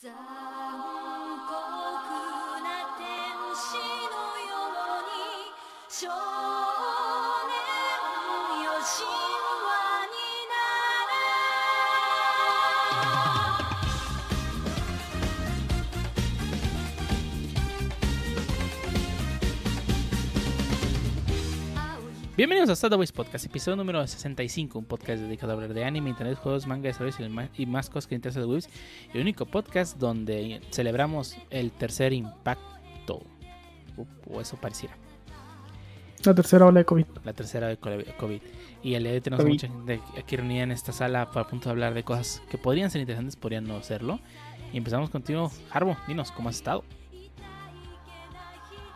残酷な天使のように Bienvenidos a Stadaways Podcast, episodio número 65, un podcast dedicado a hablar de anime, internet, juegos, manga, desarrollos y más cosas que interesan de Webs. Y el único podcast donde celebramos el tercer impacto, o o eso pareciera, La tercera ola de COVID. la tercera de COVID. Y el día de hoy tenemos COVID. mucha gente aquí reunida en esta sala para a punto de hablar de cosas que podrían ser interesantes, podrían no serlo. Y empezamos contigo, Harbo, dinos, ¿cómo has estado?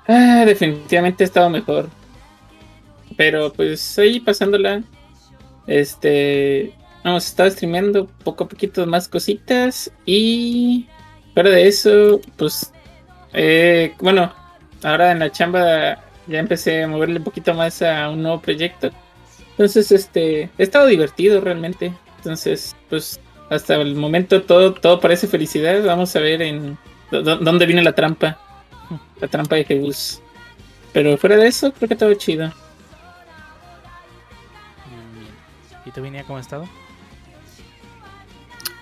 Ah, definitivamente he estado mejor. Pero pues ahí pasándola. Este. Hemos estado streameando poco a poquito más cositas. Y. Fuera de eso, pues. eh, bueno, ahora en la chamba ya empecé a moverle un poquito más a un nuevo proyecto. Entonces, este. He estado divertido realmente. Entonces, pues. Hasta el momento todo, todo parece felicidad. Vamos a ver en. dó- dó- ¿Dónde viene la trampa? La trampa de Jebus. Pero fuera de eso, creo que todo chido. ¿Y tú, Vinia, cómo has estado?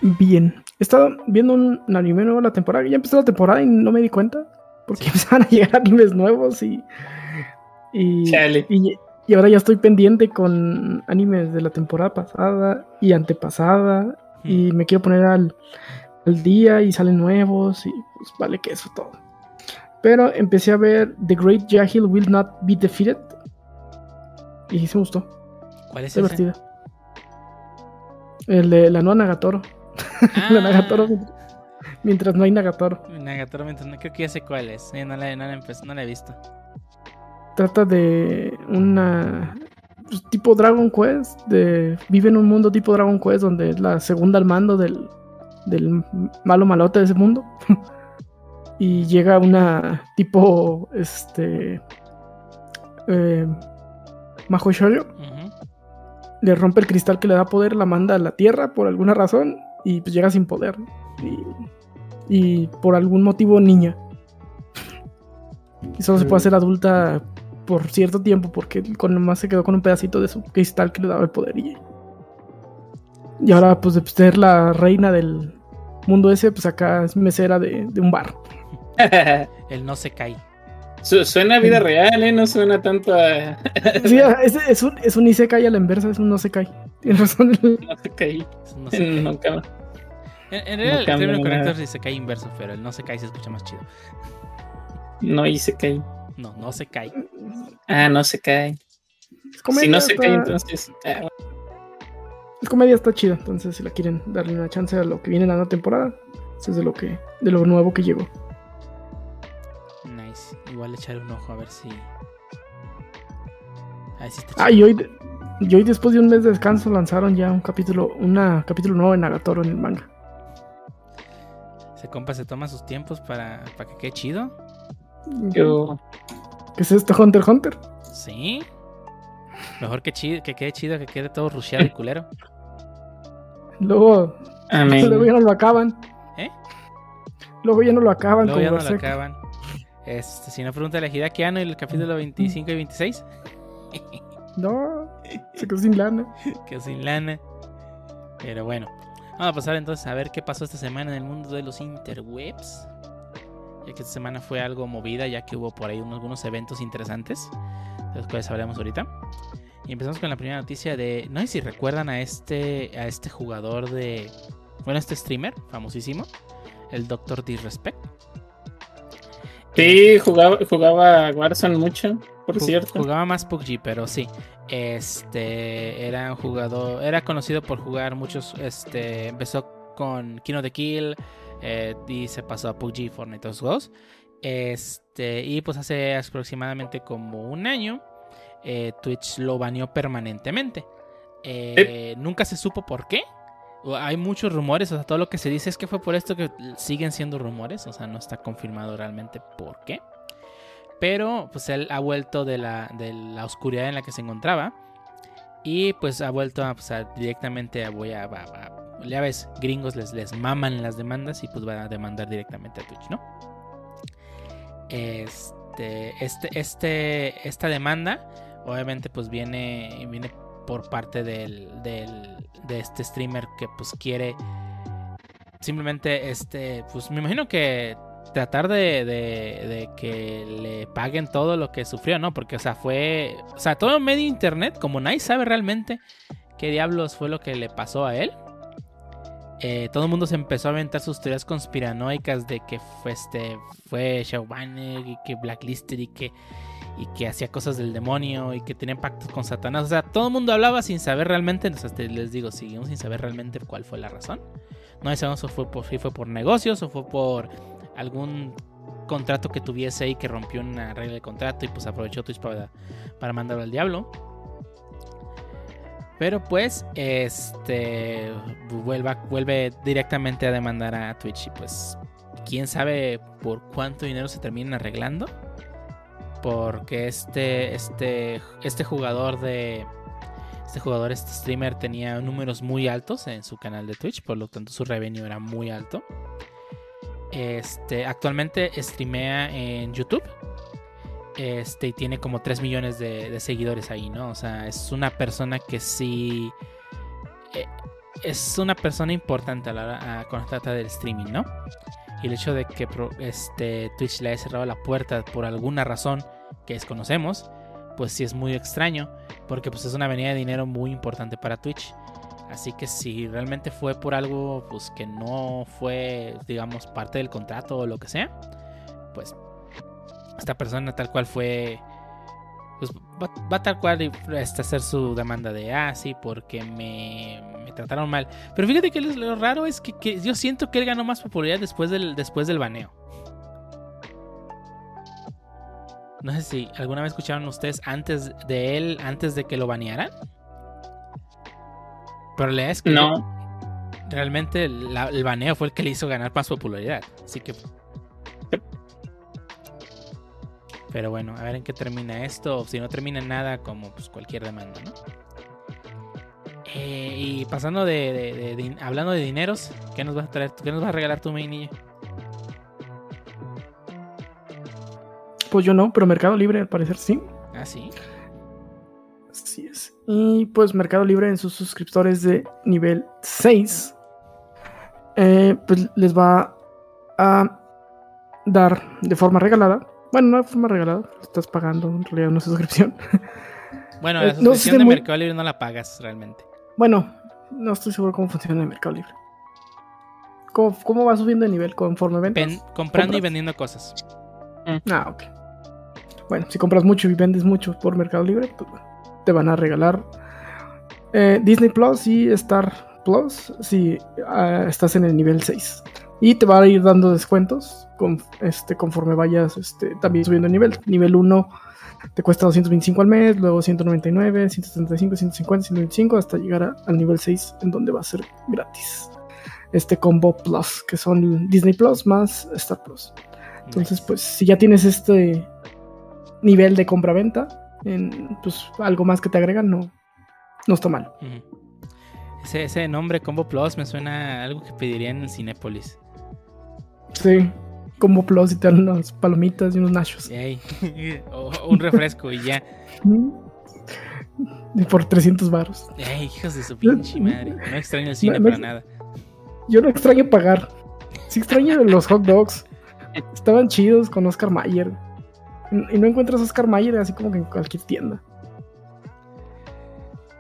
Bien. He estado viendo un, un anime nuevo la temporada. Ya empezó la temporada y no me di cuenta. Porque empezaron a llegar animes nuevos y. Y, y, y ahora ya estoy pendiente con animes de la temporada pasada y antepasada. Y me quiero poner al, al día y salen nuevos. Y pues vale que eso todo. Pero empecé a ver The Great Yahil Will Not Be Defeated. Y sí me gustó. ¿Cuál es divertida. El de la nueva Nagatoro. La Nagatoro. Mientras no hay Nagatoro. Nagatoro, mientras no- creo que ya sé cuál es. Eh, no, la, no, la no la he visto. Trata de una. pues, tipo Dragon Quest. De, vive en un mundo tipo Dragon Quest donde es la segunda al mando del, del malo malote de ese mundo. y llega una tipo. Este. Eh, Majo Shoujo. Ujú. Le rompe el cristal que le da poder, la manda a la tierra por alguna razón y pues llega sin poder. Y, y por algún motivo niña. Y solo se puede hacer adulta por cierto tiempo porque con nomás se quedó con un pedacito de su cristal que le daba el poder. Y, y ahora pues de ser la reina del mundo ese, pues acá es mesera de, de un bar. El no se cae. Su- suena a vida real, ¿eh? No suena tanto a. Sí, es, es un, es un isekai a la inversa, es un no se cae. Tienes razón. no se. Es un no se cae. Nunca. En, en realidad, el cambia término correcto nada. es se cae inverso, pero el no se cae se escucha más chido. No caí. No, no se cae. Ah, no se cae. Es Si comedia, no se está- cae, entonces. ah, Es comedia está chida, entonces si la quieren darle una chance a lo que viene en la nueva temporada, eso es de lo que, de lo nuevo que llegó. Igual echaré un ojo a ver si. A ver si está Ah, chido. y hoy, y hoy después de un mes de descanso lanzaron ya un capítulo, una capítulo nuevo de Nagatoro en el manga. Se compa se toma sus tiempos para, para que quede chido. yo. ¿Qué es esto, Hunter x Hunter? Sí. Mejor que, chido, que quede chido, que quede todo rusheado y culero. Luego, Amén. luego ya no lo acaban. ¿Eh? Luego ya no lo acaban Luego ya no lo acaban. Este, si no pregunta la Hideaki Anno y el capítulo 25 y 26. No, se quedó sin lana. que sin lana. Pero bueno, vamos a pasar entonces a ver qué pasó esta semana en el mundo de los interwebs. Ya que esta semana fue algo movida, ya que hubo por ahí unos, algunos eventos interesantes, de los cuales hablaremos ahorita. Y empezamos con la primera noticia de, no sé si recuerdan a este, a este jugador de, bueno, este streamer famosísimo, el Dr. Disrespect. Sí, jugaba, jugaba Warzone mucho, por Ju- cierto. Jugaba más PUBG, pero sí. Este era un jugador, era conocido por jugar muchos. Este empezó con Kino de Kill eh, y se pasó a PUBG, Fortnite, todos los juegos. Este y pues hace aproximadamente como un año eh, Twitch lo baneó permanentemente. Eh, Nunca se supo por qué. Hay muchos rumores, o sea, todo lo que se dice es que fue por esto que siguen siendo rumores, o sea, no está confirmado realmente por qué. Pero pues él ha vuelto de la, de la oscuridad en la que se encontraba. Y pues ha vuelto a, pues, directamente a, voy a, a- ya ves, gringos les, les maman las demandas y pues va a demandar directamente a Twitch, ¿no? Este, este, este, esta demanda, obviamente, pues viene, viene por parte del, del, de este streamer que pues quiere simplemente, este, pues me imagino que tratar de, de, que le paguen todo lo que sufrió, ¿no? Porque, o sea, fue, o sea, todo medio internet, como nadie sabe realmente qué diablos fue lo que le pasó a él. Eh, todo el mundo se empezó a aventar sus teorías conspiranoicas de que fue, este, fue y que Blacklisted y que, y que hacía cosas del demonio y que tenía pactos con Satanás. O sea, todo el mundo hablaba sin saber realmente, entonces les digo, seguimos sin saber realmente cuál fue la razón. No sabemos si fue por, si fue por negocios o fue por algún contrato que tuviese ahí que rompió una regla de contrato y pues aprovechó Twitch para, para mandarlo al diablo. Pero pues, este vuelva, vuelve directamente a demandar a Twitch y pues, quién sabe por cuánto dinero se terminan arreglando. Porque este, este, este jugador de, este jugador, este streamer tenía números muy altos en su canal de Twitch, por lo tanto su revenue era muy alto. Este, actualmente streamea en YouTube. Este, y tiene como 3 millones de, seguidores ahí, ¿no? O sea, es una persona que sí. Eh, es una persona importante a la hora, cuando trata del streaming, ¿no? Y el hecho de que este, Twitch le haya cerrado la puerta por alguna razón que desconocemos, pues sí es muy extraño, porque pues es una avenida de dinero muy importante para Twitch. Así que si realmente fue por algo pues que no fue, digamos, parte del contrato o lo que sea, pues esta persona tal cual fue pues va, va tal cual este, a hacer su demanda de ah sí porque me, me trataron mal pero fíjate que lo raro es que, que, yo siento que él ganó más popularidad después del después del baneo no sé si alguna vez escucharon ustedes antes de él antes de que lo banearan pero la es que no. realmente el baneo fue el que le hizo ganar más popularidad. Así que. Pero bueno, a ver en qué termina esto. Si no termina en nada, como pues, cualquier demanda, ¿no? Eh, y pasando de, Hablando de dineros, ¿qué nos vas a traer? ¿Qué nos vas a regalar tú, mi niño? Pues yo no, pero Mercado Libre al parecer sí. Ah, sí. Así es. Y pues Mercado Libre en sus suscriptores de nivel 6, eh, pues les va a dar de forma regalada. Bueno, no de forma regalada, estás pagando en realidad una suscripción. Bueno, la eh, suscripción de Mercado Libre no la pagas realmente. Bueno, no estoy seguro cómo funciona el Mercado Libre. ¿Cómo, va subiendo de nivel conforme vendes? comprando y vendiendo cosas. Ah, ok. Bueno, si compras mucho y vendes mucho por Mercado Libre, pues te van a regalar eh, Disney Plus y Star Plus si ah, estás en el nivel 6. Y te va a ir dando descuentos con, este, conforme vayas este, también subiendo el nivel. Nivel 1 te cuesta 225 al mes, luego 199, 175, 150, 125, hasta llegar al nivel 6 en donde va a ser gratis. Este combo Plus, que son Disney Plus más Star Plus. Entonces, pues si ya tienes este nivel de compra-venta, en pues, algo más que te agregan, no, no está mal. ese, ese, nombre Combo Plus me suena a algo que pedirían en Cinépolis. Sí, Combo Plus y te dan unas palomitas y unos nachos. o un refresco y ya. Y por 300 baros. Ey, hijos de su pinche madre. No extraño el cine para nada. Yo no extraño pagar. Sí extraño los hot dogs. Estaban chidos con Oscar Mayer. Y no encuentras Oscar Mayer así como que en cualquier tienda.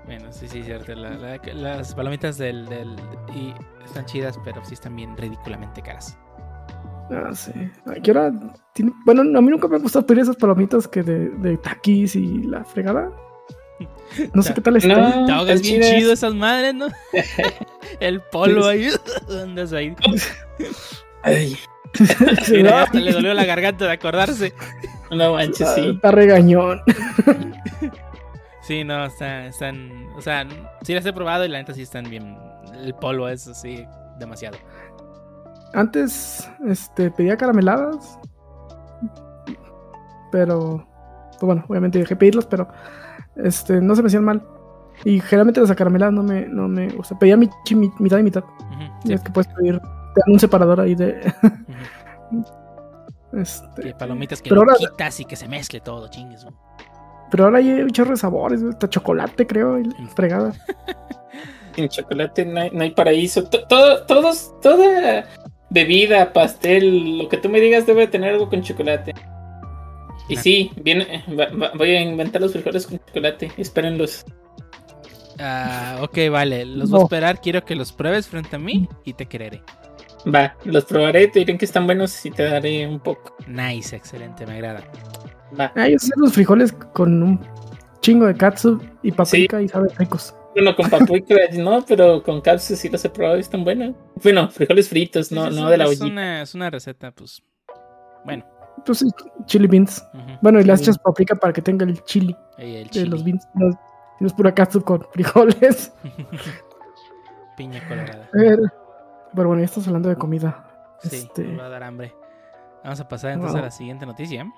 Bueno, sí, sí, cierto. las palomitas del, del, y están chidas, pero sí están bien ridículamente caras. Ah, sí. ¿Qué hora tiene? Bueno, a mí nunca me ha gustado pedir esas palomitas que de, de taquis y la fregada. No sé qué tal está. te ahogas bien chido esas madres, ¿no? El polvo ahí. Andas ahí. Ay. Mira, hasta le dolió la garganta de acordarse. No manches, sí. Está regañón. Sí, no, están, están. O sea, sí las he probado y la neta sí están bien. El polvo es así, demasiado. Antes, este, pedía carameladas. Pero. Pues bueno, obviamente dejé pedirlas, pero. Este, no se me hacían mal. Y generalmente las acarameladas no me, no me gusta. Pedía mi, mitad y mitad. Y sí, es que puedes pedir. Te dan un separador ahí de. este, Y palomitas que pero lo ahora- quitas y que se mezcle todo, chingues. güey. Pero ahora hay un chorro de sabores, güey, hasta chocolate, creo, y fregada. Sin chocolate no hay, no hay paraíso. To- Todo, todos, toda bebida, pastel, lo que tú me digas debe tener algo con chocolate. Y sí, viene, va- va- voy a inventar los frijoles con chocolate. Espérenlos. Ah, ok, vale. Los voy a esperar. Quiero que los pruebes frente a mí y te quereré. Va, los probaré, te diré que están buenos y te daré un poco. Nice, excelente, me agrada. Va. Ah, yo sé los frijoles con un chingo de katsu y paprika y saben ricos. Bueno, con paprika no, pero con capsu sí los he probado y están buenos. Bueno, frijoles fritos, no, Es no de la es ollita. una, es una receta, pues. Bueno. Pues sí, chili beans. ujú. Bueno, y le Sí. echas paprika para que tenga el chili Y el de chili. los beans. No, no es pura katsu con frijoles. Piña colorada. Pero, pero bueno, ya estamos hablando de comida. Sí, Este, me va a dar hambre. Vamos a pasar entonces a la siguiente noticia.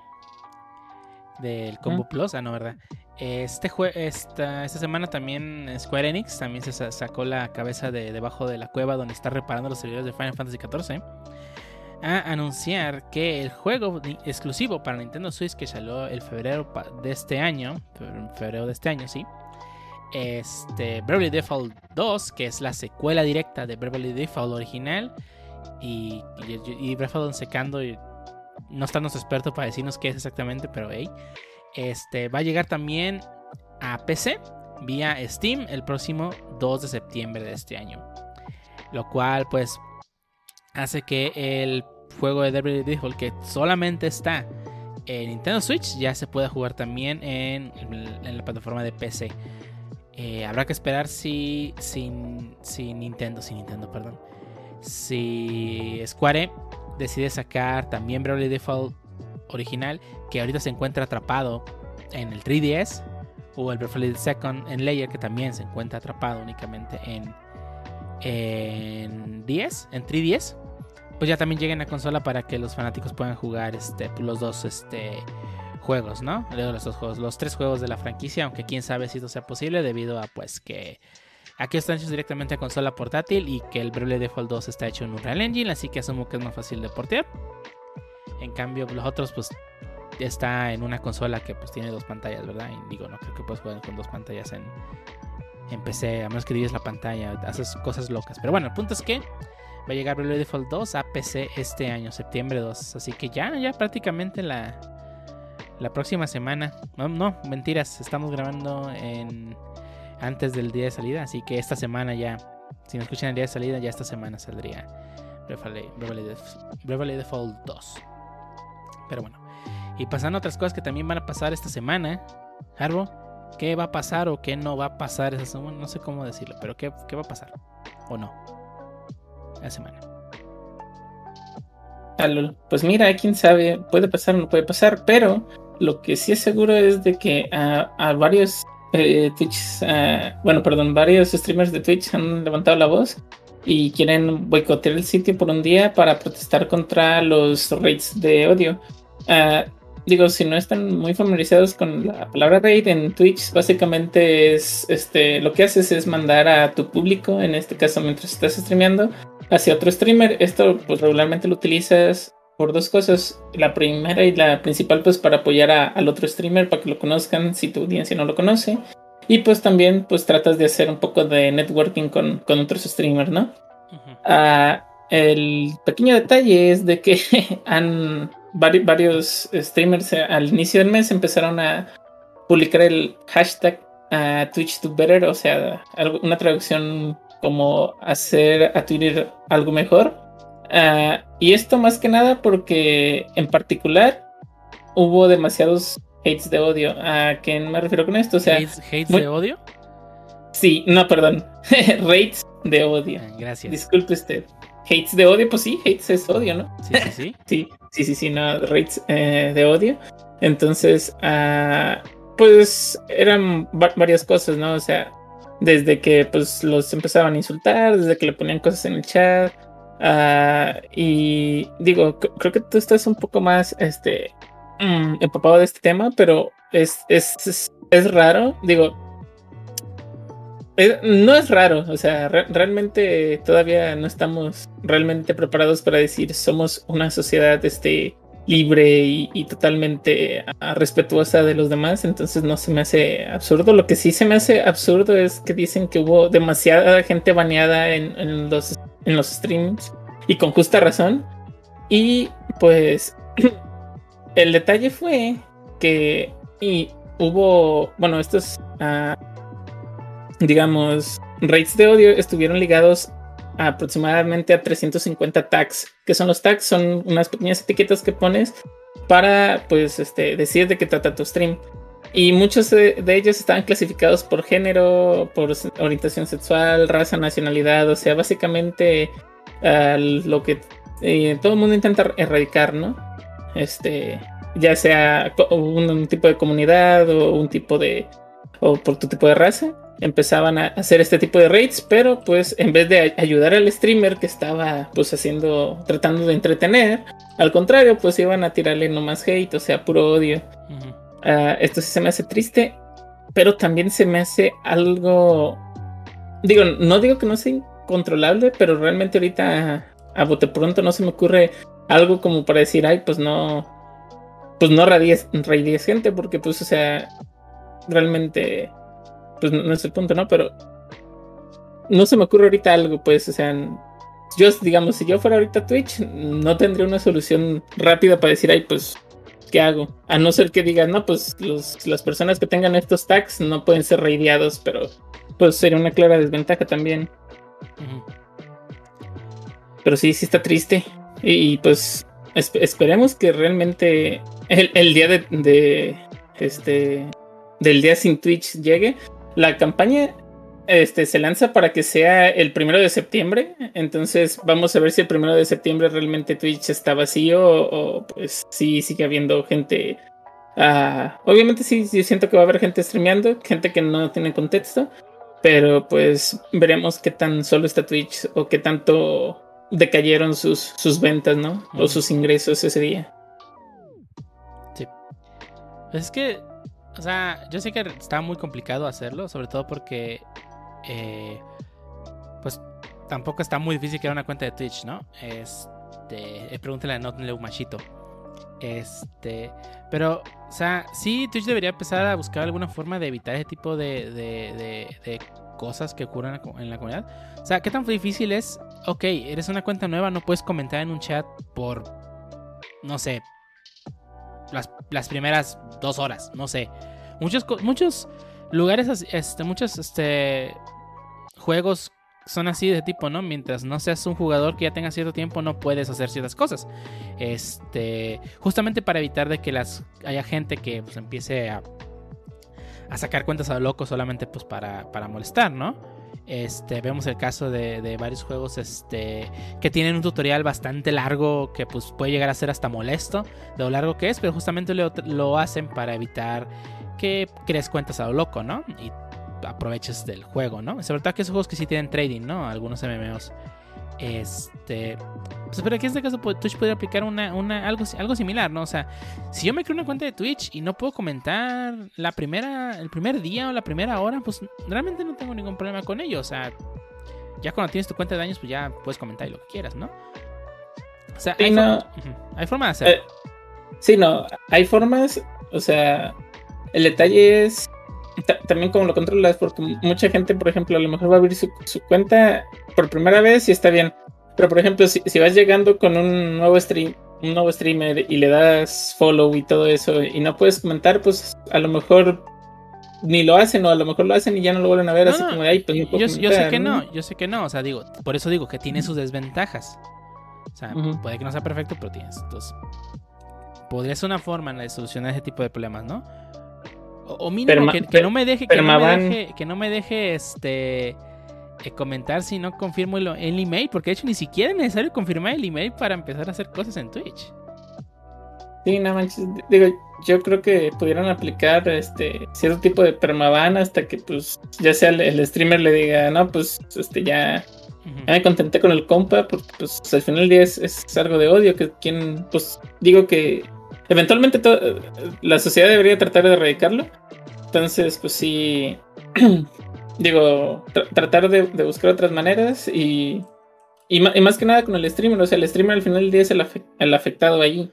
Del Combo Plus. Ah, no, ¿verdad? Este jue esta, esta semana también Square Enix también se sa- sacó la cabeza de debajo de la cueva donde está reparando los servidores de Final Fantasy XIV. A anunciar que el juego exclusivo para Nintendo Switch que salió el febrero de este año, fe- febrero de este año, sí, este Bravely Default 2, que es la secuela directa de Bravely Default original, y, y, y Rafael secando y no está nuestro experto para decirnos qué es exactamente, pero hey, este va a llegar también a PC vía Steam el próximo 2 de septiembre de este año. Lo cual pues hace que el juego de Devil Default que solamente está en Nintendo Switch ya se pueda jugar también en, la plataforma de PC. Eh, habrá que esperar si sin, si Nintendo, sin Nintendo, perdón si Square decide sacar también Bravely Default original, que ahorita se encuentra atrapado en el 3DS, o el Bravely Second en Layer, que también se encuentra atrapado únicamente en, en 10, en 3DS, pues ya también lleguen a consola para que los fanáticos puedan jugar este, los dos este, juegos, ¿no? Los dos juegos, los tres juegos de la franquicia, aunque quién sabe si esto sea posible debido a pues que Aquí están hechos directamente a consola portátil y que el Bravely Default 2 está hecho en Unreal Engine, así que asumo que es más fácil de portear. En cambio, los otros pues está en una consola que pues tiene dos pantallas, ¿verdad? Y digo, no creo que puedas jugar con dos pantallas en, PC, a menos que divides la pantalla, haces cosas locas. Pero bueno, el punto es que va a llegar Bravely Default 2 a PC este año, septiembre 2. Así que ya, ya prácticamente la, la próxima semana. No, no, mentiras, estamos grabando en antes del día de salida. Así que esta semana ya, si me escuchan el día de salida, ya esta semana saldría Bravely Default 2. Pero bueno, y pasando otras cosas que también van a pasar esta semana, Harbo, ¿qué va a pasar o qué no va a pasar esa semana? No sé cómo decirlo, pero ¿qué, qué va a pasar? ¿O no? La semana. Pues mira, quién sabe, puede pasar o no puede pasar, pero lo que sí es seguro es de que a varios eh, Twitch, ah, bueno, perdón, varios streamers de Twitch han levantado la voz y quieren boicotear el sitio por un día para protestar contra los rates de odio. Ah, digo, si no están muy familiarizados con la palabra raid en Twitch, básicamente es este lo que haces es mandar a tu público, en este caso mientras estás streameando, hacia otro streamer. Esto pues regularmente lo utilizas por dos cosas. La primera y la principal pues para apoyar a- al otro streamer para que lo conozcan si tu audiencia no lo conoce. Y pues también pues tratas de hacer un poco de networking con, con otros streamers, ¿no? Ah, el pequeño detalle es de que han vari- varios streamers eh, al inicio del mes empezaron a publicar el hashtag ah, Twitch to Better, o sea, algo- una traducción como hacer a Twitter algo mejor. Ah, y esto más que nada porque en particular hubo demasiados hates de odio. ¿A qué me refiero con esto? O sea, ¿Hates, hates muy- de odio? sí, no, perdón, rates de odio. Ah, gracias. Disculpe usted. Hates de odio, pues sí, hates es odio, ¿no? Sí, sí, sí. Sí, sí, sí, sí, no, rates eh, de odio. Entonces, ah, pues eran va- varias cosas, ¿no? O sea, desde que pues los empezaban a insultar, desde que le ponían cosas en el chat. ah, y digo, creo que tú estás un poco más este, mm, empapado de este tema, pero es, es, es, raro. Digo, no es raro, o sea, re- realmente todavía no estamos realmente preparados para decir somos una sociedad este, libre y, y totalmente ah, respetuosa de los demás, entonces no se me hace absurdo. Lo que sí se me hace absurdo es que dicen que hubo demasiada gente baneada en, en los, en los streams y con justa razón. Y pues el detalle fue que y hubo, bueno, estos, ah, digamos, rates de odio estuvieron ligados aproximadamente a 350 tags, que son los tags, son unas pequeñas etiquetas que pones para, pues, este, decir de qué trata tu stream. Y muchos de, ellos estaban clasificados por género, por orientación sexual, raza, nacionalidad, o sea, básicamente ah, lo que eh, todo el mundo intenta erradicar, ¿no? Este, ya sea un, un tipo de comunidad o un tipo de, o por tu tipo de raza, empezaban a hacer este tipo de raids, pero pues en vez de ay- ayudar al streamer que estaba pues haciendo, tratando de entretener, al contrario, pues iban a tirarle nomás hate, o sea, puro odio. Ujú. Ah, esto sí se me hace triste, pero también se me hace algo. Digo, no digo que no sea incontrolable, pero realmente ahorita a bote pronto no se me ocurre algo como para decir, ay, pues no. Pues no gente, porque pues, o sea, realmente. Pues no, no es el punto, ¿no? Pero. No se me ocurre ahorita algo, pues, o sea. Yo, digamos, si yo fuera ahorita Twitch, no tendría una solución rápida para decir, ay, pues ¿qué hago? A no ser que digan, no, pues los- las personas que tengan estos tags no pueden ser raideados, pero pues sería una clara desventaja también. Pero sí, sí está triste. Y, pues esp- esperemos que realmente el, el día de, este del día sin Twitch llegue. La campaña este, se lanza para que sea el primero de septiembre. Entonces vamos a ver si el primero de septiembre realmente Twitch está vacío o, o, pues sí sigue habiendo gente. ah, obviamente sí, sí siento que va a haber gente streameando, gente que no tiene contexto. Pero pues veremos qué tan solo está Twitch o qué tanto decayeron sus, sus ventas, ¿no? O sus ingresos ese día. Pues es que, o sea, yo sé que está muy complicado hacerlo, sobre todo porque, eh, pues, tampoco está muy difícil crear una cuenta de Twitch, ¿no? Este, eh, pregúntale a Notleu Machito. Este, pero, o sea, sí, Twitch debería empezar a buscar alguna forma de evitar ese tipo de, de, de- de cosas que ocurren en la comunidad. O sea, ¿qué tan difícil es? Ok, eres una cuenta nueva, no puedes comentar en un chat por, no sé, las, las primeras dos horas, no sé. Muchos, muchos lugares, este, muchos este, juegos son así de tipo, ¿no? Mientras no seas un jugador que ya tenga cierto tiempo, no puedes hacer ciertas cosas. Este, justamente para evitar de que las haya gente que pues, empiece a, a sacar cuentas a lo loco solamente pues para, para molestar, ¿no? Este, vemos el caso de, varios juegos este, que tienen un tutorial bastante largo que pues, puede llegar a ser hasta molesto de lo largo que es, pero justamente lo, hacen para evitar que crees cuentas a lo loco, ¿no? Y aproveches del juego, ¿no? Sobre todo que esos juegos que sí tienen trading, ¿no? Algunos MMOs. Este. Pues, pero aquí en este caso pues, Twitch podría aplicar una, una, algo, algo similar, ¿no? O sea, si yo me creo una cuenta de Twitch y no puedo comentar la primera, el primer día o la primera hora, pues realmente no tengo ningún problema con ello. O sea, ya cuando tienes tu cuenta de años, pues ya puedes comentar lo que quieras, ¿no? O sea, Sí, hay, no. forma, hay forma de hacerlo. Eh, sí, no, hay formas, o sea, el detalle es también cómo lo controlas, porque mucha gente, por ejemplo, a lo mejor va a abrir su, su cuenta por primera vez y está bien. Pero, por ejemplo, si, si vas llegando con un nuevo stream, un nuevo streamer y le das follow y todo eso y no puedes comentar, pues a lo mejor ni lo hacen o a lo mejor lo hacen y ya no lo vuelven a ver, No, así no, como de ahí, pues no puedo yo, yo sé comentar", que no, yo sé que no, o sea, digo, por eso digo que tiene sus desventajas. O sea, puede que no sea perfecto, pero tienes. Entonces, podría ser una forma de solucionar ese tipo de problemas, ¿no? O, mínimo Perma- que, no me deje, que no me deje, que no me deje este eh, comentar si no confirmo el, el email, porque de hecho ni siquiera es necesario confirmar el email para empezar a hacer cosas en Twitch. Sí, no manches. Digo, yo creo que pudieran aplicar este cierto tipo de permaban hasta que pues ya sea el, el streamer le diga, no, pues este ya me contenté con el compa, porque pues al final del día es, es algo de odio, que quien, pues digo que eventualmente la sociedad debería tratar de erradicarlo. Entonces, pues sí, digo, tra- tratar de, de buscar otras maneras y, y, y más que nada con el streamer, o sea, el streamer al final del día es el, afe- el afectado ahí.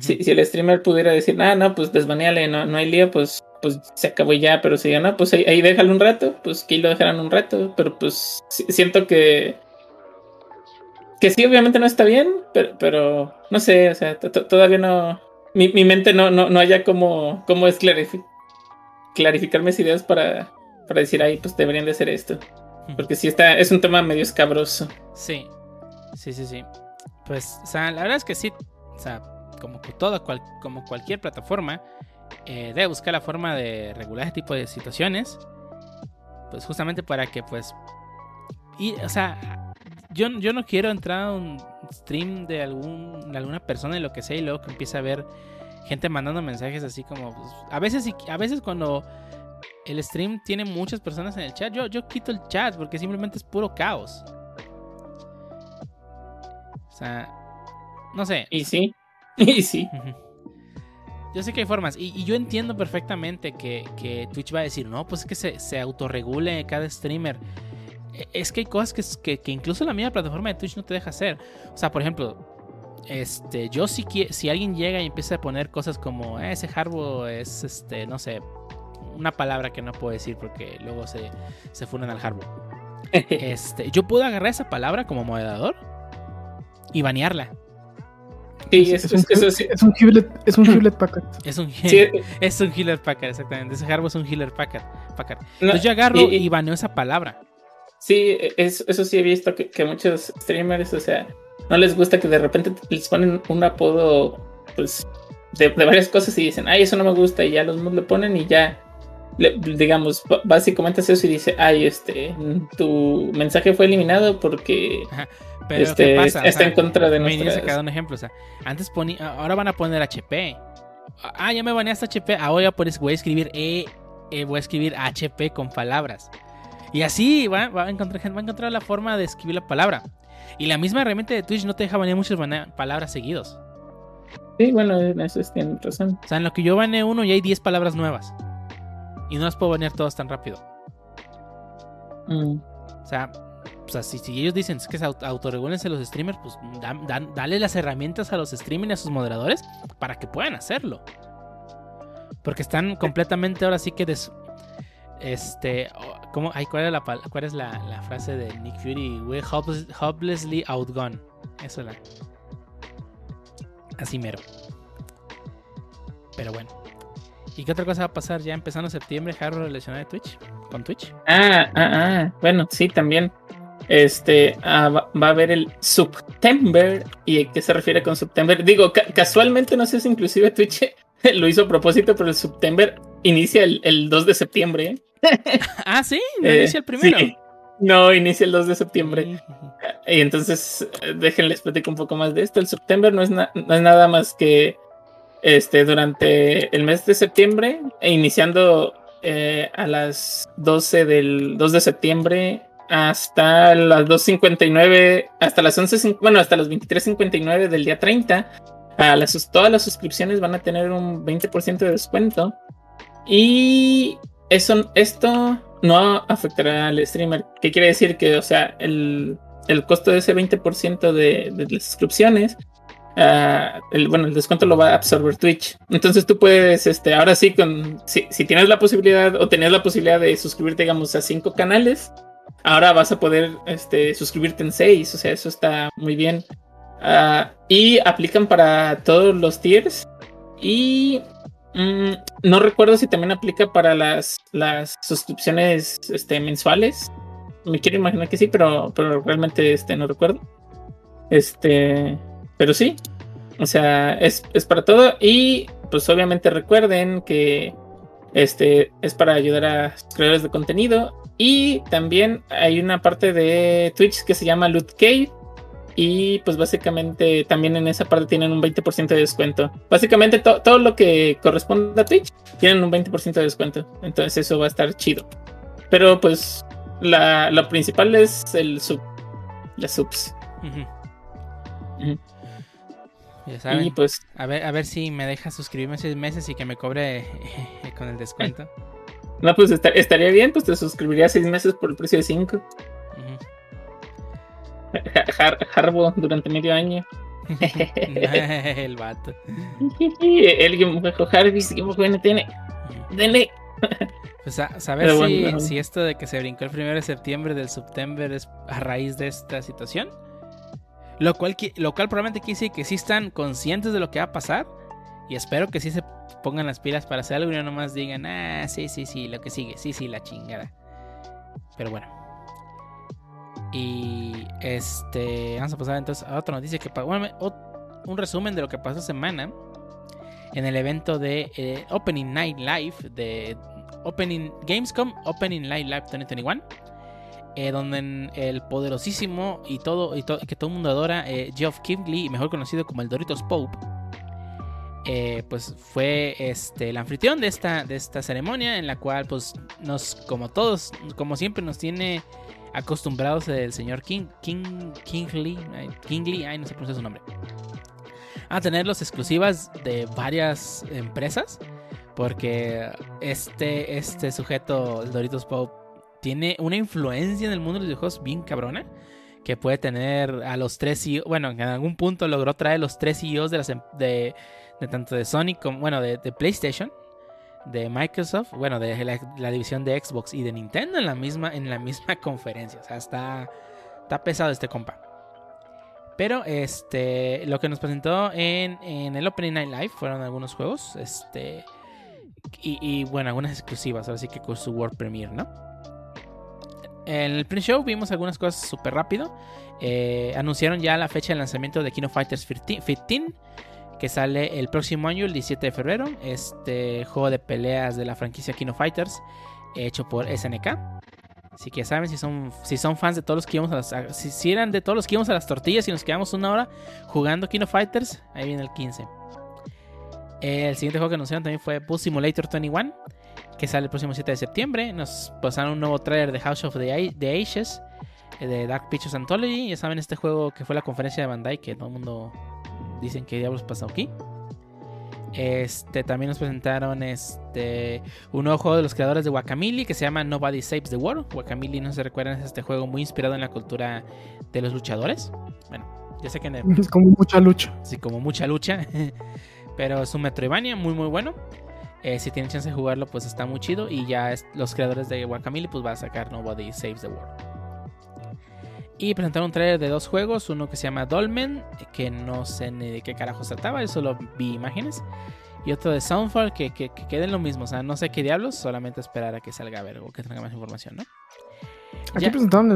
Si, si el streamer pudiera decir, ah, no, pues desbaneale, no, no hay lío, pues, pues se acabó ya, pero si ya no, pues ahí, ahí déjalo un rato, pues que ahí lo dejarán un rato, pero pues si- siento que que sí, obviamente no está bien, pero, pero no sé, o sea, to- to- todavía no, mi, mi mente no, no, no haya como, cómo es clarifi- clarificar mis ideas para, para decir, ay, pues deberían de hacer esto, porque sí está, es un tema medio escabroso. Sí, sí, sí, sí. Pues, o sea, la verdad es que sí, o sea, como con todo, cual- como cualquier plataforma, eh, debe buscar la forma de regular este tipo de situaciones, pues justamente para que, pues, y, o sea, yo, yo no quiero entrar a un stream de, algún, de alguna persona y lo que sea y luego que empiece a ver gente mandando mensajes así como, pues, a veces, a veces cuando el stream tiene muchas personas en el chat, yo, yo quito el chat porque simplemente es puro caos. O sea, no sé. Y sí, y sí. Yo sé que hay formas. Y, y yo entiendo perfectamente que, que Twitch va a decir, no, pues es que se, se autorregule cada streamer. E- Es que hay cosas que, que, que incluso la misma plataforma de Twitch no te deja hacer. O sea, por ejemplo, este, yo si, si alguien llega y empieza a poner cosas como "Eh, ese harbo es, este, no sé, una palabra que no puedo decir porque luego se, se funan al harbo. Este, yo puedo agarrar esa palabra como moderador y banearla. Sí, Es, es, es un, es- Hewlett, es un Hewlett Packard. Es un, Sí, es un healer Packard, exactamente. Ese Harbo es un healer Packard. Packard. no, Entonces yo agarro y- y, baneo esa palabra. Sí, es- eso sí he visto que, que muchos streamers, o sea, no les gusta que de repente les ponen un apodo, pues, de, de varias cosas y dicen, ay, eso no me gusta, y ya los mods le ponen y ya, le- digamos, ba- básicamente eso y dice, ay, este, tu mensaje fue eliminado porque Pero este, ¿qué pasa? O está sea, en contra de nuestras... cada un ejemplo. O sea, antes ponía, ahora van a poner HP. Ah, ya me baneaste HP. Ahora pues, voy a escribir E, eh, voy a escribir HP con palabras. Y así va, va a encontrar, va a encontrar la forma de escribir la palabra. Y la misma herramienta de Twitch no te deja banear muchas palabras seguidos. Sí, bueno, en eso es- tienen razón. O sea, en lo que yo baneo uno ya hay 10 palabras nuevas. Y no las puedo banear todas tan rápido. Mm. O sea, o sea si, si ellos dicen que se auto- autorregúlense los streamers, pues dan, dan- dale las herramientas a los streamers y a sus moderadores para que puedan hacerlo. Porque están completamente ahora sí que des, este ¿cómo? Ay, ¿cuál es la cuál es la, la frase de Nick Fury? We're hopeless- hopelessly outgone. Eso es la. Así mero. Pero bueno. ¿Y qué otra cosa va a pasar ya empezando septiembre, Harrow relacionado a Twitch? ¿Con Twitch? Ah, ah, ah, bueno, sí, también. Este, ah, va, a haber el September. ¿Y a qué se refiere con September? Digo, ca- casualmente, no sé si inclusive Twitch lo hizo a propósito, pero el September inicia el, el 2 de septiembre. ¿eh? Ah, sí, no Eh, inicia el primero. sí. No, inicia el 2 de septiembre. Y entonces, eh, déjenles platico un poco más de esto. El September no es, no es nada más que este, durante el mes de septiembre, e iniciando eh, a las 12 del 2 de septiembre hasta las 2.59, hasta las 11, bueno, hasta las 23.59 del día 30, a las, todas las suscripciones van a tener un 20% de descuento. Y eso, esto no afectará al streamer. ¿Qué quiere decir? Que, o sea, el, el costo de ese 20% de, de las suscripciones, ah, el, bueno, el descuento lo va a absorber Twitch. Entonces tú puedes, este, ahora sí, con, si, si tienes la posibilidad o tenías la posibilidad de suscribirte, digamos, a cinco canales, ahora vas a poder este, suscribirte en seis. O sea, eso está muy bien. Ah, y aplican para todos los tiers. Y mm, no recuerdo si también aplica para las, las suscripciones este, mensuales. Me quiero imaginar que sí, pero, pero realmente este, no recuerdo. Este, pero sí. O sea, es, es para todo. Y pues obviamente recuerden que este es para ayudar a creadores de contenido. Y también hay una parte de Twitch que se llama Loot Cave. Y pues básicamente también en esa parte tienen un 20% de descuento. Básicamente to- todo lo que corresponde a Twitch tienen un 20% de descuento. Entonces eso va a estar chido. Pero pues la, lo principal es el sub. Las subs. Ya saben. Y pues A ver, a ver si me deja suscribirme seis meses y que me cobre con el descuento. No, pues esta- estaría bien, pues te suscribirías seis meses por el precio de cinco. Har- Harbo durante medio año. el vato. El Game Bajo Harvest, Game Bajo NTN. Denle. Pues a saber si, bueno. si esto de que se brincó el 1 de septiembre del September es a raíz de esta situación. Lo cual, lo cual probablemente quiere decir que sí están conscientes de lo que va a pasar. Y espero que sí se pongan las pilas para hacer algo y no nomás digan, ah, sí, sí, sí, lo que sigue, sí, sí, la chingada. Pero bueno. Y este, vamos a pasar entonces a otra noticia que un resumen de lo que pasó semana en el evento de eh, Opening Night Live de Opening Gamescom Opening Night Live 2021 eh, donde el poderosísimo y todo y to- que todo el mundo adora eh, Geoff Keighley mejor conocido como el Doritos Pope eh, pues fue este el anfitrión de esta de esta ceremonia en la cual pues nos como todos como siempre nos tiene acostumbrados el señor King King Kingley Kingley ay no sé pronuncia su nombre a tener los exclusivas de varias empresas. Porque este, este sujeto, Doritos Pop, tiene una influencia en el mundo de los videojuegos bien cabrona. Que puede tener a los tres CEO, bueno, en algún punto logró traer los tres CEOs de, las, em- de, de tanto de Sony como, bueno, de PlayStation, de Microsoft, bueno, de la, división de Xbox y de Nintendo en la misma, en la misma conferencia. O sea, está, está pesado este compa. Pero este, lo que nos presentó en, en el Opening Night Live fueron algunos juegos. Este, y, y, bueno, algunas exclusivas. Ahora sí que con su World Premiere, ¿no? En el pre-show vimos algunas cosas súper rápido. Eh, anunciaron ya la fecha de lanzamiento de Kino Fighters 15, 15, que sale el próximo año, el 17 de febrero. Este juego de peleas de la franquicia Kino Fighters, hecho por SNK. Así que saben, si son, si son fans de todos los que íbamos a las. si, eran de todos los que íbamos a las tortillas y nos quedamos una hora jugando Kino Fighters, ahí viene el 15. El siguiente juego que anunciaron también fue Bus Simulator 21, que sale el próximo 7 de septiembre. Nos pasaron un nuevo trailer de House of the, the Ashes, eh, de Dark Pictures Anthology. Ya saben, este juego que fue la conferencia de Bandai, que todo el mundo dicen que diablos pasó aquí. Este, también nos presentaron este, un nuevo juego de los creadores de Guacamole que se llama Nobody Saves the World. Guacamole, no se recuerdan, es este juego muy inspirado en la cultura de los luchadores. Bueno, yo sé que en el- Es como mucha lucha. así como mucha lucha. Pero es un Metroidvania muy muy bueno. Eh, si tienen chance de jugarlo, pues está muy chido. Y ya es- los creadores de Guacamole pues va a sacar Nobody Saves the World. Y presentaron un trailer de dos juegos. Uno que se llama Dolmen, que no sé ni de qué carajo trataba, yo solo vi imágenes. Y otro de Soundfall, que, que, que queden lo mismo. O sea, no sé qué diablos, solamente esperar a que salga a ver o que tenga más información, ¿no? Aquí Ya. presentaron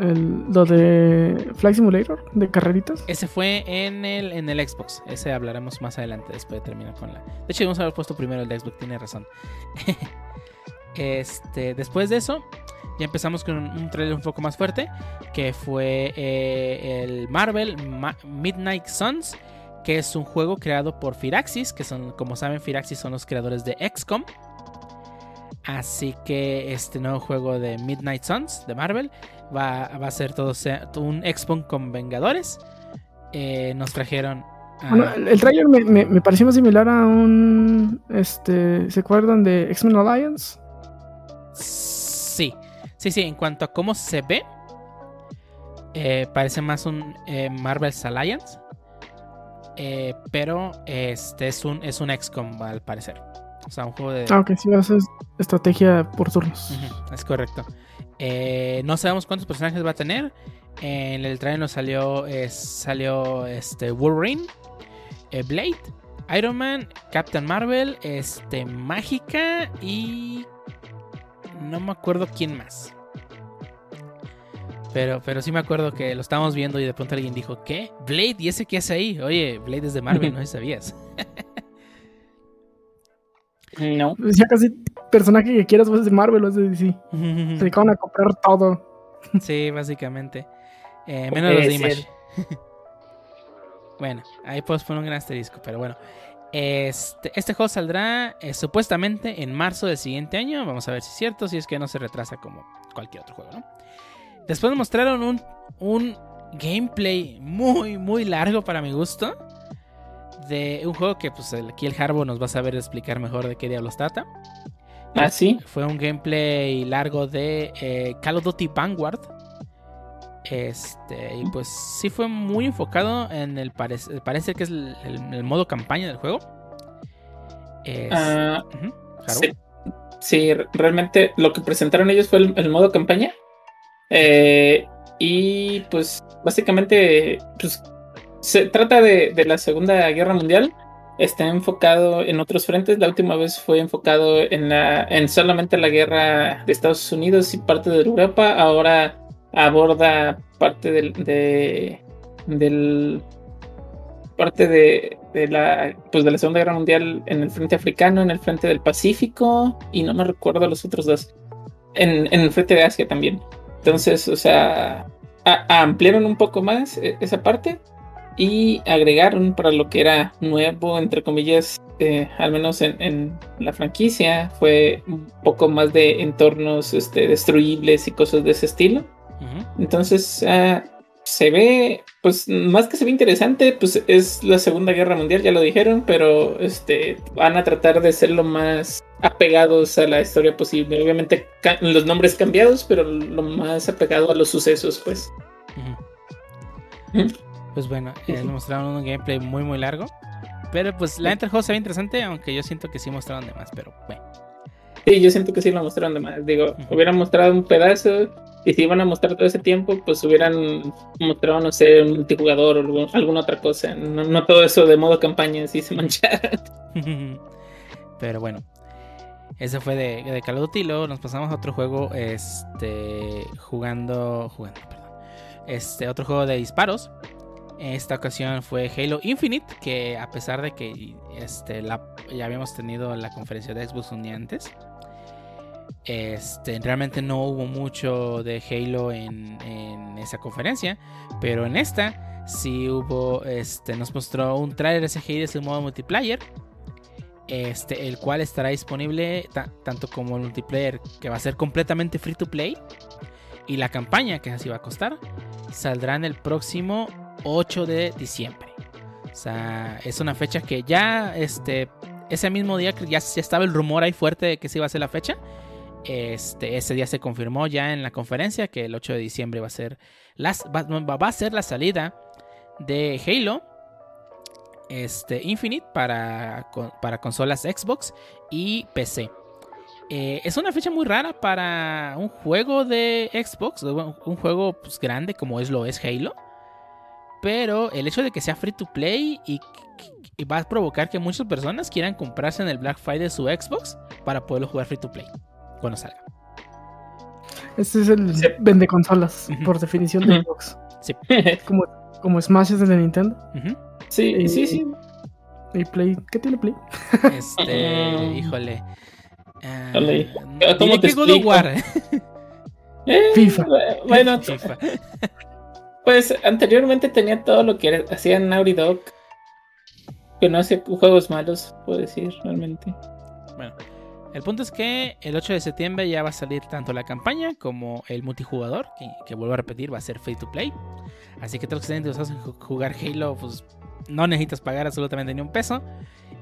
el, el- lo de Flight Simulator, de carreritas. Ese fue en el, en el Xbox. Ese hablaremos más adelante después de terminar con la. De hecho, a haber puesto primero el de Xbox, tiene razón. este, después de eso, ya empezamos con un, trailer un poco más fuerte. Que fue eh, el Marvel Ma- Midnight Suns. Que es un juego creado por Firaxis. Que son, como saben, Firaxis son los creadores de XCOM. Así que este nuevo juego de Midnight Suns de Marvel va, va a ser todo un XCOM con Vengadores. Eh, nos trajeron. Bueno, el, el trailer me, me- me pareció más similar a un. Este, ¿Se acuerdan de X-Men Alliance? Sí, sí, sí. En cuanto a cómo se ve, eh, parece más un eh, Marvel's Alliance. Eh, pero este es un, es un XCOM al parecer. O sea, un juego de. Ah, ok, sí, va a ser estrategia por turnos. Es correcto. Eh, no sabemos cuántos personajes va a tener. En el trailer nos salió, salió este, Wolverine, Blade, Iron Man, Captain Marvel, este, Mágica y no me acuerdo quién más. Pero, pero sí me acuerdo que lo estábamos viendo y de pronto alguien dijo, ¿qué? Blade, ¿y ese qué hace ahí? Oye, Blade es de Marvel, no sé si sabías. No. Pues ya casi personaje que quieras, pues es de Marvel o es de DC. Se dedicaron a comprar todo. Sí, básicamente. Eh, menos los de Image. bueno, ahí puedes poner un gran asterisco, pero bueno. Este, este juego saldrá eh, supuestamente en marzo del siguiente año. Vamos a ver si es cierto, si es que no se retrasa como cualquier otro juego, ¿no? Después mostraron un, un gameplay muy, muy largo para mi gusto. De un juego que pues aquí el Harbo nos va a saber explicar mejor de qué diablos trata. Ah, sí. Fue un gameplay largo de eh, Call of Duty Vanguard. Este, y pues sí fue muy enfocado en el parece, parece que es el, el- el modo campaña del juego. Es- Ah, sí. Sí, re- realmente lo que presentaron ellos fue el, el modo campaña. Eh, y pues básicamente pues, se trata de, de la Segunda Guerra Mundial. Está enfocado en otros frentes. La última vez fue enfocado en, la, en solamente la guerra de Estados Unidos y parte de Europa. Ahora aborda parte del, de, del parte de, de la pues de la Segunda Guerra Mundial en el frente africano, en el frente del Pacífico y no me recuerdo los otros dos. En, en el frente de Asia también. Entonces, o sea, ampliaron un poco más eh, esa parte y agregaron para lo que era nuevo, entre comillas, eh, al menos en, en la franquicia, fue un poco más de entornos este, destruibles y cosas de ese estilo. Entonces, ah, se ve, pues más que se ve interesante, pues es la Segunda Guerra Mundial, ya lo dijeron, pero este van a tratar de ser lo más apegados a la historia posible. Obviamente los nombres cambiados, pero lo más apegado a los sucesos, pues. Pues bueno, eh, nos mostraron un gameplay muy muy largo. Pero pues la el juego se ve interesante, aunque yo siento que sí mostraron de más, pero bueno. Sí, yo siento que sí lo mostraron de más. Digo, hubieran mostrado un pedazo. Y si iban a mostrar todo ese tiempo, pues hubieran mostrado, no sé, un multijugador o alguna otra cosa. No, todo eso de modo campaña, así se manchara. Pero bueno, ese fue de, de Call of Duty. Luego nos pasamos a otro juego, este, jugando, jugando, perdón, este, otro juego de disparos. Esta ocasión fue Halo Infinite, que a pesar de que este, la, ya habíamos tenido la conferencia de Xbox un día antes, este, realmente no hubo mucho de Halo en, esa conferencia, pero en esta sí hubo, este, nos mostró un trailer ese Halo, ese modo multiplayer, este, el cual estará disponible ta- tanto como el multiplayer que va a ser completamente free to play y la campaña que así va a costar saldrán el próximo 8 de diciembre. O sea, es una fecha que ya este ese mismo día ya, ya estaba el rumor ahí fuerte de que se iba a ser la fecha. Este, ese día se confirmó ya en la conferencia que el 8 de diciembre va a ser las, va, va- a ser la salida de Halo este, Infinite para, para consolas Xbox y PC. Eh, es una fecha muy rara para un juego de Xbox, un juego pues, grande como es lo es Halo. Pero el hecho de que sea free to play y va a provocar que muchas personas quieran comprarse en el Black Friday su Xbox para poderlo jugar free to play cuando salga. Este es el Sí. vende consolas, Ujú. por definición de. Xbox. Como, como Smash es el de Nintendo. Sí, sí, sí. Y Play. ¿Qué tiene Play? Este, híjole. Híjole. diré ¿Cómo te que God of explico? War. Eh, FIFA. Bueno, FIFA. pues anteriormente tenía todo lo que hacía Naughty Dog. Que no hacía juegos malos, puedo decir, realmente. Bueno, el punto es que el 8 de septiembre ya va a salir tanto la campaña como el multijugador, que, que vuelvo a repetir, va a ser free to play. Así que todos los que estén interesados en ju- jugar Halo, pues no necesitas pagar absolutamente ni un peso.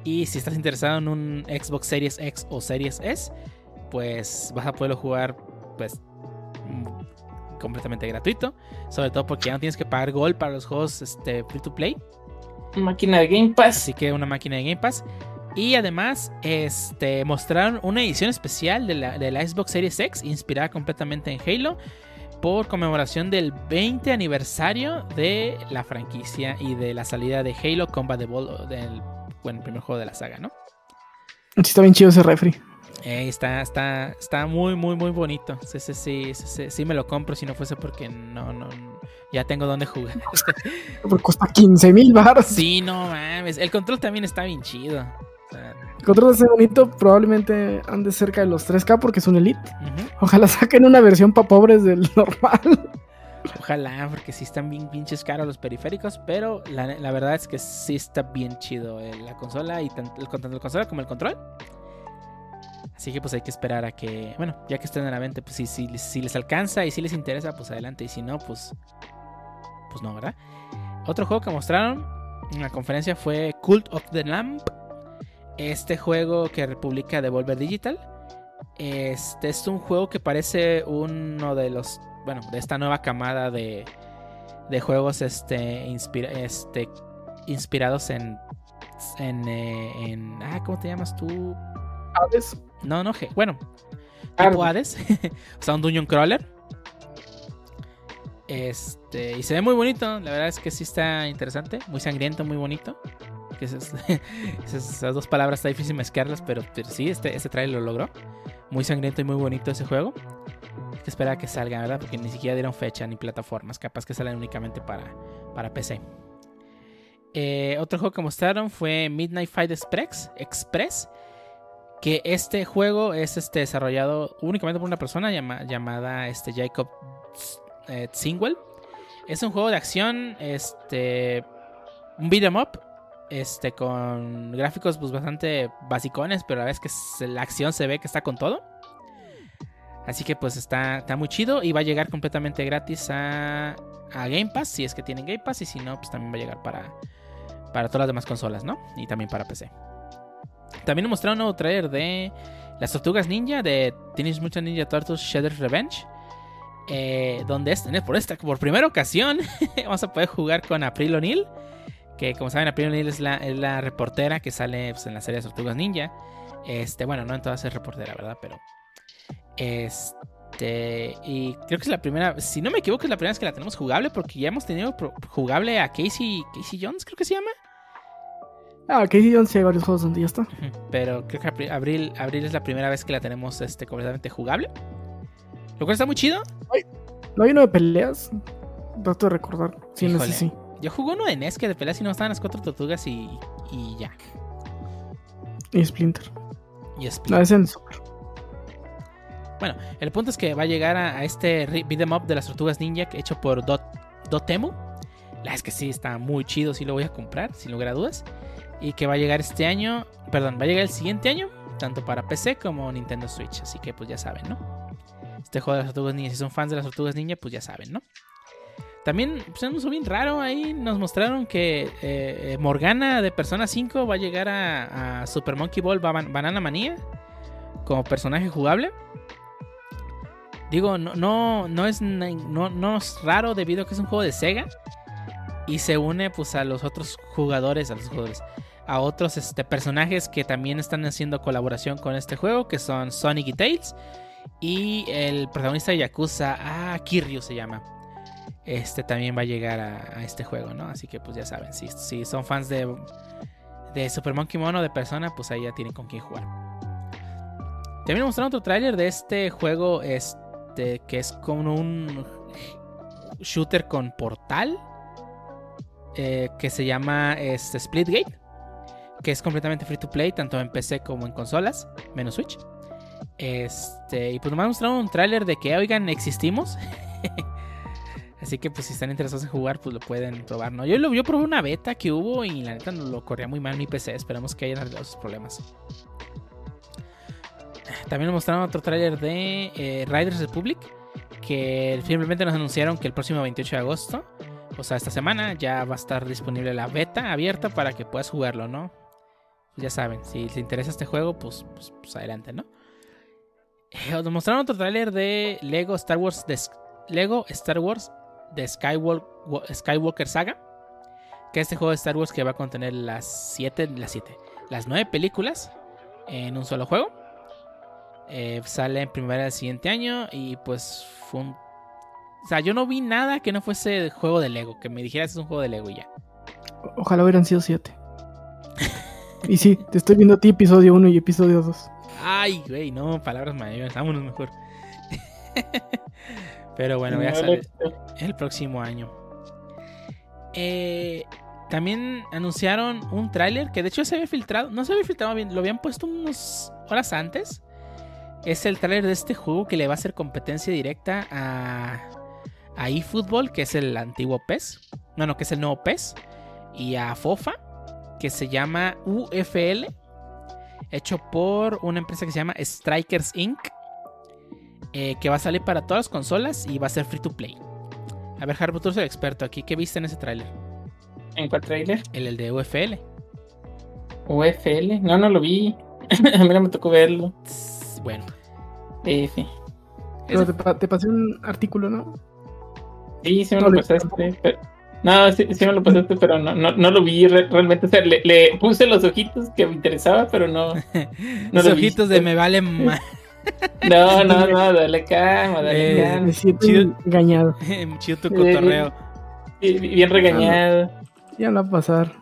Y si estás interesado en un Xbox Series X o Series S, pues vas a poderlo jugar pues mm, completamente gratuito. Sobre todo porque ya no tienes que pagar Gold para los juegos este, free to play. Máquina de Game Pass. Así que una máquina de Game Pass. Y además, este, mostraron una edición especial de la, de la Xbox Series X, inspirada completamente en Halo, por conmemoración del 20 aniversario de la franquicia y de la salida de Halo Combat Evolved, del bueno, el primer juego de la saga, ¿no? Sí, está bien chido ese refri. Eh, está, está, está muy, muy, muy bonito. Sí, sí, sí, sí, sí, me lo compro si no fuese porque no, no, ya tengo donde jugar. Porque cuesta 15 mil baros. sí, no mames. El control también está bien chido. O sea, El control de ese bonito probablemente ande cerca de los 3K porque es un Elite. Ojalá saquen una versión para pobres del normal. Ojalá, porque sí están bien pinches caros los periféricos, pero la, la verdad es que sí está bien chido eh, la consola y tanto el, tanto la consola como el control. Así que pues hay que esperar a que, bueno, ya que estén en la venta, pues si, si, si les alcanza y si les interesa, pues adelante. Y si no, pues, pues no, ¿verdad? Otro juego que mostraron en la conferencia fue Cult of the Lamp. Este juego que publica Devolver Digital. Este es un juego que parece uno de los. Bueno, de esta nueva camada de, de juegos este, inspira- este, inspirados en. En, eh, en. Ah, ¿cómo te llamas tú? ¿Sabes? No, no, bueno, Ah, tipo Hades. o sea, un Dungeon Crawler. Este, y se ve muy bonito. La verdad es que sí está interesante. Muy sangriento, muy bonito. Esas, dos palabras está difícil mezclarlas, pero, sí, este, este trailer lo logró. Muy sangriento y muy bonito ese juego. Hay que esperar a que salga, ¿verdad? Porque ni siquiera dieron fecha ni plataformas. Capaz que salen únicamente para, para PC. Eh, otro juego que mostraron fue Midnight Fight Express. Express que este juego es este, desarrollado únicamente por una persona llama- llamada este, Jacob eh, Singwell. Es un juego de acción, este, un beat 'em up, este, con gráficos pues, bastante basicones, pero la vez que la acción se ve que está con todo. Así que pues está, está muy chido y va a llegar completamente gratis a, a Game Pass, si es que tienen Game Pass, y si no, pues también va a llegar para, para todas las demás consolas, ¿no? Y también para PC. También nos mostraron un nuevo trailer de las tortugas ninja de Teenage Mutant Ninja Turtles Shredder's Revenge. eh, donde es, por esta, por primera ocasión, vamos a poder jugar con April O'Neil. Que como saben, April O'Neil es la, es la reportera que sale pues, en la serie de Tortugas Ninja. Este, bueno, no en todas es reportera, ¿verdad? Pero. Este. Y creo que es la primera. Si no me equivoco, es la primera vez que la tenemos jugable. Porque ya hemos tenido jugable a Casey. Casey Jones, creo que se llama. Ah, Casey Jones sí hay varios juegos donde ya está. Pero creo que Abril, Abril es la primera vez que la tenemos este, completamente jugable. Lo cual está muy chido. ¿No hay uno de peleas? Trato de recordar. Sí, no sé si. Yo jugué uno de NES que de peleas y no estaban las cuatro tortugas y, y ya. Y Splinter. Y Split. No, es en Super. Bueno, el punto es que va a llegar a, a este re- beat 'em up de las tortugas ninja hecho por Dot, Dotemu. La es que sí, está muy chido, sí lo voy a comprar, sin lugar a dudas. Y que va a llegar este año, perdón, va a llegar el siguiente año, tanto para PC como Nintendo Switch. Así que pues ya saben, ¿no? Este juego de las tortugas ninja, si son fans de las tortugas ninja, pues ya saben, ¿no? También, pues un uso bien raro ahí, nos mostraron que eh, eh, Morgana de Persona 5 va a llegar a, Super Monkey Ball Ban- Banana Manía como personaje jugable. Digo, no, no, no, es, no, no es raro debido a que es un juego de Sega. Y se une pues a los otros jugadores, a los jugadores, a otros este, personajes que también están haciendo colaboración con este juego, que son Sonic y Tails. Y el protagonista de Yakuza, ah, Kiryu se llama. Este también va a llegar a, este juego, ¿no? Así que pues ya saben, si, son fans de, de Super Monkey Mono de persona, pues ahí ya tienen con quién jugar. También mostraron otro tráiler de este juego, este, que es como un shooter con portal, eh, que se llama este, Splitgate, que es completamente free to play, tanto en PC como en consolas, menos Switch. Este, y pues nomás mostraron un tráiler de que, oigan, existimos. Así que pues si están interesados en jugar, pues lo pueden probar, ¿no? Yo, yo probé una beta que hubo y la neta lo corría muy mal mi PC. Esperemos que hayan arreglado sus problemas. También nos mostraron otro tráiler de eh, Riders Republic. Que simplemente nos anunciaron que el próximo 28 de agosto, o sea, esta semana, ya va a estar disponible la beta abierta para que puedas jugarlo, ¿no? Pues ya saben, si les interesa este juego, pues, pues, pues adelante, ¿no? Eh, Nos mostraron otro tráiler de Lego Star Wars Lego Star Wars de Skywalker, Skywalker Saga. Que es este juego de Star Wars que va a contener las 7, las 7, las 9 películas en un solo juego. Eh, sale en primavera del siguiente año y pues fue un... O sea, yo no vi nada que no fuese juego de Lego, que me dijeras es un juego de Lego y ya. Ojalá hubieran sido siete. y sí, te estoy viendo a ti episodio 1 y episodio 2. Ay, güey, no, palabras mayores, vámonos mejor. Pero bueno, ya sale lo- el próximo año. Eh, también anunciaron un tráiler que de hecho se había filtrado, no se había filtrado bien, lo habían puesto unas horas antes. Es el tráiler de este juego que le va a hacer competencia directa a, a eFootball, que es el antiguo PES. No, no, que es el nuevo PES. Y a FOFA, que se llama UFL. Hecho por una empresa que se llama Strikers Inc. eh, que va a salir para todas las consolas y va a ser free to play. A ver, Harbo, tú eres el experto aquí. ¿Qué viste en ese tráiler? ¿En cuál trailer? El, el de UFL. UFL. No, no lo vi. a mí no me tocó verlo. Bueno, F. Pero te, pa- te pasé un artículo, ¿no? Sí, sí me No lo pasaste. pero- No, sí, sí me lo pasaste, pero no, no, no lo vi re- realmente. O sea, le, le puse los ojitos que me interesaba, pero no. No Los lo ojitos de me vale más. No, no, no, dale calma, dale Eh, calma. Me siento chido. engañado. Chido tu cotorreo. Bien, bien regañado. Ya no va a pasar.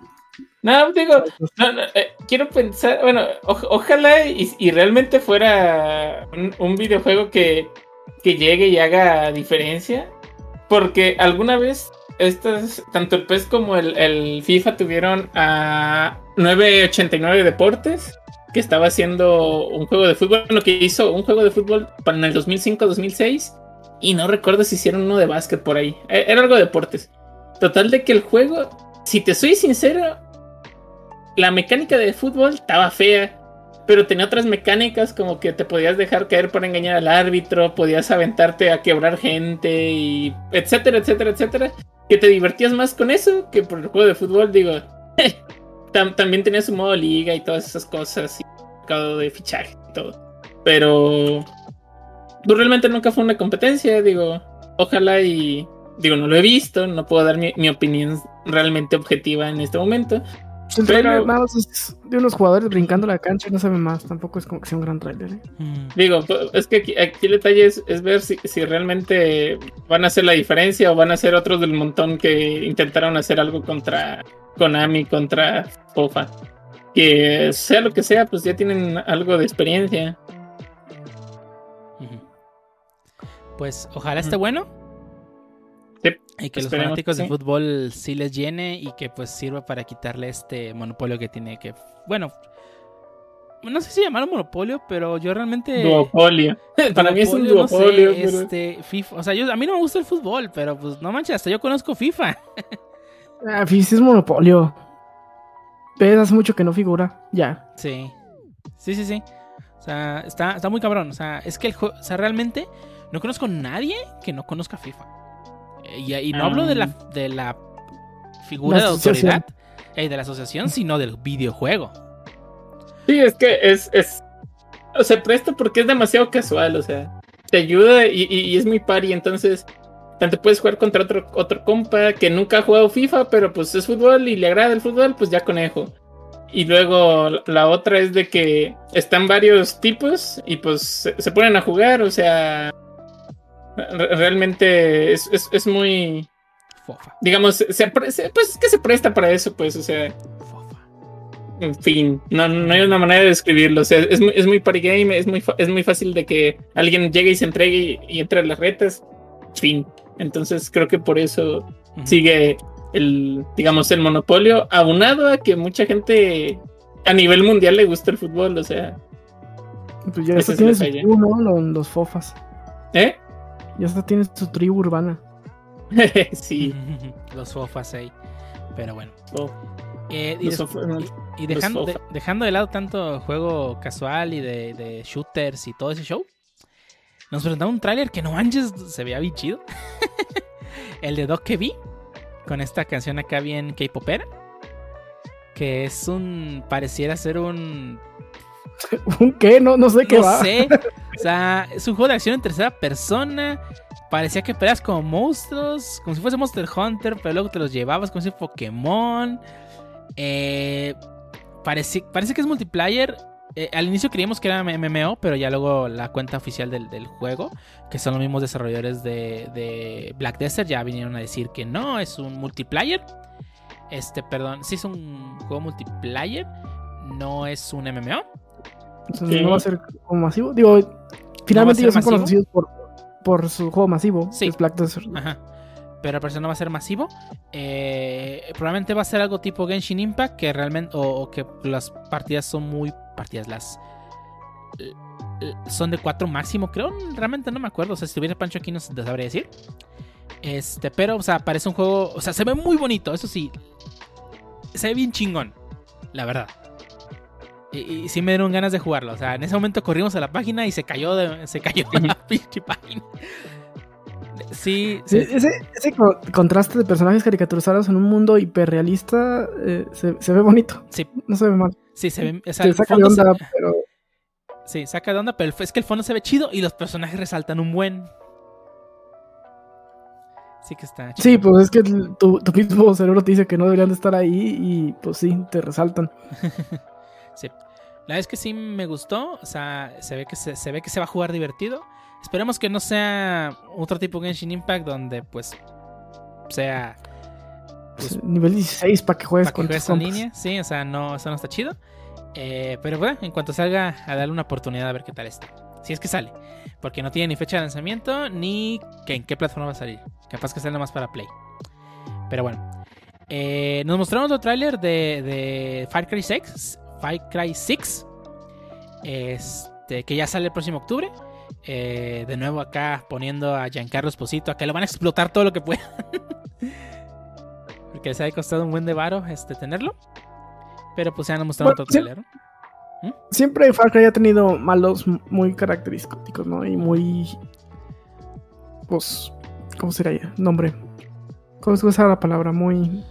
No, digo, no, no, eh, quiero pensar, bueno, o- ojalá y, y realmente fuera un, un videojuego que, que llegue y haga diferencia. Porque alguna vez estas, tanto el PES como el, el FIFA tuvieron a 989 Deportes, que estaba haciendo un juego de fútbol, lo que hizo un juego de fútbol en el 2005-2006. Y no recuerdo si hicieron uno de básquet por ahí. E- Era algo de deportes. Total de que el juego, si te soy sincero, la mecánica de fútbol estaba fea, pero tenía otras mecánicas como que te podías dejar caer para engañar al árbitro, podías aventarte a quebrar gente y etcétera, etcétera, etcétera. Que te divertías más con eso que por el juego de fútbol, digo. tam- también tenía su modo liga y todas esas cosas y mercado de fichaje y todo. Pero pues, realmente nunca fue una competencia, digo. Ojalá y digo, no lo he visto, no puedo dar mi, mi opinión realmente objetiva en este momento. El trailer nada más es de unos jugadores brincando la cancha y no se ve más. Tampoco es como que sea un gran trailer. ¿eh? Mm. Digo, pues, es que aquí, aquí el detalle es, es ver si, si realmente van a hacer la diferencia o van a ser otros del montón que intentaron hacer algo contra Konami, contra FOFA. Que sea lo que sea, pues ya tienen algo de experiencia. Pues ojalá esté bueno. Y que los fanáticos que de fútbol sí les llene y que pues sirva para quitarle este monopolio que tiene que... Bueno, no sé si llamarlo monopolio, pero yo realmente... Duopolio. Para mí es un Duopolio, no sé, duopolio. pero- este, FIFA, o sea, yo, a mí no me gusta el fútbol, pero pues no manches, hasta yo conozco FIFA. Ah, sí, sí es monopolio. Pero hace mucho que no figura. Ya. Sí, sí, sí, sí. O sea, está, está muy cabrón. O sea, es que el juego, o sea, realmente no conozco a nadie que no conozca FIFA. Y, y no hablo de la, de la figura La de autoridad, eh, de la asociación, sino del videojuego. Sí, es que es, es. O sea, presta porque es demasiado casual, o sea. Te ayuda y, y- y es muy pari, entonces. Tanto puedes jugar contra otro, otro compa que nunca ha jugado FIFA, pero pues es fútbol y le agrada el fútbol, pues ya conejo. Y luego la- la otra es de que están varios tipos y pues se, se ponen a jugar, o sea. Re- Realmente es, es, es muy. Fofa, Digamos, se, pues es que se presta para eso, pues, o sea. fofa. En fin, no, no hay una manera de describirlo. O sea, es muy, es muy party game, es muy, es muy fácil de que alguien llegue y se entregue y, y entre a las retas. Fin. Entonces creo que por eso sigue el, digamos, el monopolio, aunado a que mucha gente a nivel mundial le gusta el fútbol. O sea, Pues ya Ese hasta es tiene el su detalle. tribu, ¿no? Los, los fofas. ¿eh? Ya hasta tiene su tribu urbana. sí. Los fofas ahí. Pero bueno. Oh, Eh, y, dejando, de, dejando de lado tanto juego casual y de, de shooters y todo ese show, nos presentaron un tráiler que no manches, se veía bien chido. El de Doc que vi, con esta canción acá bien K-popera. Que es un. Pareciera ser un. ¿Un qué? No, no sé qué No va. sé. O sea, es un juego de acción en tercera persona. Parecía que peleas como monstruos. Como si fuese Monster Hunter. Pero luego te los llevabas como si fuese Pokémon. Eh, parece, parece que es multiplayer. Eh, al inicio creíamos que era MMO. Pero ya luego la cuenta oficial del, del juego. Que son los mismos desarrolladores de, de Black Desert. Ya vinieron a decir que no. Es un multiplayer. Este, perdón. Sí es un juego multiplayer. No es un MMO. Entonces, no va a ser como masivo. Digo, finalmente ser ellos son conocidos por, por su juego masivo. Sí. Es Black Desert. Ajá. Pero parecer no va a ser masivo. Eh, probablemente va a ser algo tipo Genshin Impact. Que realmente. O, o que las partidas son muy. Partidas las. l- l- Son de 4 máximo, creo. Realmente no me acuerdo. O sea, si estuviera Pancho aquí no sabría decir. Este, pero, o sea, parece un juego. O sea, se ve muy bonito, eso sí. Se ve bien chingón. La verdad. Y, y sí me dieron ganas de jugarlo. O sea, en ese momento corrimos a la página y se cayó de, se cayó la pinche página. Sí, Sí, sí, ese, ese co- contraste de personajes caricaturizados en un mundo hiperrealista eh, se, se ve bonito. Sí. No se ve mal. Sí, se ve. O sea, saca de se- onda, pero Sí, saca de onda, pero es que el fondo se ve chido y los personajes resaltan un buen. Sí que está Sí, chido. pues es que tu, tu mismo cerebro te dice que no deberían de estar ahí y pues sí, te resaltan. Sí. La es que sí me gustó. O sea, se ve que se, se ve que se va a jugar divertido. Esperemos que no sea otro tipo de Genshin Impact donde pues sea Pues- Nivel 16 para que juegues que con juegues tus en compas. línea. Sí, o sea, no, eso no está chido. Eh, pero bueno, en cuanto salga, a darle una oportunidad a ver qué tal está. Si es que sale. Porque no tiene ni fecha de lanzamiento ni que en qué plataforma va a salir. Capaz que sale más para Play. Pero bueno. Eh, nos mostraron otro tráiler de, de Far Cry 6. Far Cry 6. Este, que ya sale el próximo octubre. Eh, de nuevo acá poniendo a Giancarlo Esposito a que lo van a explotar todo lo que puedan. Porque les ha costado un buen de varo este, tenerlo. Pero pues ya nos mostraron Bueno, otro trailer. ¿no? Siempre Far Cry ha tenido malos muy característicos, ¿no? Y muy. Pues. ¿Cómo sería? Nombre. ¿Cómo se usa la palabra? Muy.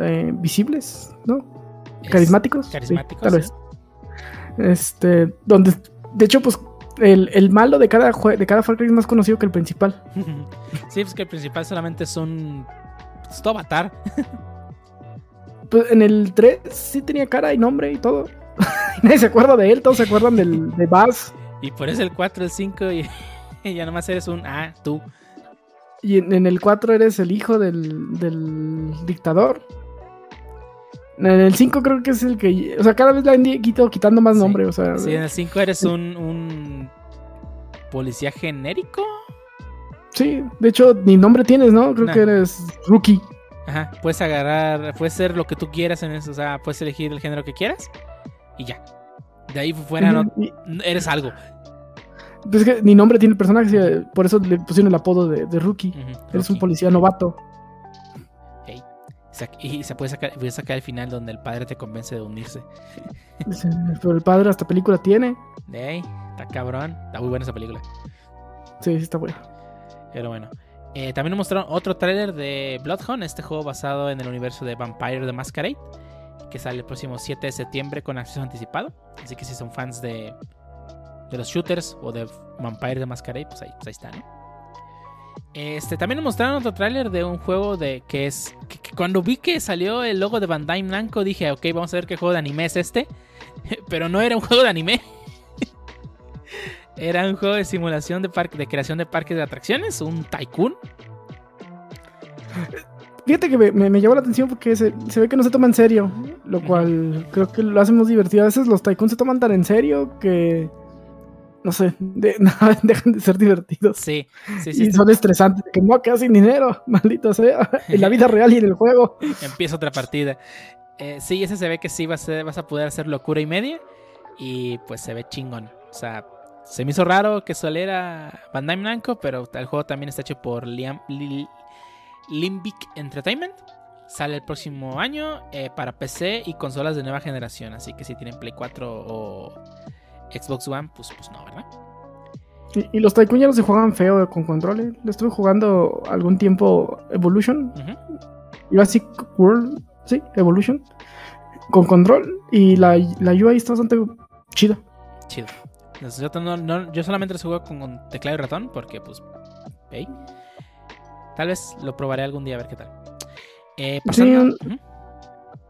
eh, visibles, ¿no? Carismáticos. sí, tal vez. Este. Donde. De hecho, pues. El, el malo de cada, de cada Far Cry es más conocido que el principal. sí, pues que el principal solamente es un. Es tu avatar. Pues en el 3 sí tenía cara y nombre y todo. Nadie se acuerda de él, todos se acuerdan del, de Buzz. Y por eso el 4, el 5 y, y ya nomás eres un. Ah, tú. Y en, en el 4 eres el hijo del, del dictador. En el 5 creo que es el que. O sea, cada vez le han quitado, quitando más Sí. nombre. O sea, Sí, en el 5 eres un, un. Policía genérico. sí, de hecho, ni nombre tienes, ¿no? Creo Nah. que eres rookie. Ajá. Puedes agarrar. Puedes ser lo que tú quieras en eso. O sea, puedes elegir el género que quieras. Y ya. De ahí fuera no. Eres algo. pues es que ni nombre tiene el personaje, por eso le pusieron el apodo de, de rookie. Eres un policía novato. Ey. Y se puede sacar, voy a sacar el final donde el padre te convence de unirse. Pero el padre hasta película tiene. Ahí, está cabrón. Está muy buena esa película. Sí, sí, está bueno. Pero bueno. Eh, también nos mostraron otro tráiler de Bloodhound, este juego basado en el universo de Vampire the Masquerade, que sale el próximo 7 de septiembre con acceso anticipado. Así que si son fans de, de los shooters o de Vampire the Masquerade, pues ahí, pues ahí está, ¿no? Este, también nos mostraron otro tráiler de un juego de que es que- que cuando vi que salió el logo de Bandai Namco dije, ok, vamos a ver qué juego de anime es este. Pero no era un juego de anime. Era un juego de simulación de parque, de creación de parques de atracciones, un tycoon. Fíjate que me, me- me llamó la atención porque se, se ve que no se toma en serio, lo cual creo que lo hacemos divertido. A veces los tycoons se toman tan en serio que, no sé, de- dejan de ser divertidos. Sí, sí, sí. y son estresantes, que no quedas sin dinero, maldito sea, en la vida real y en el juego. Empieza otra partida. Eh, sí, ese se ve que sí va a vas a poder hacer locura y media. Y pues se ve chingón. O sea, se me hizo raro que solo era Bandai Namco, pero el juego también está hecho por Liam- Limbic Entertainment. Sale el próximo año eh, para PC y consolas de nueva generación. Así que si tienen Play 4 o Xbox One, pues, pues no, ¿verdad? Y, y los tycoons ya no se juegan feo con controles. Lo estuve jugando algún tiempo Evolution, Ujú. Jurassic World, sí, Evolution, con control. Y la, la UI está bastante chida. Chido. Yo, no- no- yo solamente los juego con, con teclado y ratón porque, pues, ok. Tal vez lo probaré algún día a ver qué tal. Eh, pasando. Ujú.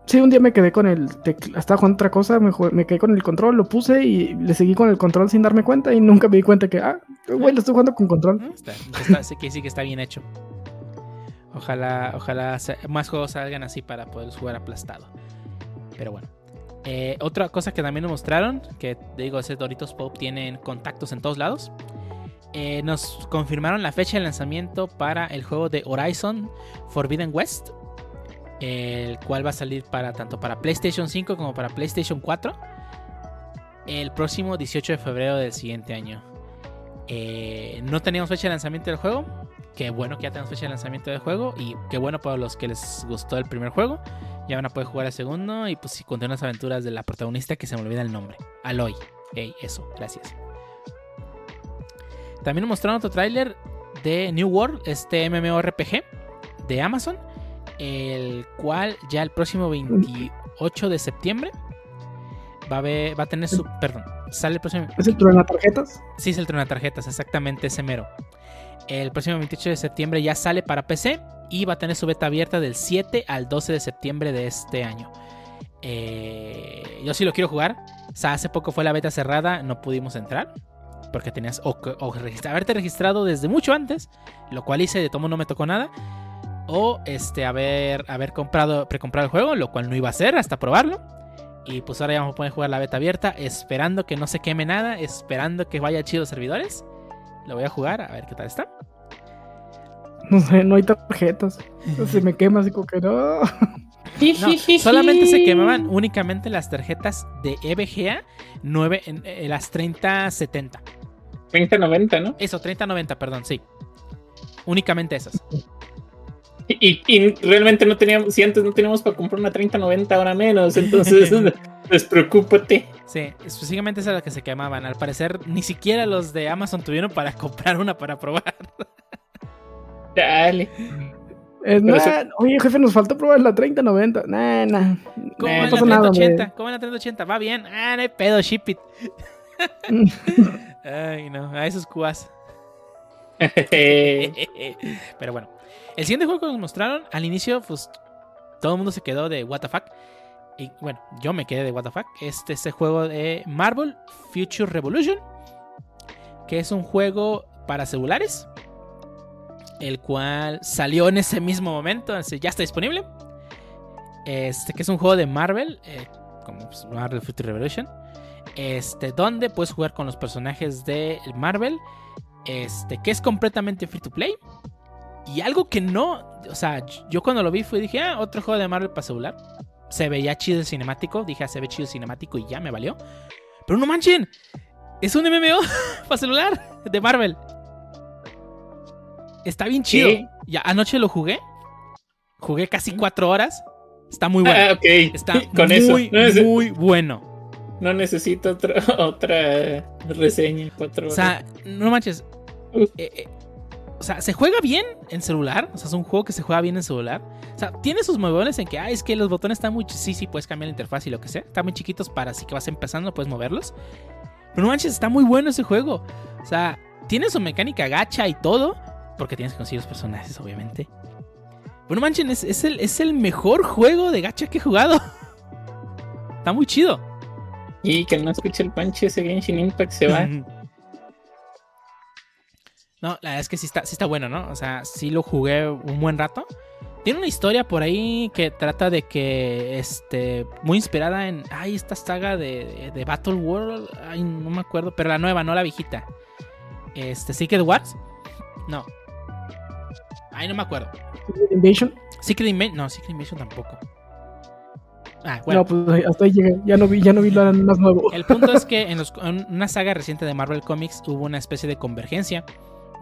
Sí, un día me quedé con el teclado, estaba jugando otra cosa, me, me quedé con el control, lo puse y le seguí con el control sin darme cuenta y nunca me di cuenta que, ah, güey, lo estoy jugando con control. Sí que sí que está bien hecho. Ojalá, ojalá más juegos salgan así para poder jugar aplastado. Pero bueno. Eh, otra cosa que también nos mostraron, que digo, ese Doritos Pop tienen contactos en todos lados. Eh, nos confirmaron la fecha de lanzamiento para el juego de Horizon Forbidden West. El cual va a salir para tanto para PlayStation 5 como para PlayStation 4. El próximo 18 de febrero del siguiente año. Eh, no teníamos fecha de lanzamiento del juego. Qué bueno que ya tenemos fecha de lanzamiento del juego. Y qué bueno para los que les gustó el primer juego. Ya van a poder jugar el segundo. Y pues si continúan las aventuras de la protagonista que se me olvida el nombre. Aloy. Ey, eso, gracias. También mostraron otro tráiler de New World, este MMORPG de Amazon. El cual ya el próximo 28 de septiembre va a, ver, va a tener su. Perdón, sale el próximo. ¿Es el tarjetas? Sí, es el tarjetas, exactamente ese mero. El próximo 28 de septiembre ya sale para PC y va a tener su beta abierta del 7 al 12 de septiembre de este año. Eh, yo sí lo quiero jugar. O sea, hace poco fue la beta cerrada, no pudimos entrar. Porque tenías o, o haberte registrado desde mucho antes, lo cual hice, de tomo no me tocó nada. O este, haber, haber comprado, precomprado el juego, lo cual no iba a hacer hasta probarlo. Y pues ahora ya vamos a poder jugar la beta abierta, esperando que no se queme nada, esperando que vaya chido los servidores. Lo voy a jugar, a ver qué tal está. No sé, no hay tarjetas. Se me quema así como que no. solamente se quemaban únicamente las tarjetas de EVGA 9, en, las 3070. 3090, ¿no? Eso, 3090, perdón, sí. Únicamente esas. Y, realmente no teníamos, si antes no teníamos para comprar una 3090, ahora menos, entonces despreocúpate. Sí, específicamente esas las que se quemaban. Al parecer, ni siquiera los de Amazon tuvieron para comprar una para probar. Dale. Oye, jefe, nos falta probar la 3090. Nah, nah. ¿Cómo en la 3080? ¿Cómo en la 3080? Va bien. Ah, no hay pedo, ship it. Ay, no, a esos cuas. Pero bueno, el siguiente juego que nos mostraron al inicio, pues todo el mundo se quedó de fuck. Y bueno, yo me quedé de fuck. Este es el juego de Marvel Future Revolution, que es un juego para celulares, el cual salió en ese mismo momento, ya está disponible. Este que es un juego de Marvel, eh, como pues, Marvel Future Revolution, este donde puedes jugar con los personajes de Marvel, este que es completamente free to play. Y algo que no, o sea, yo cuando lo vi fue dije, ah, otro juego de Marvel para celular. Se veía chido el cinemático, dije, ah, se ve chido el cinemático y ya me valió. Pero no manchen, es un MMO para celular de Marvel. Está bien chido. Ya anoche lo jugué. Jugué casi cuatro horas. Está muy bueno. Ah, Está muy, muy bueno. No necesito otra, otra reseña. Cuatro horas. O sea, no manches. Eh, eh, o sea, se juega bien en celular. O sea, es un juego que se juega bien en celular. O sea, tiene sus movibles en que, ah, es que los botones están muy. Sí, sí, puedes cambiar la interfaz y lo que sea. Están muy chiquitos para así que vas empezando, puedes moverlos. Pero no manches, está muy bueno ese juego. O sea, tiene su mecánica gacha y todo. Porque tienes que conseguir los personajes, obviamente. Bueno, manchen, es, el, es el mejor juego de gacha que he jugado. Está muy chido. Y que no escuche el panche, ese Genshin Impact se va. No, la verdad es que sí está, sí está bueno, ¿no? O sea, sí lo jugué un buen rato. Tiene una historia por ahí que trata de que, este, muy inspirada en, ay, esta saga de, de Battle World, ay, no me acuerdo, pero la nueva, no la viejita. Este, Secret Wars. No, Ay, no me acuerdo. ¿Secret Invasion? Secret Invasion. No, Secret Invasion tampoco. Ah, bueno. No, pues hasta ahí llegué. Ya no vi, ya no vi lo más nuevo. El punto es que en, una saga reciente de Marvel Comics hubo una especie de convergencia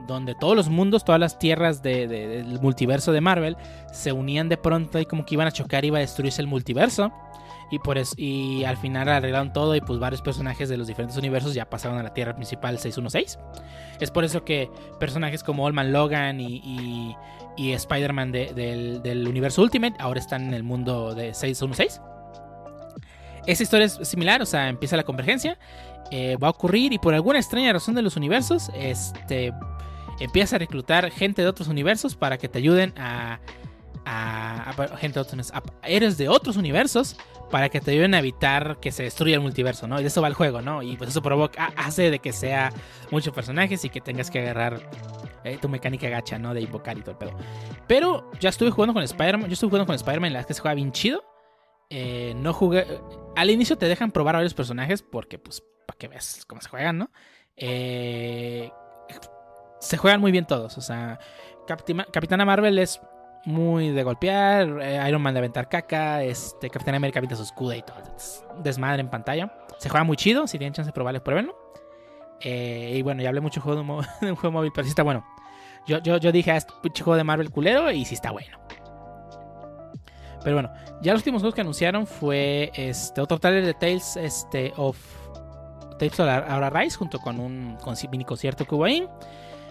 donde todos los mundos, todas las tierras del multiverso de Marvel se unían de pronto y como que iban a chocar, iba a destruirse el multiverso. Y, por eso, y al final arreglaron todo y pues varios personajes de los diferentes universos ya pasaron a la Tierra principal 616. Es por eso que personajes como Olman Logan y, y, Spider-Man del, universo Ultimate ahora están en el mundo de 616. Esa historia es similar, o sea, empieza la convergencia, eh, va a ocurrir y por alguna extraña razón de los universos, este, empieza a reclutar gente de otros universos para que te ayuden a, a, gente de otros, a héroes de otros universos para que te ayuden a evitar que se destruya el multiverso, ¿no? Y de eso va el juego, ¿no? Y pues eso provoca, hace de que sea muchos personajes y que tengas que agarrar eh, tu mecánica gacha, ¿no? De invocar y todo el pedo. Pero ya estuve jugando con Spider-Man, yo estuve jugando con Spider-Man en la que se juega bien chido. Eh, no jugué. Al inicio te dejan probar varios personajes porque, pues, para que veas cómo se juegan, ¿no? Eh, se juegan muy bien todos. O sea, Capitana Marvel es muy de golpear, eh, Iron Man de aventar caca, este, Capitán América avienta su escudo y todo. Desmadre en pantalla. Se juega muy chido, si tienen chance de probarlo, pruébenlo. Eh, y bueno, ya hablé mucho de un juego móvil, pero sí está bueno. Yo, yo, yo dije, ah, este juego de Marvel culero y sí está bueno. Pero bueno, ya los últimos juegos que anunciaron fue este otro trailer de Tales este, of Tales of Aura Rise junto con un mini concierto que hubo ahí.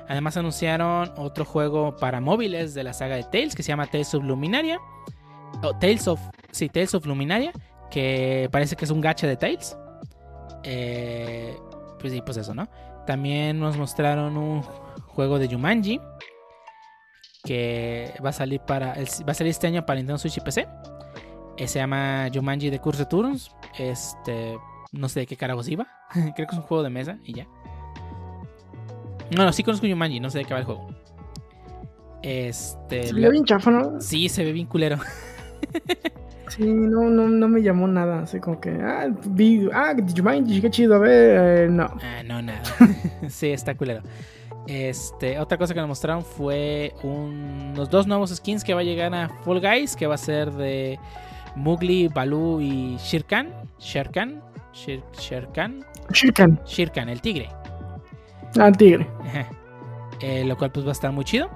Además anunciaron otro juego para móviles de la saga de Tales que se llama Tales of Luminaria. Tales of, sí, Tales of Luminaria. que parece que es un gacha de Tails. Eh, pues sí, pues eso, ¿no? También nos mostraron un juego de Jumanji que va a salir para va a salir este año para Nintendo Switch y PC. Eh, se llama Jumanji de Curse Turns. Este, no sé de qué carajos iba. Creo que es un juego de mesa y ya. No, no, sí conozco Jumanji, no sé de qué va el juego. Este, Se veía bien chafa, ¿no? sí se ve bien culero. Sí, no, no, no me llamó nada. Así como que, ah, vi, ah, Jumanji, qué chido, a ver, eh, no. Ah, no, nada. sí, está culero. Este, otra cosa que nos mostraron fue un- unos dos nuevos skins que va a llegar a Fall Guys, que va a ser de Mowgli, Baloo y Shirkan. Sherkan, Shir, Sherkan, Shirkan, Shirkan, el tigre. Ah, tigre. Eh, lo cual pues va a estar muy chido.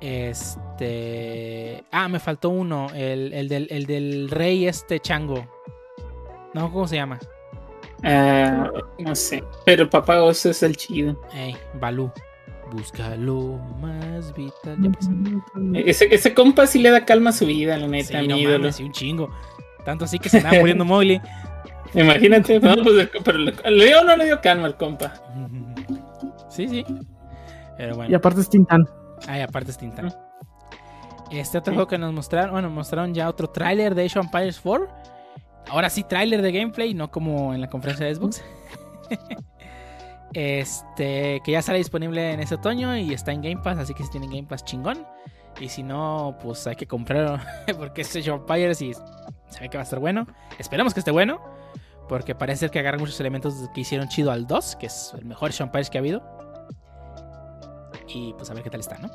Este. Ah, me faltó uno. El, el del, el del rey este chango. No, ¿cómo se llama? Ah, no sé. Pero papá oso es el chido. Ey, Balú. Busca lo más vital. Ya pues. Ese, ese compa sí le da calma a su vida, la neta, Sí, no ídolo. mames, sí, un chingo. Tanto así que se andaba muriendo Mowgli. Imagínate, no, pues, pero le, le dio o no le dio calma al compa. Sí, sí. Pero bueno. Y aparte es Tintán. Ah, y aparte es Tintán. Este otro juego que nos mostraron, bueno, mostraron ya otro tráiler de Age of Empires 4. Ahora sí, tráiler de gameplay, no como en la conferencia de Xbox. este, que ya sale disponible en ese otoño y está en Game Pass, así que si tienen Game Pass chingón. Y si no, pues hay que comprarlo porque es Age of Empires y se ve que va a estar bueno. Esperemos que esté bueno, porque parece que agarran muchos elementos que hicieron chido al 2, que es el mejor Age of Empires que ha habido. Y pues a ver qué tal está, ¿no?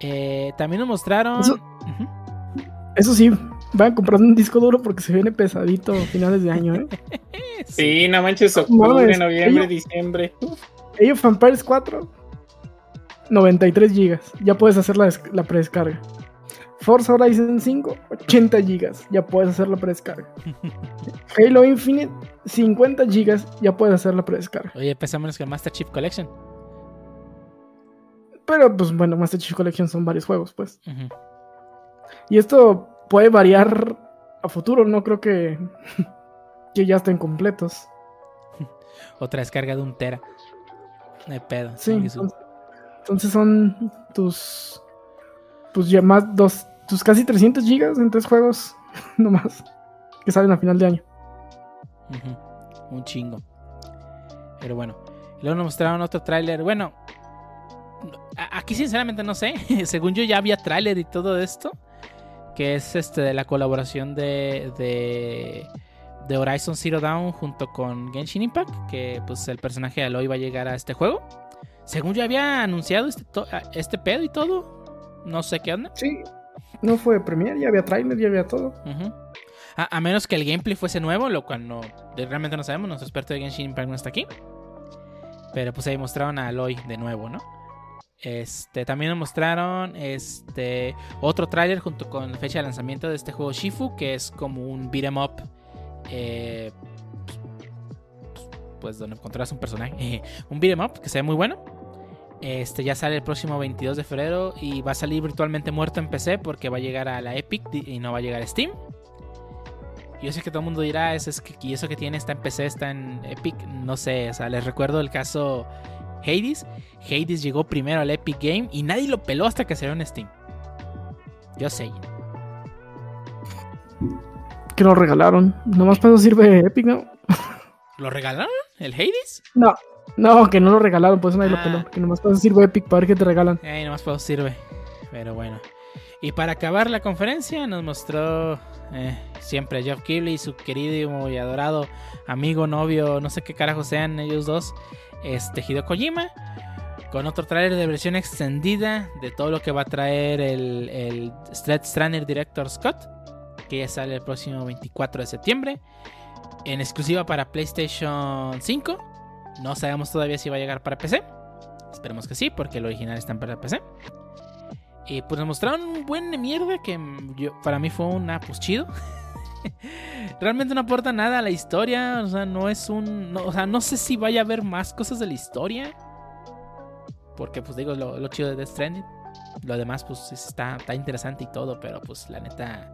Eh, también nos mostraron. Eso- sí, van comprando un disco duro porque se viene pesadito a finales de año, ¿eh? Sí, no manches, octubre, Mames, noviembre, ello- diciembre. Of Empires 4, 93 gigas. Ya puedes hacer la, la predescarga. Forza Horizon 5, 80 gigas. Ya puedes hacer la predescarga. Halo Infinite, 50 gigas. Ya puedes hacer la predescarga. Oye, pesa menos que el Master Chief Collection. Pero pues bueno, Master Chief Collection son varios juegos, pues. Y esto puede variar a futuro. No creo que, que ya estén completos. Otra descarga de un tera. No hay pedo. Sí, entonces, entonces son tus. Pues ya más dos. Tus casi 300 gigas en tres juegos nomás. Que salen a final de año. Un chingo. Pero bueno. Luego nos mostraron otro tráiler. Bueno. Aquí sinceramente no sé. Según yo ya había tráiler y todo esto. Que es este de la colaboración de, de, de Horizon Zero Dawn junto con Genshin Impact. Que pues el personaje de Aloy va a llegar a este juego. Según yo había anunciado este, este pedo y todo. No sé qué onda. Sí. No fue Premiere, ya había trailer, ya había todo. Ujú. a, a menos que el gameplay fuese nuevo, lo cual no, realmente no sabemos. Nuestro experto de Genshin Impact no está aquí. Pero pues ahí mostraron a Aloy de nuevo, ¿no? Este, también nos mostraron este, otro tráiler junto con la fecha de lanzamiento de este juego Shifu, que es como un beat 'em up. eh, pues donde encontrarás un personaje. un beat 'em up que se ve muy bueno. Este ya sale el próximo 22 de febrero y va a salir virtualmente muerto en PC porque va a llegar a la Epic y no va a llegar a Steam. Yo sé que todo el mundo dirá, eso es que y eso que tiene está en PC, está en Epic, no sé, o sea, les recuerdo el caso Hades. Hades llegó primero al Epic Game y nadie lo peló hasta que salió en Steam. Yo sé. Que lo regalaron. Nomás para eso sirve Epic, ¿no? ¿Lo regalaron? ¿El Hades? No. No, que no lo regalaron, pues nadie Ah. lo peló. Que nomás para eso sirve Epic para ver qué te regalan. Ay, nomás para eso sirve. Pero bueno. Y para acabar la conferencia nos mostró eh, siempre Jeff Keighley y su querido y adorado amigo, novio, no sé qué carajo sean ellos dos, este Hideo Kojima, con otro trailer de versión extendida de todo lo que va a traer el, el Stranding Director Scott, que ya sale el próximo 24 de septiembre, en exclusiva para PlayStation 5. No sabemos todavía si va a llegar para PC. Esperemos que sí, porque el original está para PC. Y pues nos mostraron un buen mierda que yo, para mí fue una pues chido. Realmente no aporta nada a la historia. O sea, no es un. no- o sea, no sé si vaya a haber más cosas de la historia. Porque, pues digo, lo, chido de Death Stranding. Lo demás, pues está, está interesante y todo. Pero, pues la neta.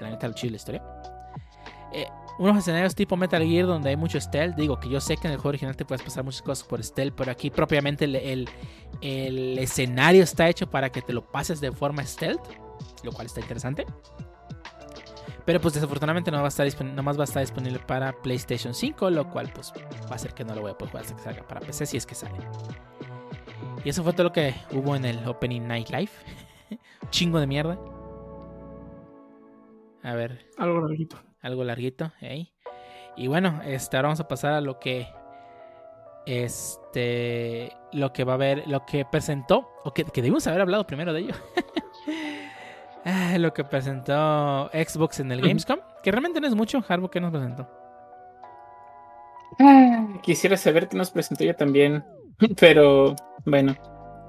La neta, lo chido de la historia. eh, unos escenarios tipo Metal Gear donde hay mucho stealth. Digo que yo sé que en el juego original te puedes pasar muchas cosas por stealth, pero aquí propiamente el- el escenario está hecho para que te lo pases de forma stealth, lo cual está interesante. Pero pues desafortunadamente no va a estar nomás va a estar disponible para PlayStation 5, lo cual pues va a hacer que no lo voy a poder jugar hasta que salga para PC si es que sale. Y eso fue todo lo que hubo en el Opening Night Live. Chingo de mierda. A ver, Algo larguito. algo larguito, ¿eh? Y bueno, este, ahora vamos a pasar a lo que. Este. Lo que va a haber. Lo que presentó. O que, que debimos haber hablado primero de ello. Ah, lo que presentó Xbox en el. Gamescom. Que realmente no es mucho, Harbo, que nos presentó. Quisiera saber qué nos presentó yo también. Pero bueno.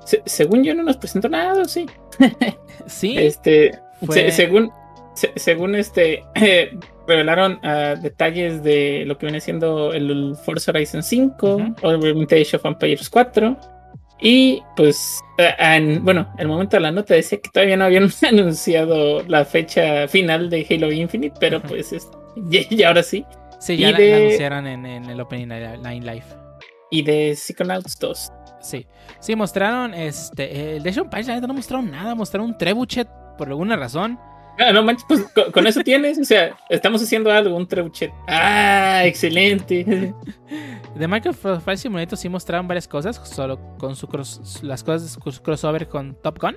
Se- según yo no nos presentó nada, sí. Sí, Este, Fue- se- según, se- según este, revelaron ah, detalles de lo que viene siendo el Forza Horizon 5, Ujú. obviamente Age of Empires 4. Y pues, en- bueno, el momento de la nota decía que todavía no habían anunciado la fecha final de Halo Infinite, pero pues es- y, ahora sí. sí, ya la, de- la anunciaron en, en el Opening Night Live. Y de Psychonauts 2. Sí, sí, mostraron este. El de Sean Page, la neta, no mostraron nada. Mostraron un trebuchet por alguna razón. Ah, no manches, pues con, con eso tienes, o sea, estamos haciendo algo, un trebuchet. Ah, excelente. De Microsoft Flight Simulator sí mostraron varias cosas, solo con su cross- las cosas su crossover con Top Gun.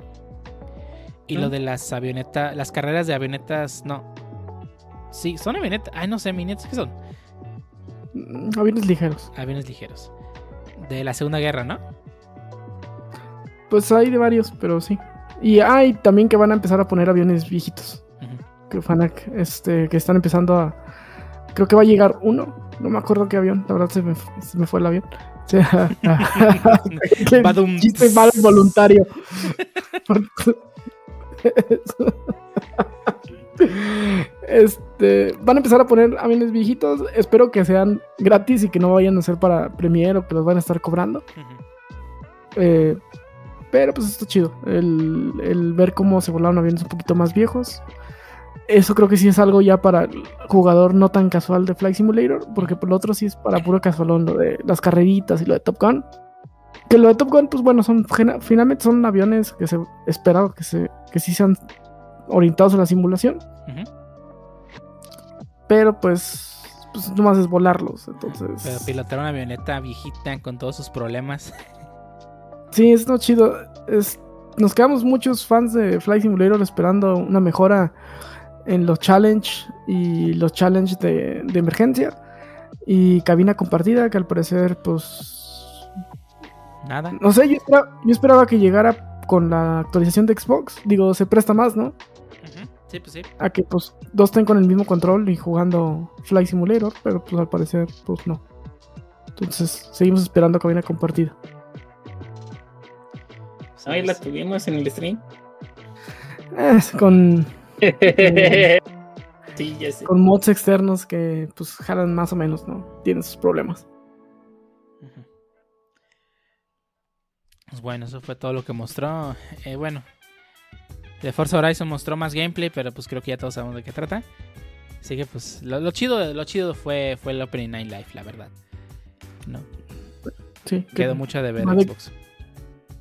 Y lo de las avionetas, las carreras de avionetas, no. Sí, son avionetas. Ay, no sé, avionetas, ¿qué son? Mm, Aviones ligeros. Aviones ligeros. De la Segunda Guerra, ¿no? Pues hay de varios, pero sí. Y hay también que van a empezar a poner aviones viejitos. Que van a, este, que están empezando a. Creo que va a llegar uno. No me acuerdo qué avión. La verdad se me, se me fue el avión. O sea, chiste mal voluntario. Este, van a empezar a poner aviones viejitos. Espero que sean gratis y que no vayan a ser para Premiere o que los van a estar cobrando. Eh, pero pues está chido. El, el ver cómo se volaron aviones un poquito más viejos. Eso creo que sí es algo ya para el jugador no tan casual de Flight Simulator. Porque por lo otro sí es para puro casualón lo de las carreritas y lo de Top Gun. Que lo de Top Gun, pues bueno, son finalmente son aviones que se espera que, se, que sí sean orientados a la simulación. Pero pues, pues nomás es volarlos. Entonces. Pero pilotar una avioneta viejita con todos sus problemas. Sí, es no chido. Es, nos quedamos muchos fans de Flight Simulator esperando una mejora en los challenge y los challenge de, de emergencia. Y cabina compartida, que al parecer, pues. Nada. No sé, yo esperaba, yo esperaba que llegara con la actualización de Xbox. Digo, se presta más, ¿no? Ujú. Sí, pues sí. A que pues dos estén con el mismo control y jugando Flight Simulator, pero pues al parecer, pues no. Entonces, seguimos esperando cabina compartida. Ahí la tuvimos en el stream. Eh, con sí, ya sé. con mods externos que pues jalan más o menos, ¿no? Tienen sus problemas. Pues bueno, eso fue todo lo que mostró. Eh, bueno, de Forza Horizon mostró más gameplay, pero pues creo que ya todos sabemos de qué trata. Así que pues lo, lo chido, lo chido fue, fue el Opening Night Live, la verdad. No, Sí, que quedó mucho de ver. Xbox.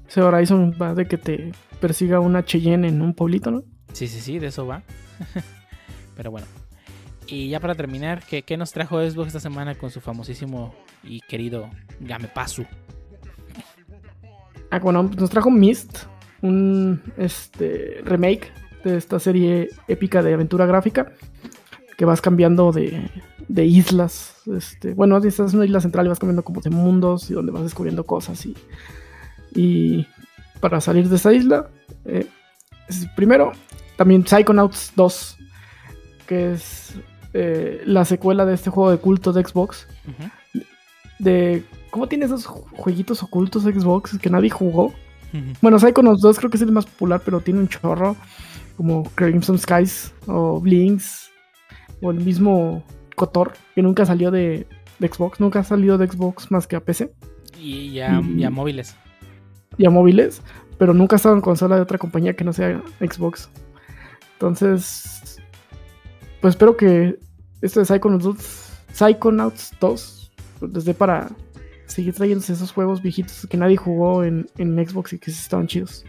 Ese Horizon va de que te persiga una Cheyenne en un pueblito, ¿no? Sí, sí, sí, de eso va. pero bueno. Y ya para terminar, ¿qué, qué nos trajo Xbox esta semana con su famosísimo y querido Game Pasu? Ah, bueno, nos trajo Myst, un este remake de esta serie épica de aventura gráfica que vas cambiando de, de islas. Este, bueno, estás en una isla central y vas cambiando como de mundos y donde vas descubriendo cosas y, y para salir de esa isla. eh, es- primero, también Psychonauts 2, que es eh, la secuela de este juego de culto de Xbox de cómo tiene esos ju- jueguitos ocultos de Xbox que nadie jugó. Ujú. Bueno, Psychonauts 2 creo que es el más popular, pero tiene un chorro como Crimson Skies o Blinks o el mismo Kotor que nunca salió de, de Xbox, nunca ha salido de Xbox más que a PC Y ya, Y- ya móviles. Y a móviles, pero nunca ha estado en consola de otra compañía que no sea Xbox. Entonces, pues espero que Esto de Psychonauts 2, Psychonauts 2 desde para seguir trayéndose esos juegos viejitos que nadie jugó en, en Xbox y que sí estaban chidos.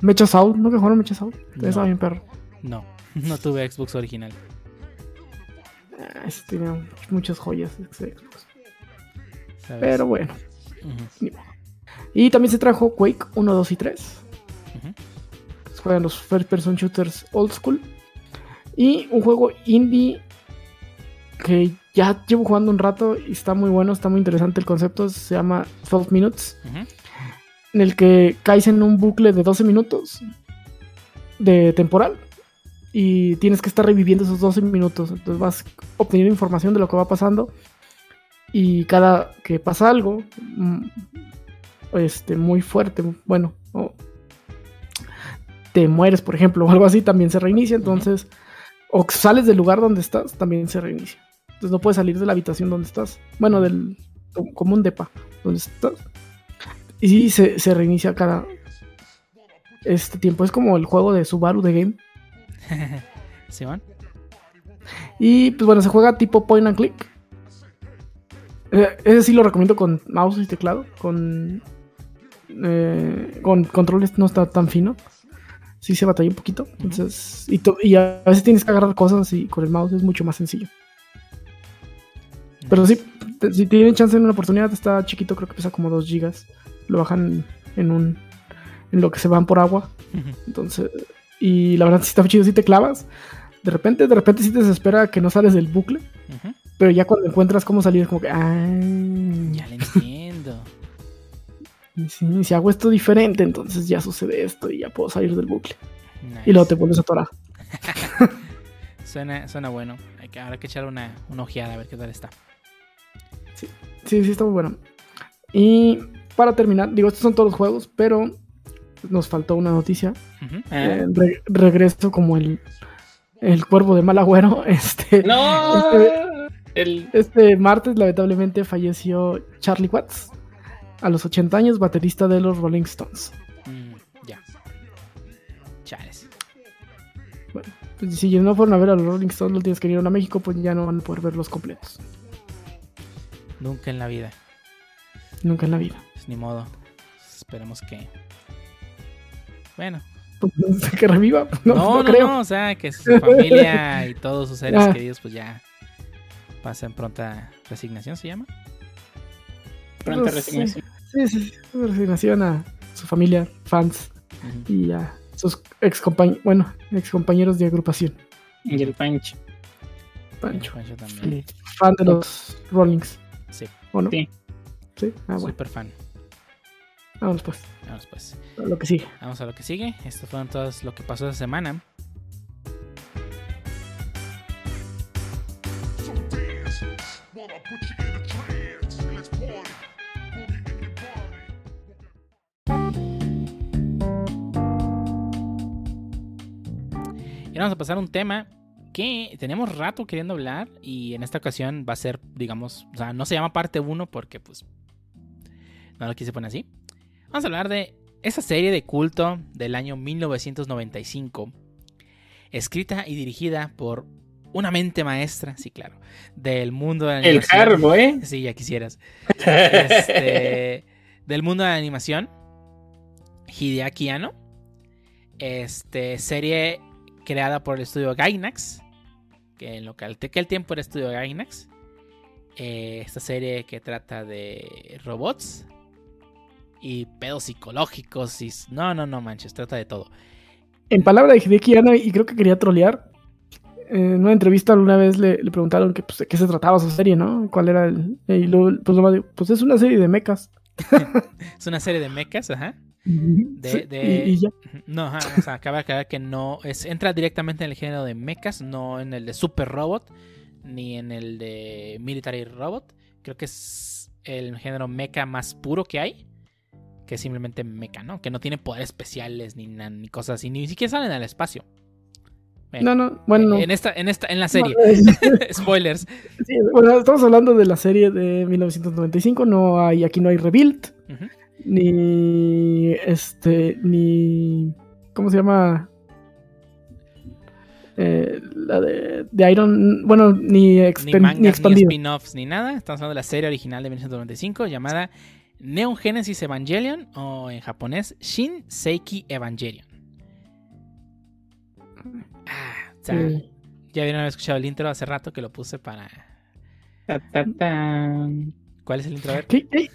Mecha Sound, ¿no que jugaron Mecha Sound? No. Estaba bien perro. No, no tuve Xbox original. Ah, ese tenía muchas joyas Xbox. ¿sabes? Pero bueno. Ni modo. Y también se trajo Quake 1, 2 y 3. ujú. Se juegan los first person shooters old school. Y un juego indie que ya llevo jugando un rato y está muy bueno, está muy interesante el concepto. Se llama 12 Minutes. Ujú. En el que caes en un bucle de 12 minutos de temporal. Y tienes que estar reviviendo esos 12 minutos. Entonces vas obteniendo información de lo que va pasando. Y cada que pasa algo mm, este, muy fuerte, bueno, o te mueres, por ejemplo, o algo así, también se reinicia. Entonces, o sales del lugar donde estás, también se reinicia. Entonces no puedes salir de la habitación donde estás. Bueno, del como un depa donde estás. Y sí, se, se reinicia cada este tiempo. Es como el juego de Subaru de Game. Simón. Y pues bueno, se juega tipo point and click. Eh, ese sí lo recomiendo con mouse y teclado. Con, eh, con controles no está tan fino. Sí se batalla un poquito. Entonces, y, a veces tienes que agarrar cosas y con el mouse es mucho más sencillo. Pero sí, si tienen chance en una oportunidad, está chiquito, creo que pesa como 2 gigas. Lo bajan en un en lo que se van por agua. Entonces, y la verdad sí está chido si te clavas. De repente, de repente sí te desespera que no sales del bucle. Pero ya cuando encuentras cómo salir es como que. Ah, Ya le entiendo. Y sí, si hago esto diferente, entonces ya sucede esto y ya puedo salir del bucle. Nice. Y luego te vuelves a atorar. Suena, suena bueno. Hay que, habrá que echarle una, una ojeada a ver qué tal está. Sí, sí, está muy bueno. Y para terminar, digo, estos son todos los juegos, pero nos faltó una noticia. Ah. Eh, re- regreso como el, el cuervo de mal agüero. Este, ¡No! Este- El, Este martes, lamentablemente, falleció Charlie Watts, a los 80 años, baterista de los Rolling Stones. Mm, ya. Chales. Pues, si no fueron a ver a los Rolling Stones los días que vinieron a México, pues ya no van a poder verlos completos. Nunca en la vida. Nunca en la vida. Pues ni modo. Esperemos que. Bueno. Pues, que reviva. No, No, no, no, creo. no, O sea, que su familia y todos sus seres Ah. queridos, pues ya pasen pronta resignación, ¿se llama? pronta Pues, resignación. Sí, sí, sí. Resignación a su familia, fans y a sus ex compañeros, bueno, ex compañeros de agrupación. Y el Pancho. Pancho. Pancho también. Fan de los Rollings, Sí, ¿o no? Sí. Sí. Ah, bueno. super fan. Vámonos pues. Vamos pues. a Lo que sigue. Vamos a lo que sigue. Esto fueron todos lo que pasó esta semana. Y vamos a pasar a un tema que tenemos rato queriendo hablar y en esta ocasión va a ser, digamos, o sea, no se llama parte 1 porque pues no lo quise poner así. Vamos a hablar de esa serie de culto del año 1995, escrita y dirigida por una mente maestra, sí, claro, del mundo de la El animación. Harbo, ¿eh? Sí, ya quisieras. Este, del mundo de la animación, Hideaki Anno. Este, serie creada por el estudio Gainax, que en lo que aquel tiempo era estudio Gainax. Eh, esta serie que trata de robots y pedos psicológicos y no, no, no manches, trata de todo. En palabra de Hideki y creo que quería trolear, en una entrevista alguna vez le, le preguntaron que, pues, de qué se trataba su serie, ¿no? ¿Cuál era el...? Y luego, pues, pues es una serie de mechas. Es una serie de mechas, ajá. De- Sí, de- Y, y ya. No, ajá, o sea, acaba de aclarar que no es entra directamente en el género de mechas, no en el de super robot ni en el de military robot. Creo que es el género mecha más puro que hay, que es simplemente mecha, ¿no? Que no tiene poderes especiales ni, ni cosas así, ni siquiera salen al espacio. No, no, bueno, no. En esta, en esta, en la serie. No, Spoilers. sí, bueno, estamos hablando de la serie de 1995, no hay, aquí no hay Rebuild, Ujú. Ni, este, ni, ¿cómo se llama? eh, la de, de Iron, bueno, ni, Ni mangas, ni ni, spin-offs, ni nada. Estamos hablando de la serie original de 1995 llamada Neon Genesis Evangelion o en japonés Shin Seiki Evangelion. Ah, o sea, Sí. ya vieron haber escuchado el intro hace rato que lo puse para. Ta, ta. ¿Cuál es el intro? A ver. ¿Qué? ¿Qué?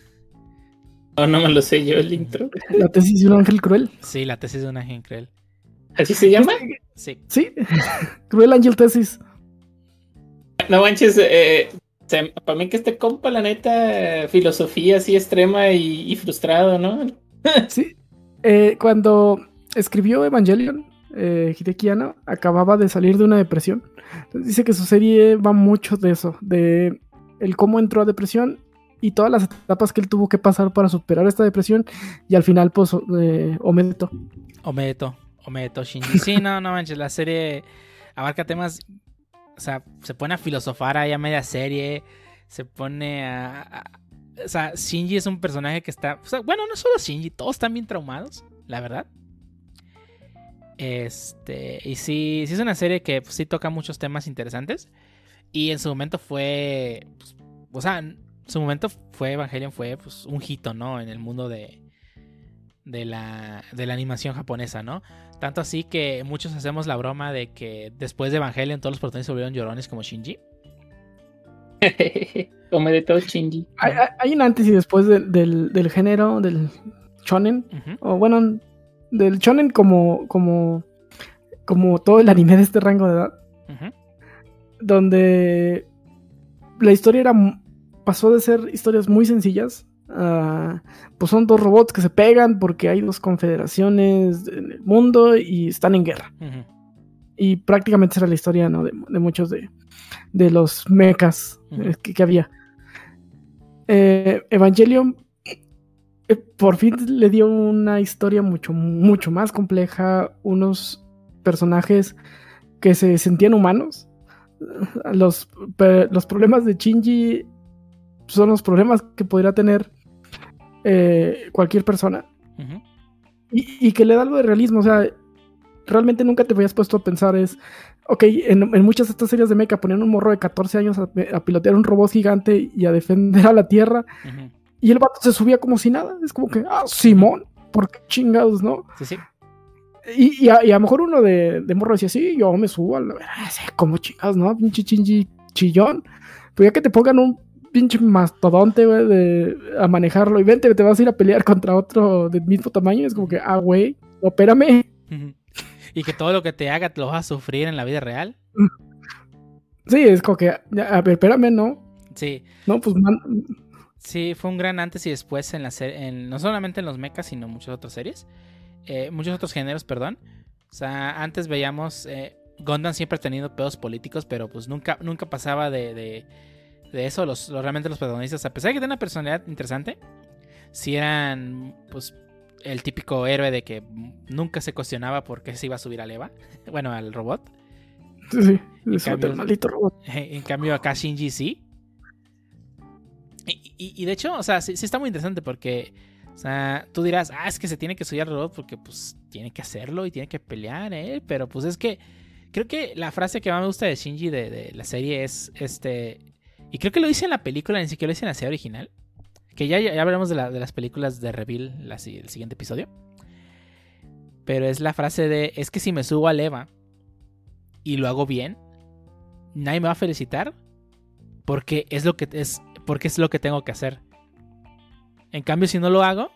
No, no me lo sé yo el intro. La tesis de un ángel cruel. Sí, la tesis de un ángel cruel. ¿Así se llama? Sí. Sí, cruel ángel tesis. No manches, eh, para mí que este compa, la neta, filosofía así extrema y, y frustrado, ¿no? Sí. Eh, cuando escribió Evangelion, eh, Hideki Anno acababa de salir de una depresión. Entonces dice que su serie va mucho de eso, de el cómo entró a depresión y todas las etapas que él tuvo que pasar para superar esta depresión y al final pues eh, Omedeto. Omedeto. Omedeto Shinji. Sí, no, no manches. La serie abarca temas. O sea, se pone a filosofar ahí a media serie. Se pone a. o sea, Shinji es un personaje que está. bueno, no solo Shinji, todos están bien traumados, la verdad. Este. Y sí, sí es una serie que pues, sí toca muchos temas interesantes. Y en su momento fue. pues, o sea, su momento fue Evangelion, fue pues, un hito, ¿no? En el mundo de. De la, de la animación japonesa, ¿no? Tanto así que muchos hacemos la broma de que después de Evangelion todos los protagonistas se volvieron llorones como Shinji. Come de todo Shinji. Hay, un antes y después de- del, del género del shonen, o bueno, del shonen como, como, como todo el anime de este rango de edad. Donde la historia era pasó de ser historias muy sencillas pues son dos robots que se pegan porque hay dos confederaciones en el mundo y están en guerra. Y prácticamente esa era la historia ¿no? de, de muchos de, de los mechas eh, que, que había. Eh, Evangelion eh, por fin le dio una historia mucho mucho más compleja unos personajes que se sentían humanos. Los, los problemas de Shinji son los problemas que podría tener eh, cualquier persona. Ujú. Y, y que le da algo de realismo. O sea, realmente nunca te habías puesto a pensar es. Ok, en, en muchas de estas series de mecha ponían un morro de 14 años a, a pilotear un robot gigante y a defender a la Tierra. Ujú. Y el vato se subía como si nada. Es como que, ah, Simón, ¿por qué chingados, no? Sí, sí. Y, y a, y a lo mejor uno de, de morro decía, sí, yo me subo a la sí, como chingados, ¿no? Pinche chingi chillón. Pero ya que te pongan un pinche mastodonte, güey, de- a manejarlo y vente, te vas a ir a pelear contra otro del mismo tamaño, es como que, ah, güey. Ujú. Y que todo lo que te haga te lo vas a sufrir en la vida real. Sí, es como que, a ver, espérame, ¿no? Sí, No, pues, man- sí, fue un gran antes y después en la serie, en, no solamente en los mechas, sino en muchas otras series. Eh, muchos otros géneros, perdón. O sea, antes veíamos. Eh, Gundam siempre ha tenido pedos políticos, pero pues nunca, nunca pasaba de, de, de eso. Los, los- realmente los protagonistas, a pesar de que tienen una personalidad interesante, si eran pues el típico héroe de que nunca se cuestionaba por qué se iba a subir al Eva. Bueno, al robot. sí, sí, En cambio- del maldito robot. En cambio, acá Shinji sí. Y, y- y de hecho, o sea, sí, sí está muy interesante porque, o sea, tú dirás, ah, es que se tiene que subir al robot porque, pues, tiene que hacerlo y tiene que pelear, ¿eh? Pero, pues, es que creo que la frase que más me gusta de Shinji de, de la serie es, este, y creo que lo dice en la película, ni siquiera lo dice en la serie original. Que ya, ya hablaremos de, la- de las películas de Reveal la el siguiente episodio. Pero es la frase de, es que si me subo al Eva y lo hago bien, nadie me va a felicitar porque es lo que es porque es lo que tengo que hacer. En cambio, si no lo hago,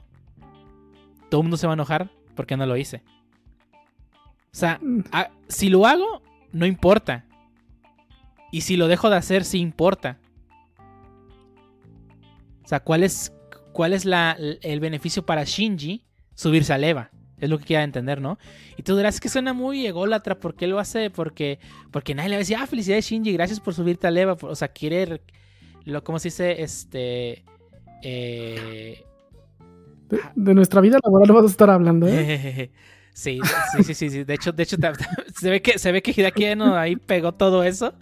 todo el mundo se va a enojar porque no lo hice. O sea, Mm. a- si lo hago, no importa. Y si lo dejo de hacer, sí importa. O sea, ¿cuál es, cuál es la- el beneficio para Shinji subirse al Eva? Es lo que quiera entender, ¿no? Y tú dirás "Es que suena muy ególatra. ¿Por qué lo hace? Porque, porque nadie le va a decir, ah, felicidades Shinji, gracias por subirte al Eva. O sea, quiere, lo, ¿cómo se dice? Este... eh, De, de nuestra vida laboral vas a estar hablando, ¿eh? Sí, sí, sí, sí, sí. De hecho, de hecho, se ve que se ve que Hideaki Anno ahí pegó todo eso.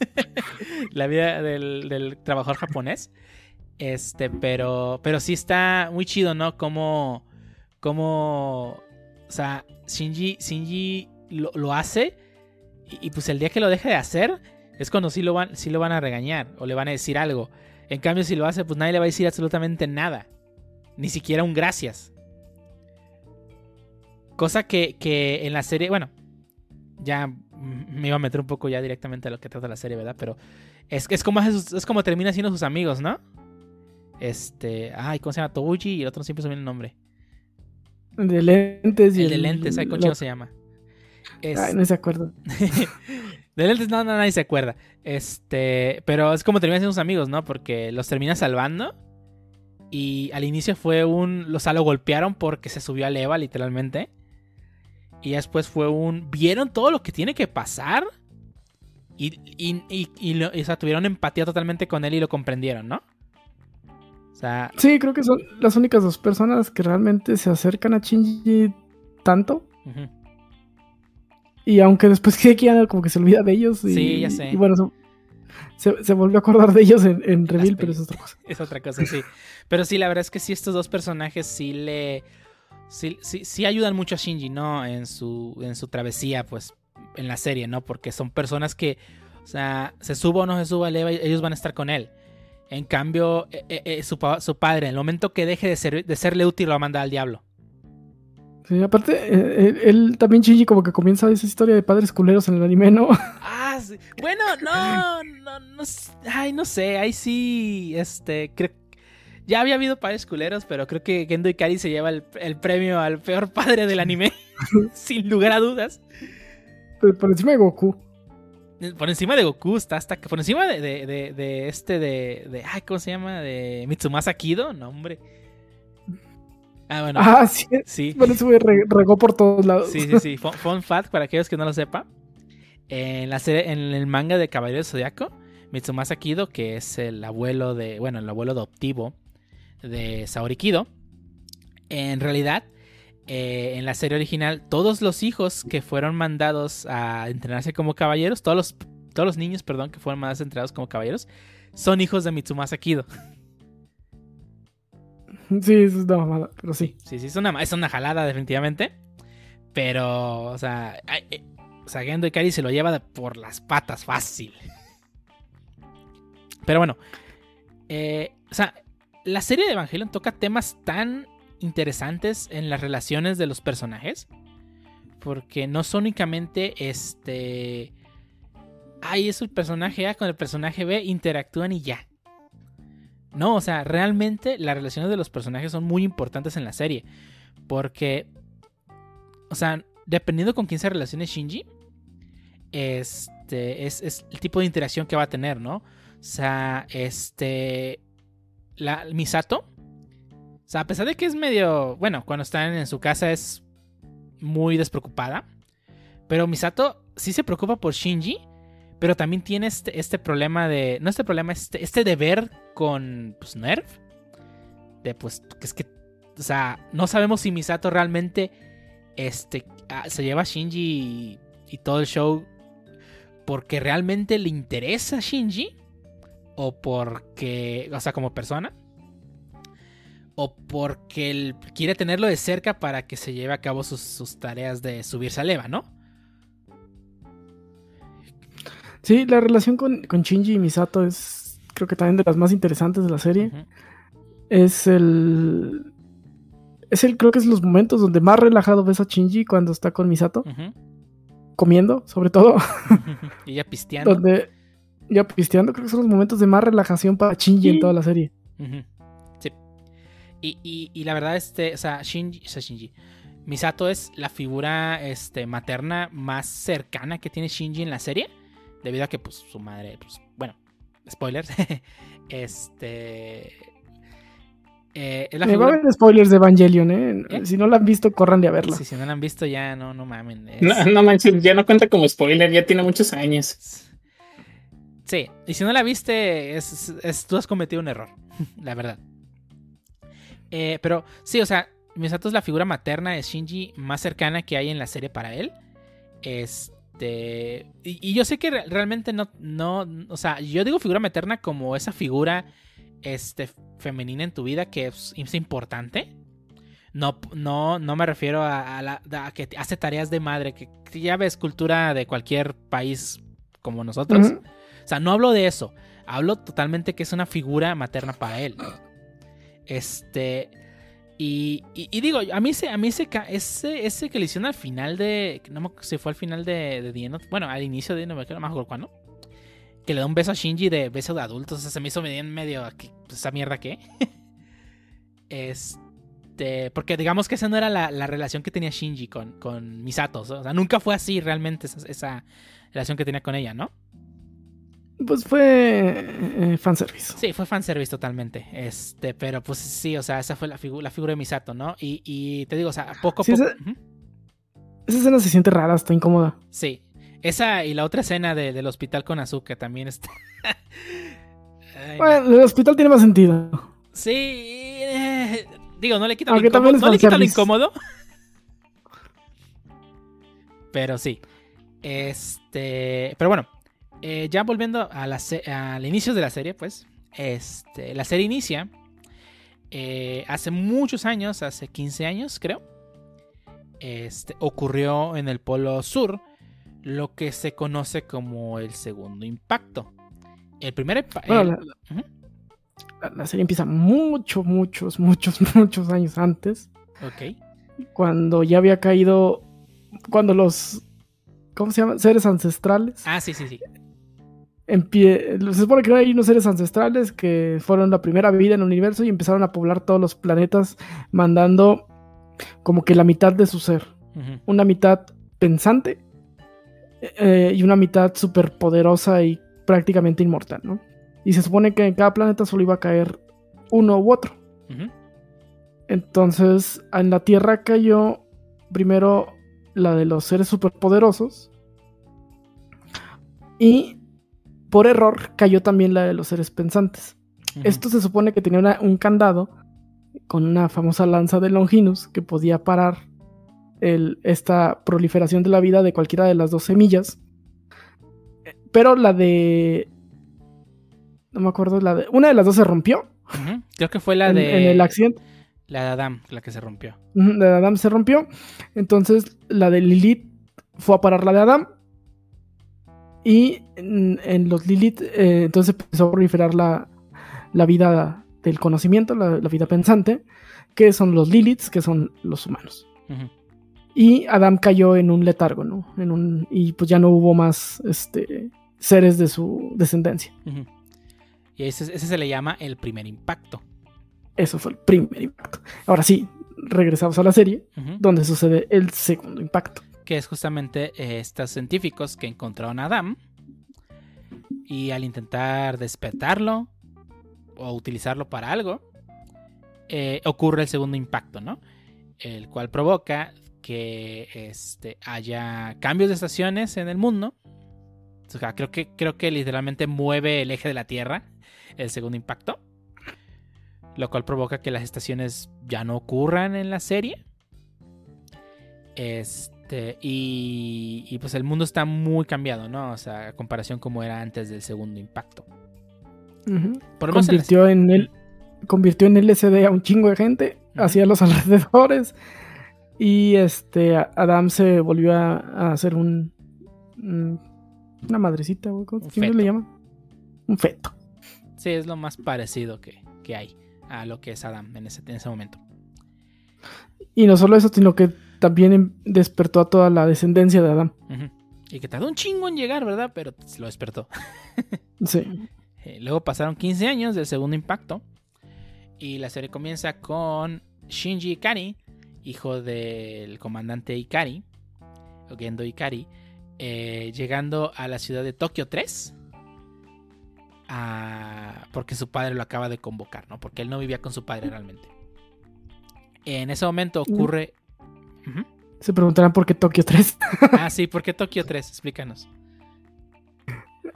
La vida del, del trabajador japonés. Este, pero. Pero sí está muy chido, ¿no? Como. Como. O sea, Shinji. Shinji lo, lo hace. Y, pues el día que lo deje de hacer es cuando sí lo, van, sí lo van a regañar o le van a decir algo. En cambio, si lo hace, pues nadie le va a decir absolutamente nada. Ni siquiera un gracias. Cosa que, que en la serie, bueno, ya me iba a meter un poco ya directamente a lo que trata la serie, ¿verdad? Pero es, es, como, es como termina siendo sus amigos, ¿no? Este, ay, ¿cómo se llama? Touji y el otro no siempre se viene el nombre. El de lentes y el, de lentes, ¿ay, cochino se llama? Es... Ay, no se acuerda. de lentes no, no, nadie se acuerda. Este, pero es como terminan siendo sus amigos, ¿no? Porque los termina salvando. Y al inicio fue un. Los lo golpearon porque se subió a Eva, literalmente. Y después fue un. ¿Vieron todo lo que tiene que pasar? Y, y, y, y lo, o sea, tuvieron empatía totalmente con él y lo comprendieron, ¿no? O sea, sí, creo que son las únicas dos personas que realmente se acercan a Shinji tanto. Uh -huh. Y aunque después que como que se olvida de ellos. Y, sí, ya sé. Y bueno, se, se, volvió a acordar de ellos en, en Reveal, pero es otra cosa. Es otra cosa, sí. pero sí, la verdad es que sí, estos dos personajes sí le. Sí, sí, sí ayudan mucho a Shinji, ¿no? En su, en su travesía, pues, en la serie, ¿no? Porque son personas que, o sea, se suba o no se suba Eva, ellos van a estar con él. En cambio, eh, eh, su, su, padre, en el momento que deje de, ser, de serle útil, lo va a mandar al diablo. Sí, aparte, eh, él, él, también Shinji como que comienza esa historia de padres culeros en el anime, ¿no? Ah, sí. bueno, no, no, no, ay, no sé, ahí sí, este, creo ya había habido padres culeros, pero creo que Gendo Ikari se lleva el, el premio al peor padre del anime, sin lugar a dudas. Por, encima de Goku. Por encima de Goku, está hasta por encima de, de, de, de este de, de, ay, ¿cómo se llama? De Mitsumasa Kido, no, hombre. Ah, bueno. Ah, sí. sí. Bueno, eso me regó por todos lados. Sí, sí, sí. Fun, fun fact para aquellos que no lo sepan. En, la serie, en el manga de Caballero Zodiaco, Mitsumasa Kido, que es el abuelo de. Bueno, el abuelo adoptivo de Saori Kido. En realidad, eh, en la serie original, todos los hijos que fueron mandados a entrenarse como caballeros, todos los, todos los niños, perdón, que fueron mandados entrenados como caballeros, son hijos de Mitsumasa Kido. Sí, eso es una mamada, pero sí. Sí, sí, es una, es una jalada, definitivamente. Pero, o sea, eh, o sea, Gendo Ikari se lo lleva por las patas fácil. Pero bueno, eh, o sea, la serie de Evangelion toca temas tan interesantes en las relaciones de los personajes. Porque no son únicamente este. Ay, es el personaje A con el personaje B, interactúan y ya. No, o sea, realmente las relaciones de los personajes son muy importantes en la serie. Porque. O sea, dependiendo con quién se relacione Shinji. Este. Es, es el tipo de interacción que va a tener, ¿no? O sea, este. La, Misato o sea, a pesar de que es medio. Bueno, cuando están en su casa es muy despreocupada. Pero Misato sí se preocupa por Shinji. Pero también tiene este, este problema de. No este problema, este, este deber con pues, Nerf. De pues. Que es que. O sea, no sabemos si Misato realmente. Este. Se lleva a Shinji y, y todo el show. Porque realmente le interesa a Shinji. O porque. O sea, como persona o porque él quiere tenerlo de cerca para que se lleve a cabo sus, sus tareas de subirse a leva, ¿no? Sí, la relación con, con, Shinji y Misato es creo que también de las más interesantes de la serie. Uh -huh. Es el... Es el, creo que es los momentos donde más relajado ves a Shinji cuando está con Misato. Uh -huh. Comiendo, sobre todo. y ya pisteando. donde, ya pisteando, creo que son los momentos de más relajación para Shinji sí. en toda la serie. Uh -huh. Y, y, y, la verdad, este, o sea, Shinji, o sea, Shinji, Misato es la figura este, materna más cercana que tiene Shinji en la serie. Debido a que, pues, su madre, pues, bueno, spoilers. este. Eh, es la figura... Va a haber spoilers de Evangelion, ¿eh? ¿eh? Si no la han visto, corran de a verla. Sí, si no la han visto, ya no, no mamen. Es... No, no manches, ya no cuenta como spoiler, ya tiene muchos años. Sí, y si no la viste, es, es, tú has cometido un error, la verdad. Eh, pero sí, o sea, Misato es la figura materna de Shinji más cercana que hay en la serie para él. Este. Y, y, yo sé que realmente no, no. O sea, yo digo figura materna como esa figura este, femenina en tu vida que es, es importante. No, no, no me refiero a, a la, a que hace tareas de madre, que, que ya ves cultura de cualquier país como nosotros. O sea, no hablo de eso. Hablo totalmente que es una figura materna para él. Este. Y, y- digo, a mí, se, a mí se, ese, ese que le hicieron al final de. No si fue al final de, de The Bueno, al inicio de. No me acuerdo, no me acuerdo cuándo. Que le da un beso a Shinji de beso de adultos. O sea, se me hizo medio. medio ¿qué- pues, ¿Esa mierda qué? este. Porque digamos que esa no era la, la relación que tenía Shinji con, con Misato. O sea, nunca fue así realmente esa relación que tenía con ella, ¿no? Pues fue eh, fanservice. Sí, fue fanservice totalmente. Este, pero pues sí, o sea, esa fue la, figu- la figura de Misato, ¿no? Y, y te digo, o sea, poco a Sí, poco. esa- escena se siente rara, está incómoda. Sí. Esa y la otra escena de- del hospital con Azuka también está. Ay, no. Bueno, el hospital tiene más sentido. Sí. eh, digo, no le quita lo incómodo. No le quita lo incómodo. Pero sí. Este. Pero bueno. Eh, ya volviendo a la se- al inicio de la serie, pues. Este. La serie inicia. eh, hace muchos años, hace 15 años, creo. Este. Ocurrió en el Polo Sur. Lo que se conoce como el segundo impacto. El primer impa- Bueno, el- la, Ujú. la- la serie empieza muchos, muchos, muchos, muchos años antes. Ok. Cuando ya había caído. Cuando los. ¿Cómo se llaman? Seres ancestrales. Ah, sí, sí, sí. Empie- se supone que hay unos seres ancestrales que fueron la primera vida en el universo y empezaron a poblar todos los planetas mandando como que la mitad de su ser. Una mitad pensante eh, y una mitad súper poderosa y prácticamente inmortal, ¿no? Y se supone que en cada planeta solo iba a caer uno u otro. Entonces, en la Tierra cayó primero la de los seres superpoderosos. Y por error cayó también la de los seres pensantes. Esto se supone que tenía una- un candado con una famosa lanza de Longinus que podía parar el- esta proliferación de la vida de cualquiera de las dos semillas. Pero la de. No me acuerdo, la de. Una de las dos se rompió. Creo que fue la en, de. en el accidente. La de Adam, la que se rompió. La de Adam se rompió. Entonces la de Lilith fue a parar la de Adam. Y en, en los Lilith, eh, entonces empezó a proliferar la, la vida del conocimiento, la, la vida pensante, que son los Liliths, que son los humanos. Y Adam cayó en un letargo, ¿no? En un, y pues ya no hubo más este, seres de su descendencia. Y ese, ese se le llama el primer impacto. Eso fue el primer impacto. Ahora sí, regresamos a la serie, donde sucede el segundo impacto. Que es justamente eh, estos científicos que encontraron a Adam. Y al intentar despertarlo o utilizarlo para algo, eh, ocurre el segundo impacto, ¿no? El cual provoca que este, haya cambios de estaciones en el mundo. O sea, creo que, creo que literalmente mueve el eje de la Tierra el segundo impacto. Lo cual provoca que las estaciones ya no ocurran en la serie. Este, y, y pues el mundo está muy cambiado, ¿no? O sea, a comparación como era antes del segundo impacto. Por en convirtió en el convirtió en LSD a un chingo de gente Ujú. hacia los alrededores y este Adam se volvió a, a hacer un, un- una madrecita ¿cómo le llaman un feto Sí, es lo más parecido que, que hay a lo que es Adam en ese, en ese momento. y no solo eso sino que también em- despertó a toda la descendencia de Adam Ujú. Y que tardó un chingo en llegar, ¿verdad? Pero se lo despertó. sí Eh, luego pasaron 15 años del segundo impacto. Y la serie comienza con Shinji Ikari, hijo del comandante Ikari, o Gendo Ikari, eh, llegando a la ciudad de Tokio 3. ah, porque su padre lo acaba de convocar, ¿no? Porque él no vivía con su padre realmente. En ese momento ocurre. Se preguntarán por qué Tokio 3 Ah, sí, ¿por qué Tokio 3? Explícanos.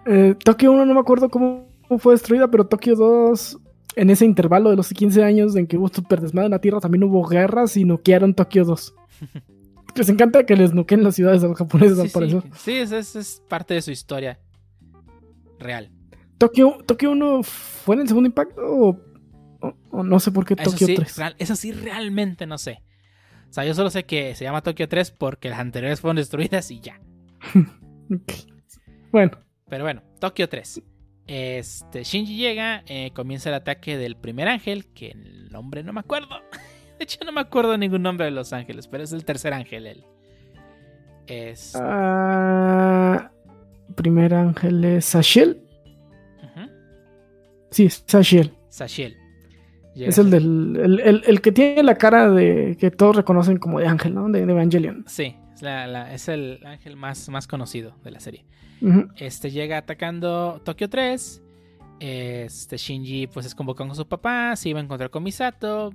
Eh, Tokio 1 no me acuerdo cómo fue destruida pero Tokio 2 en ese intervalo de los 15 años en que hubo super desmadre en la Tierra también hubo guerras y noquearon Tokio 2 les encanta que les nuquen las ciudades a los japoneses Sí, al sí, parecer sí, es, es- es parte de su historia real. Tokio, Tokio 1 fue en el segundo impacto o, o- o no sé por qué Tokio sí, 3. real- eso sí, realmente no sé. O sea, yo solo sé que se llama Tokio 3 porque las anteriores fueron destruidas y ya. Bueno, Pero bueno, Tokio 3. Este, Shinji llega, eh, comienza el ataque del primer ángel, que el nombre no me acuerdo. De hecho, no me acuerdo ningún nombre de los ángeles, pero es el tercer ángel él. Es. ah, primer ángel es Sashiel. ujú, Sí, Sashiel. Sashiel. Llega Es el del. El, el- el que tiene la cara de. que todos reconocen como de ángel, ¿no? De, de Evangelion. Sí, es, la- la- es el ángel más, más conocido de la serie. Este llega atacando Tokio 3. Este Shinji pues es convocado con su papá, se iba a encontrar con Misato.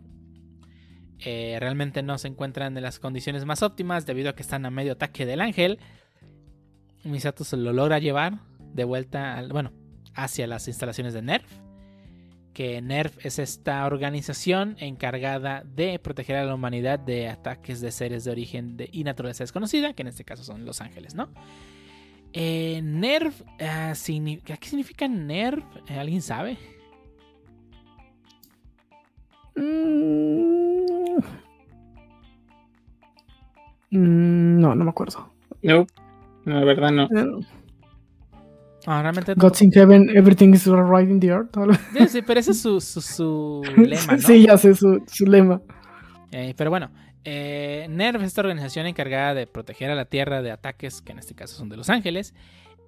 Eh, realmente no se encuentran en las condiciones más óptimas debido a que están a medio ataque del ángel. Misato se lo logra llevar de vuelta al, bueno, hacia las instalaciones de NERF. Que NERF es esta organización encargada de proteger a la humanidad de ataques de seres de origen de- y naturaleza desconocida, que en este caso son los ángeles, ¿no? Eh, ah, signi- ¿qué significa NERV? Eh, ¿Alguien sabe? Mm. Mm, No, no me acuerdo. No, no, la verdad no. Eh, Ah, realmente no. God's in heaven, everything is right in the earth. Sí, sí, pero ese es su, su- su lema, ¿no? Sí, ya sé su, su lema. Eh, pero bueno, eh, NERV es esta organización encargada de proteger a la Tierra de ataques, que en este caso son de Los Ángeles.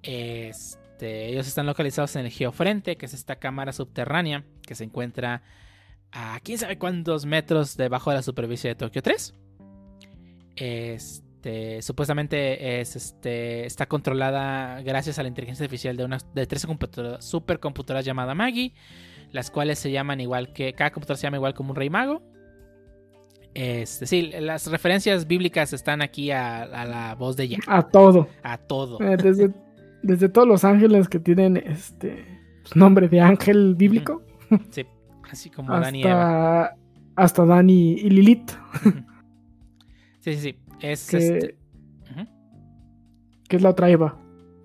Este, ellos están localizados en el Geofrente, que es esta cámara subterránea que se encuentra a quién sabe cuántos metros debajo de la superficie de Tokio 3. Este, supuestamente es, este, está controlada gracias a la inteligencia artificial de, unas, de 13 computadoras, supercomputadoras llamadas Maggie, las cuales se llaman igual que, cada computadora se llama igual como un rey mago. Este, sí, las referencias bíblicas están aquí a, a la voz de ya, A todo. a todo. Eh, desde, desde todos los ángeles que tienen este pues, nombre de ángel bíblico Sí, así como Adán y Eva. hasta, hasta Dani y Lilith, Sí, sí, sí. Es que, este. que es la otra Eva,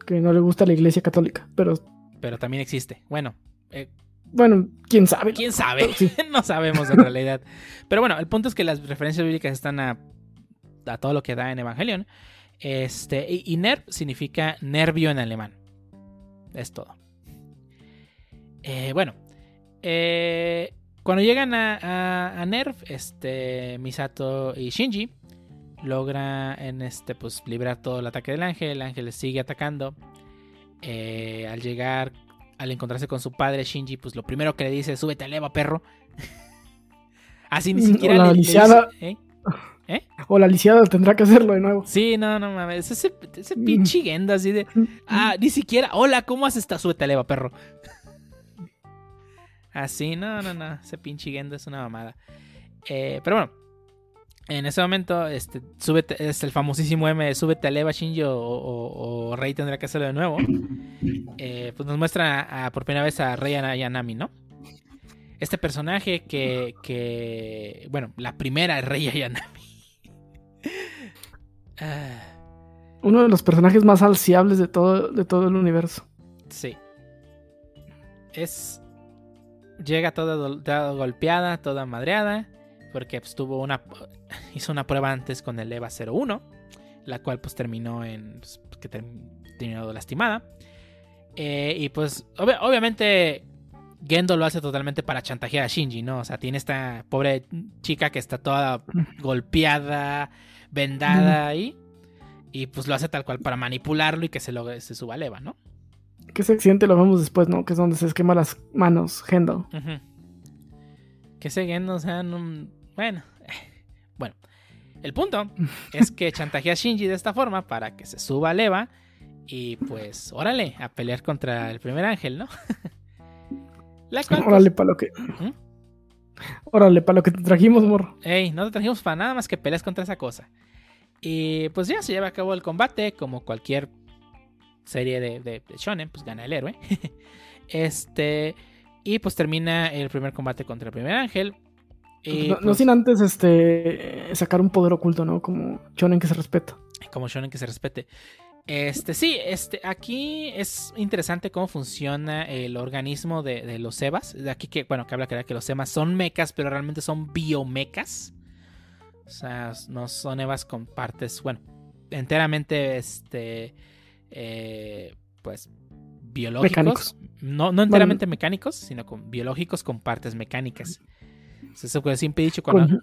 que no le gusta la iglesia católica. Pero Pero también existe. Bueno, eh, bueno, quién sabe. quién sabe. Sí. no sabemos en realidad. Pero bueno, el punto es que las referencias bíblicas están a, a todo lo que da en Evangelion. Este, y, y nerv significa nervio en alemán. Es todo. Eh, bueno, eh, cuando llegan a, a, a Nerv, este, Misato y Shinji logra en este, pues, librar todo el ataque del ángel. El ángel sigue atacando. Eh, al llegar, al encontrarse con su padre, Shinji, pues lo primero que le dice es: Súbete al Eva, perro. Así ni Mm, siquiera la le, le lisiada. dice, ¿eh? O la lisiada tendrá que hacerlo de nuevo. Sí, no, no mames. Ese, ese pinche Gendo así de. Ah, ni siquiera. Hola, ¿cómo has estado? Súbete al Eva, perro. Así, no, no, no. Ese pinche Gendo es una mamada. Eh, pero bueno. En ese momento, este, súbete, es el famosísimo M de súbete al Eva Shinji o, o- o Rey tendrá que hacerlo de nuevo. Eh, pues nos muestra a- por primera vez a Rey Ayanami, ¿no? Este personaje que, que. Bueno, la primera Rey Ayanami. Ah. Uno de los personajes más alciables de todo, de todo el universo. Sí. Es. Llega toda golpeada, toda madreada. Porque pues, tuvo una. Hizo una prueba antes con el EVA 01. La cual pues terminó en. pues, que term- terminó lastimada. Eh, y pues. obvi- obviamente. Gendo lo hace totalmente para chantajear a Shinji, ¿no? O sea, tiene esta pobre chica que está toda golpeada, vendada ahí. Y pues lo hace tal cual para manipularlo y que se, lo, se suba al EVA, ¿no? Que ese accidente lo vemos después, ¿no? Que es donde se esquema las manos, Hendo. Ujú. Que ese Gendo, o sea, no- bueno. Bueno, el punto es que chantajea a Shinji de esta forma para que se suba al Eva y pues, órale, a pelear contra el primer ángel, ¿no? La cual, pues, Órale, para lo que. ¿Mm? Órale, para lo que te trajimos, morro. Ey, no te trajimos para nada más que peleas contra esa cosa. Y pues ya se lleva a cabo el combate, como cualquier serie de, de, de shonen, pues gana el héroe. este, y pues termina el primer combate contra el primer ángel. Y, no, no pues, sin antes este sacar un poder oculto, ¿no? Como Shonen que se respeta. como shonen que se respete. Este, sí, este, aquí es interesante cómo funciona el organismo de, de los Evas. De aquí que, bueno, que habla que, que los Evas son mecas, pero realmente son biomecas. O sea, no son Evas con partes, bueno, enteramente, este, eh, pues, biológicos. Mecánicos. No, no enteramente mecánicos, sino con biológicos con partes mecánicas. Eso que siempre he dicho. Con-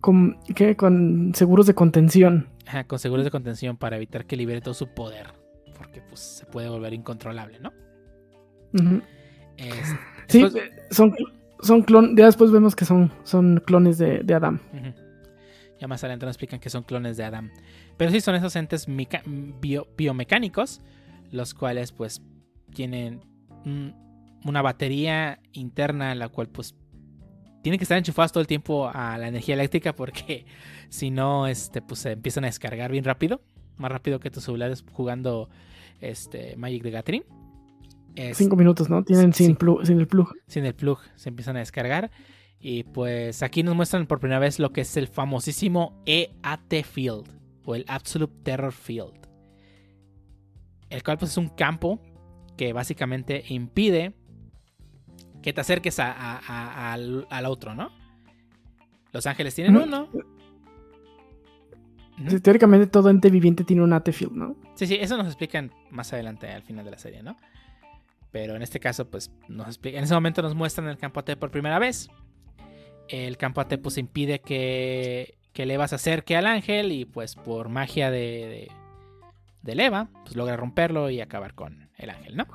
Con, ¿qué? Con seguros de contención. Ajá, con seguros de contención para evitar que libere todo su poder. Porque pues se puede volver incontrolable, ¿no? Es- Sí, después- eh, son, son clones. Ya después vemos que son, son clones de, de Adam. Ya más adelante nos explican que son clones de Adam. Pero sí son esos entes bio- biomecánicos, los cuales pues tienen un- una batería interna, la cual pues tienen que estar enchufados todo el tiempo a la energía eléctrica porque si no, este, pues se empiezan a descargar bien rápido. Más rápido que tus celulares jugando este, Magic the Gathering. Es- Cinco minutos, ¿no? Tienen sin, plu- sin el plug. sin el plug se empiezan a descargar. Y pues aquí nos muestran por primera vez lo que es el famosísimo EAT Field o el Absolute Terror Field. El cual pues es un campo que básicamente impide que te acerques a- a- a- al, al otro, ¿no? Los ángeles tienen uno. Ujú. Sí, Teóricamente todo ente viviente tiene un AT field, ¿no? Sí, sí, eso nos explican más adelante al final de la serie, ¿no? Pero en este caso, pues, nos explica- en ese momento nos muestran el campo AT por primera vez. El campo AT pues impide que, que Leva se acerque al ángel y pues por magia de, de, de Leva, pues logra romperlo y acabar con el ángel, ¿no?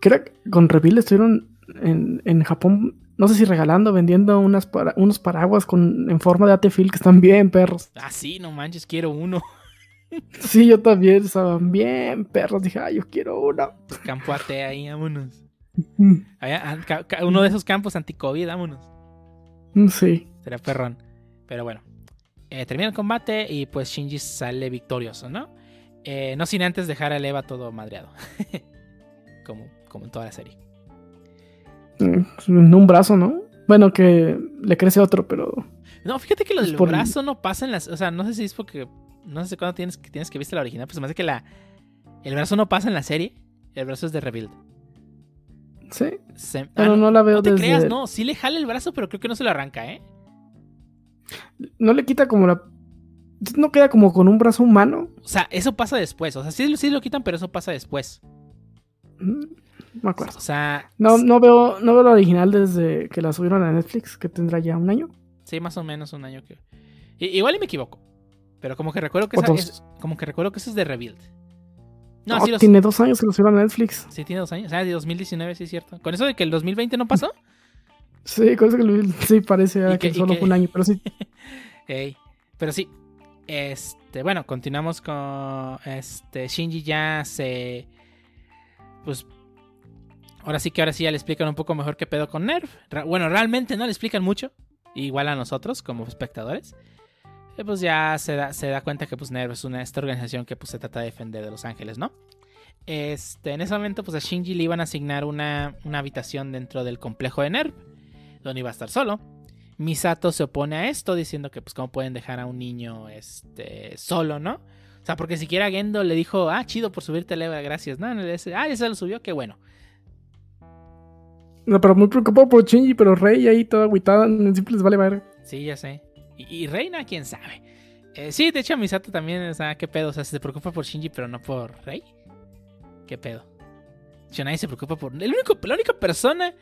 Creo que con Reveal estuvieron en, en Japón, no sé si regalando, vendiendo unas para- unos paraguas con, en forma de AT field que están bien perros. Ah, sí, no manches, quiero uno. Sí, yo también, estaban bien perros. Dije, ay, yo quiero uno. Campo AT ahí, vámonos. Mm, Allá, ah, Uno de esos campos anti-COVID, vámonos. mm, Sí. Será perrón. Pero bueno. Eh, termina el combate y pues Shinji sale victorioso, ¿no? Eh, no sin antes dejar a Eva todo madreado. como, como en toda la serie. En un brazo, ¿no? Bueno, que le crece otro, pero. No, fíjate que lo del por- brazo no pasa en las. O sea, no sé si es porque. No sé cuándo tienes que, tienes que viste la original, pues me hace que la. El brazo no pasa en la serie. El brazo es de Rebuild. Sí. Se- ah, Pero no la veo no te desde. creas, no. Sí le jala el brazo, pero creo que no se lo arranca, ¿eh? No le quita como la. No queda como con un brazo humano. O sea, eso pasa después. O sea, sí, sí lo quitan, pero eso pasa después. Mm, No me acuerdo. O sea. No, no veo, no veo la original desde que la subieron a Netflix, que tendrá ya un año. Sí, más o menos un año que. Igual y me equivoco. Pero como que recuerdo que esa es, como que recuerdo que eso es de Rebuild. No, No, sí, los- tiene dos años que lo subieron a Netflix. sí tiene dos años. Ah, de 2019, sí es cierto. Con eso de que el 2020 no pasó. Sí, con eso que lo- sí parece ah, ¿Y que, y solo fue un año, pero sí. Ey, Pero sí. Este, bueno, continuamos con este Shinji ya se pues ahora sí que ahora sí ya le explican un poco mejor qué pedo con Nerv. Ra- Bueno, realmente no le explican mucho, igual a nosotros como espectadores. Eh, pues ya se da, se da cuenta que pues Nerv es una esta organización que pues se trata de defender de Los Ángeles, ¿no? Este, en ese momento pues a Shinji le iban a asignar una, una habitación dentro del complejo de Nerv, donde iba a estar solo. Misato se opone a esto diciendo que pues cómo pueden dejar a un niño este solo, ¿no? O sea, porque siquiera Gendo le dijo, ah, chido por subirte el Eva, gracias. No, no le dice, ah, ya se lo subió, qué bueno. No, pero muy preocupado por Shinji, pero Rey ahí toda agüitada, siempre les vale ver. Sí, ya sé. Y, y Reina, quién sabe. Eh, sí, de hecho Misato también, o sea, qué pedo. O sea, se preocupa por Shinji, pero no por Rey. ¿Qué pedo? Shonai se preocupa por... El único, la única persona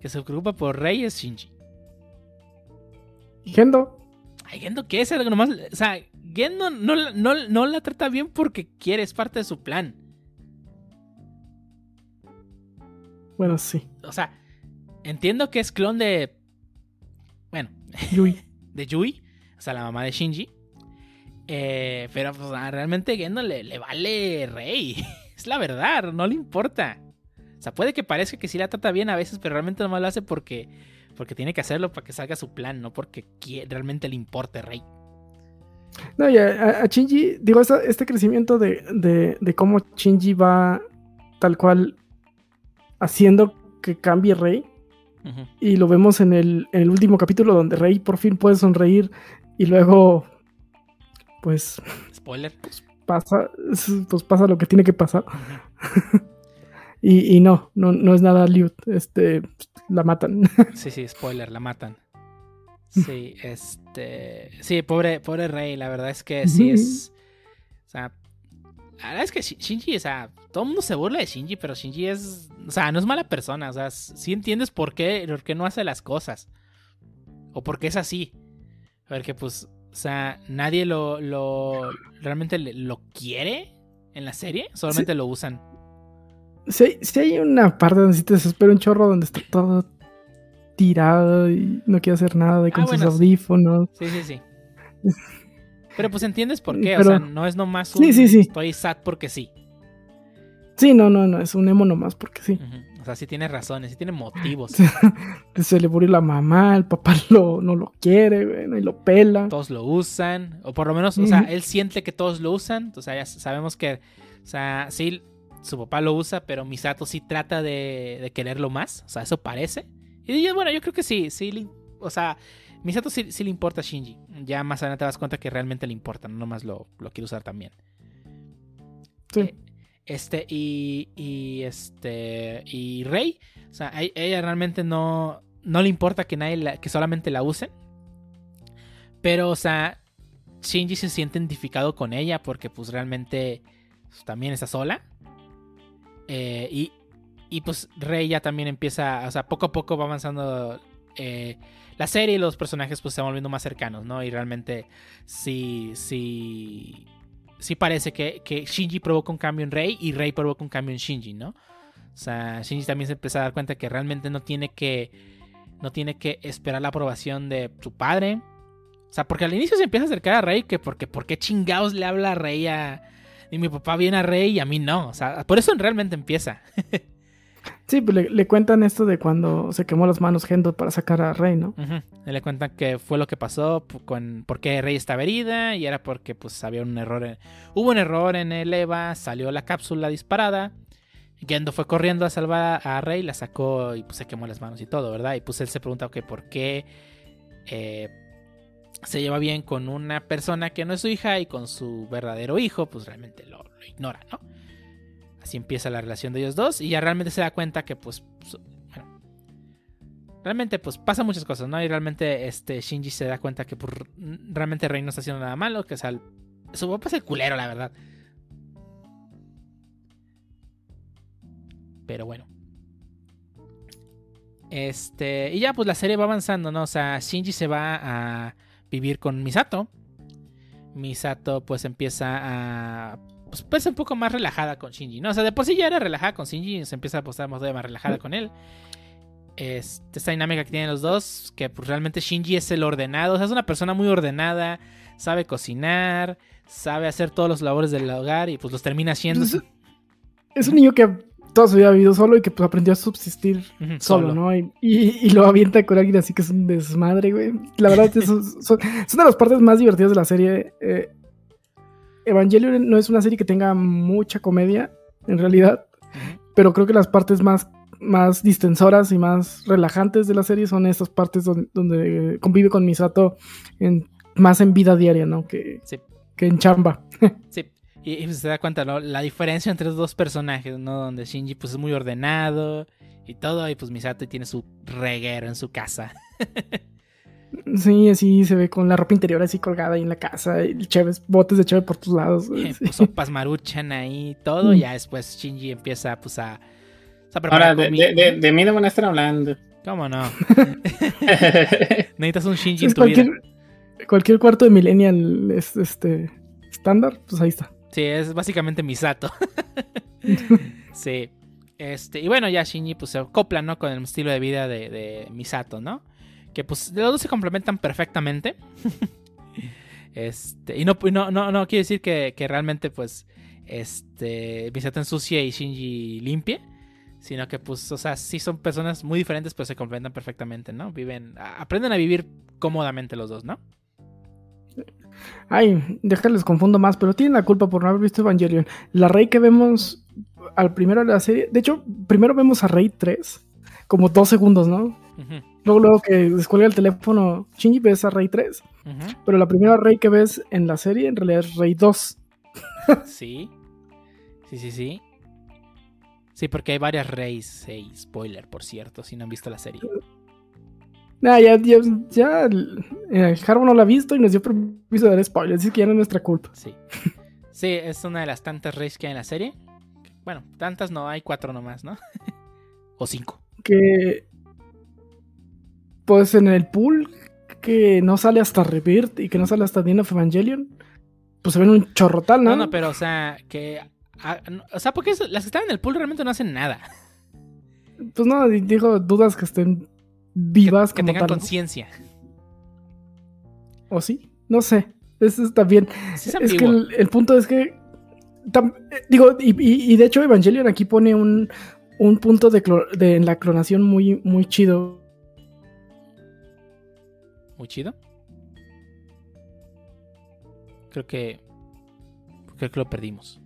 que se preocupa por Rey es Shinji. Y Gendo, Ay, Gendo, ¿qué es? Nomás, o sea, Gendo no, no, no la trata bien porque quiere, es parte de su plan. bueno, sí. O sea, entiendo que es clon de... Bueno, Yui. de Yui, o sea, la mamá de Shinji. Eh, pero pues, ah, realmente Gendo le, le vale rey. es la verdad, no le importa. O sea, puede que parezca que sí la trata bien a veces, pero realmente nomás lo hace porque, porque tiene que hacerlo para que salga su plan, no porque realmente le importe rey. No, y a, Shinji, digo, este crecimiento de, de, de cómo Shinji va tal cual haciendo que cambie Rey. Y lo vemos en el, en el último capítulo donde Rey por fin puede sonreír y luego, pues, Spoiler. pasa, pues pasa lo que tiene que pasar. Y, y no, no, no es nada Liut, este, la matan. Sí, sí, spoiler, la matan. Sí, este. Sí, pobre, pobre Rey, la verdad es que sí es. O sea. La verdad es que Shi- Shinji, o sea, todo el mundo se burla de Shinji, pero Shinji es. O sea, no es mala persona. O sea, sí entiendes por qué, por qué no hace las cosas. O por qué es así. Porque, pues, o sea, nadie lo. lo realmente lo quiere en la serie. Solamente lo usan. Sí, sí hay una parte donde sí te desespera un chorro donde está todo tirado y no quiere hacer nada de con Ah, sus bueno, audífonos. Sí, sí, sí. Pero pues entiendes por qué. O sea, no es nomás un. Sí, sí, sí. Estoy sad porque sí. Sí, no, no, no, es un emo nomás porque sí. O sea, sí tiene razones, sí tiene motivos. Se le murió la mamá, el papá lo, no lo quiere, güey, y lo pela. todos lo usan, o por lo menos, o sea, él siente que todos lo usan, o sea, ya sabemos que, o sea, sí, su papá lo usa, pero Misato sí trata de, de quererlo más, o sea, eso parece. Y yo, bueno, yo creo que sí, sí, o sea, Misato sí, sí le importa a Shinji, ya más adelante te das cuenta que realmente le importa, no nomás lo, lo quiere usar también. Sí. Eh, Este, y, y este, y Rey, o sea, a ella realmente no, no le importa que nadie, la- que solamente la usen. Pero, o sea, Shinji se siente identificado con ella porque pues realmente pues, también está sola. Eh, y, y pues Rey ya también empieza, o sea, poco a poco va avanzando eh, la serie y los personajes pues se van volviendo más cercanos, ¿no? Y realmente sí, sí, sí parece que, Shinji provoca un cambio en Rey y Rey provoca un cambio en Shinji, ¿no? O sea, Shinji también se empieza a dar cuenta que realmente no tiene que, no tiene que esperar la aprobación de su padre. O sea, porque al inicio se empieza a acercar a Rey que porque, ¿por qué chingados le habla a Rey a... Y mi papá viene a Rey y a mí no. O sea, por eso realmente empieza. Sí, pues le, cuentan esto de cuando se quemó las manos Gendo para sacar a Rey, ¿no? Y le cuentan que fue lo que pasó con por qué Rey estaba herida y era porque pues había un error en, hubo un error en el Eva, salió la cápsula disparada. Gendo fue corriendo a salvar a Rey, la sacó y pues se quemó las manos y todo, ¿verdad? Y pues él se pregunta por qué eh, se lleva bien con una persona que no es su hija y con su verdadero hijo, pues realmente lo ignora, ¿no? Así empieza la relación de ellos dos y ya realmente se da cuenta que pues, bueno, realmente pues pasa muchas cosas, ¿no? Y realmente este Shinji se da cuenta que pues, realmente Rey no está haciendo nada malo, que o sea, su papá es el culero, la verdad. Pero bueno. Este, y ya pues la serie va avanzando, ¿no? O sea, Shinji se va a vivir con Misato. Misato pues empieza a pues, pues un poco más relajada con Shinji, ¿no? O sea, de por sí ya era relajada con Shinji y se empieza a postar más relajada con él. Este, esta dinámica que tienen los dos, que pues realmente Shinji es el ordenado, o sea, es una persona muy ordenada, sabe cocinar, sabe hacer todos los labores del hogar y pues los termina haciendo Pues, Es un niño que toda su vida ha vivido solo y que pues aprendió a subsistir solo, ¿no? Y, y- y lo avienta con alguien así que es un desmadre, güey. La verdad, es- son, son de las partes más divertidas de la serie. Eh, Evangelion no es una serie que tenga mucha comedia, en realidad, pero creo que las partes más, más distensoras y más relajantes de la serie son estas partes donde, donde convive con Misato en, más en vida diaria, ¿no? Que, Sí. que en chamba. Sí, y, y se da cuenta, ¿no? La diferencia entre los dos personajes, ¿no? Donde Shinji pues es muy ordenado y todo, y pues Misato tiene su reguero en su casa. Sí, así se ve con la ropa interior así colgada ahí en la casa, y cheves, botes de cheve por tus lados. sí. pues sopas maruchan ahí, todo, Mm. y ya después Shinji empieza pues a... pues, a preparar Ahora, de, comida. de, de- de mí no van a estar hablando. ¿Cómo no? Necesitas un Shinji Es en tu vida. cualquier, cualquier cuarto de millennial es este estándar, pues ahí está. Sí, es básicamente Misato. sí. Este, y bueno, ya Shinji pues se acopla, ¿no? Con el estilo de vida de, de Misato, ¿no? Que pues los dos se complementan perfectamente. este, y no, no, no, no quiere decir que, que realmente pues este Misato ensucie y Shinji limpie. Sino que pues, o sea, sí son personas muy diferentes, pero se complementan perfectamente, ¿no? Viven, aprenden a vivir cómodamente los dos, ¿no? Ay, déjales confundo más, pero tienen la culpa por no haber visto Evangelion. La Rey que vemos al primero de la serie, de hecho, primero vemos a Rey 3, como dos segundos, ¿no? Ujú, Luego, luego que descuelga el teléfono, Shinji ves a Rey 3, ujú. pero la primera Rey que ves en la serie en realidad es Rey 2. Sí. Sí, sí, sí. Sí, porque hay varias Reys. Hey, spoiler, por cierto, si no han visto la serie. Nah, ya, ya, ya el, el Harbo no la ha visto y nos dio permiso de dar spoilers, así que ya no es nuestra culpa. Sí. Sí, es una de las tantas reyes que hay en la serie. Bueno, tantas no, hay cuatro nomás, ¿no? o cinco. Que. Pues en el pool que no sale hasta Rebirth y que no sale hasta The End of Evangelion, pues se ven un chorrotal, ¿no? No, no, pero o sea, que. ah, no, o sea, porque las que están en el pool realmente no hacen nada. Pues no, di- digo, dudas que estén vivas Que como tengan conciencia. ¿O sí? No sé. Eso está bien. Sí, es Es que el, el punto es que. tam- eh, digo, y, y- y de hecho, Evangelion aquí pone un, un punto de, de en la clonación muy, muy chido. Muy chido. Creo que. Creo que lo perdimos.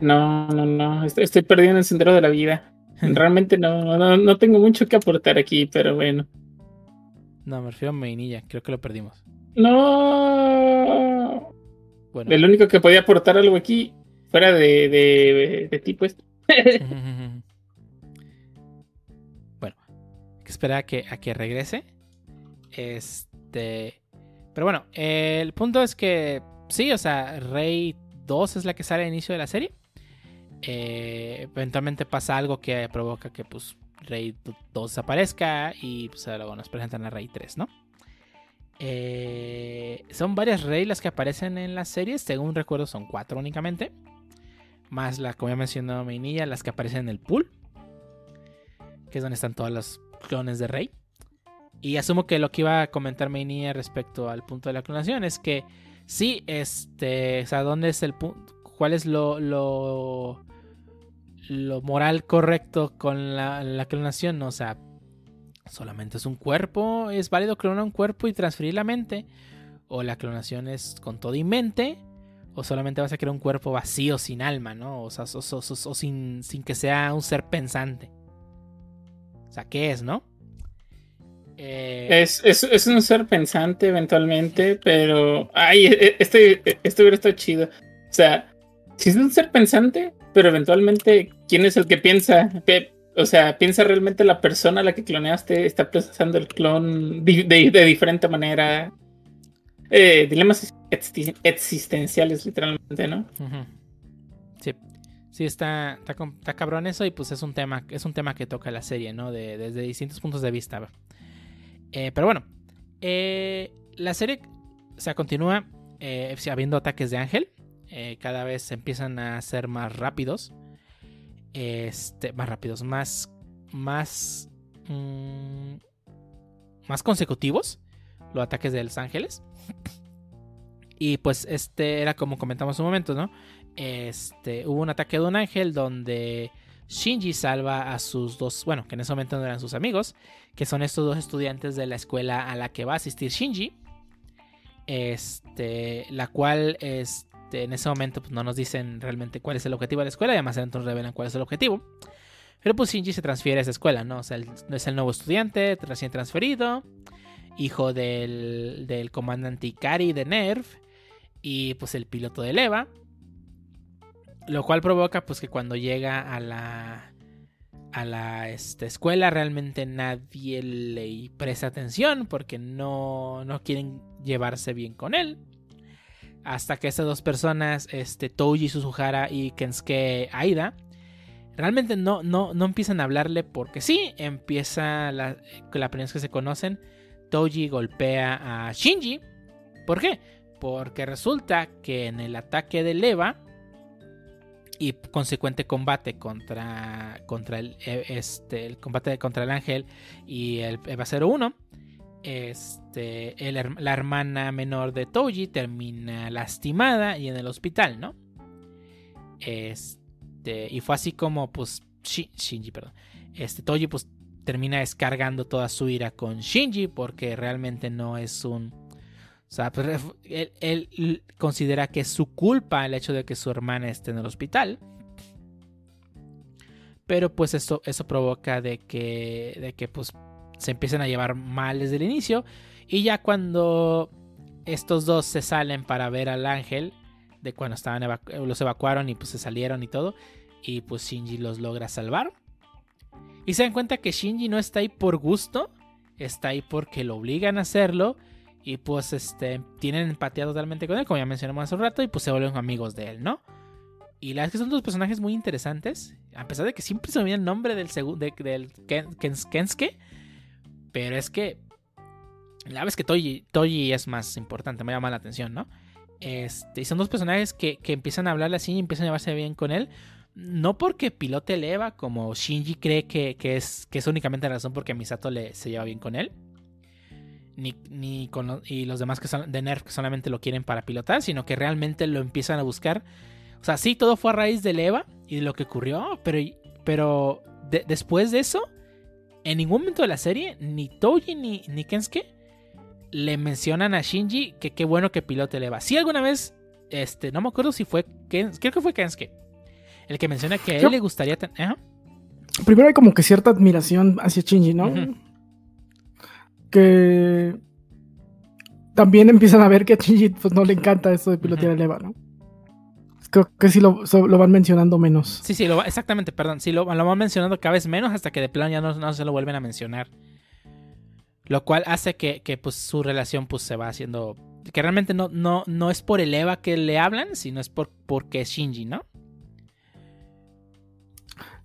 No, no, no. Estoy, estoy perdido en el sendero de la vida. Realmente no, no, no tengo mucho que aportar aquí, pero bueno. No, me refiero a Mainilla. Creo que lo perdimos. No. Bueno. El único que podía aportar algo aquí, fuera de, de, de tipo este. esperar a que, a que regrese. Este. Pero bueno, el punto es que sí, o sea, Rey 2 es la que sale al inicio de la serie. Eh, eventualmente pasa algo que provoca que pues Rey 2 desaparezca y pues luego nos presentan a Rey 3, ¿no? Eh, son varias Rey las que aparecen en las series, según recuerdo son cuatro únicamente. Más la, como ya mencionó Mainilla, las que aparecen en el pool. Que es donde están todas los clones de Rey. Y asumo que lo que iba a comentar Mainilla respecto al punto de la clonación es que sí, este, o sea, ¿dónde es el punto? ¿Cuál es lo, lo, lo moral correcto con la, la clonación? O sea, solamente es un cuerpo, es válido clonar un cuerpo y transferir la mente. O la clonación es con todo y mente. O solamente vas a crear un cuerpo vacío, sin alma, ¿no? O sea, o sin, sin que sea un ser pensante. O sea, ¿qué es, no? Eh, Es, es, es un ser pensante eventualmente, pero. Ay, e- e- este, este hubiera estado chido. O sea, si es un ser pensante, pero eventualmente, ¿quién es el que piensa? O sea, piensa realmente la persona a la que cloneaste, está procesando el clon de, de diferente manera. Eh, dilemas exi- existenciales, literalmente, ¿no? Sí, sí está, está, cabrón eso y pues es un tema, es un tema que toca la serie, ¿no? De- desde distintos puntos de vista. Eh, pero bueno, eh, la serie o sea, continúa eh, habiendo ataques de ángel. eh, cada vez empiezan a ser más rápidos. Este, más rápidos, más, más, mm, más consecutivos los ataques de los ángeles. Y pues este era como comentamos un momento, ¿no? Este, hubo un ataque de un ángel donde Shinji salva a sus dos, bueno, que en ese momento no eran sus amigos, que son estos dos estudiantes de la escuela a la que va a asistir Shinji. Este, la cual este, en ese momento pues, no nos dicen realmente cuál es el objetivo de la escuela, y además entonces revelan cuál es el objetivo. Pero pues Shinji se transfiere a esa escuela, ¿no? O sea, es el nuevo estudiante, recién transferido, hijo del, del comandante Ikari de Nerv y pues el piloto de Leva. Lo cual provoca pues que cuando llega a la a la este, escuela realmente nadie le presta atención porque no, no quieren llevarse bien con él. Hasta que estas dos personas, este, Touji Suzuhara y Kensuke Aida, realmente no, no, no empiezan a hablarle porque sí, empieza la, la primera vez que se conocen, Touji golpea a Shinji. ¿Por qué? Porque resulta que en el ataque de Leva y consecuente combate contra, contra el, eh, este, el combate contra el ángel y el Eva 01, este, el la hermana menor de Toji termina lastimada y en el hospital, ¿no? Este, y fue así como, pues, Shi- Shinji, perdón. Este, Toji, pues, termina descargando toda su ira con Shinji porque realmente no es un... O sea, pues, él, considera que es su culpa el hecho de que su hermana esté en el hospital. Pero pues eso, eso provoca de que, de que pues se empiecen a llevar mal desde el inicio. Y ya cuando estos dos se salen para ver al ángel, de cuando estaban evacu- los evacuaron y pues se salieron y todo. Y pues Shinji los logra salvar. Y se dan cuenta que Shinji no está ahí por gusto, está ahí porque lo obligan a hacerlo. Y pues este, tienen empatía totalmente con él, como ya mencionamos hace un rato, y pues se vuelven amigos de él, ¿no? Y la verdad es que son dos personajes muy interesantes, a pesar de que siempre se me olvida el nombre del, de- del Ken- Kens- Kensuke. Pero es que la es que Toji, Toji es más importante, me llama la atención, ¿no? Este, y son dos personajes que, que empiezan a hablarle así y empiezan a llevarse bien con él. No porque pilote el Eva, como Shinji cree que, que es, que es únicamente la razón porque Misato le, se lleva bien con él. Ni, ni con lo- y los demás que son de Nerf que solamente lo quieren para pilotar, sino que realmente lo empiezan a buscar. O sea, sí, todo fue a raíz del Eva y de lo que ocurrió, pero, pero de- después de eso, en ningún momento de la serie, ni Toji ni, ni Kensuke le mencionan a Shinji que qué bueno que pilote el Eva. Sí, alguna vez, este, no me acuerdo si fue, creo que fue Kensuke, el que menciona que a él Yo- le gustaría... ten- Ajá. Primero hay como que cierta admiración hacia Shinji, ¿no? Que también empiezan a ver que a Shinji pues, no le encanta esto de pilotear Ujú. el Eva, ¿no? Creo que sí lo, so- lo van mencionando menos. Sí, sí, lo va- exactamente, perdón. Sí, lo, lo van mencionando cada vez menos hasta que de plano ya no, no se lo vuelven a mencionar. Lo cual hace que, que, pues, su relación pues, se va haciendo... Que realmente no, no, no es por el Eva que le hablan, sino es por, porque es Shinji, ¿no?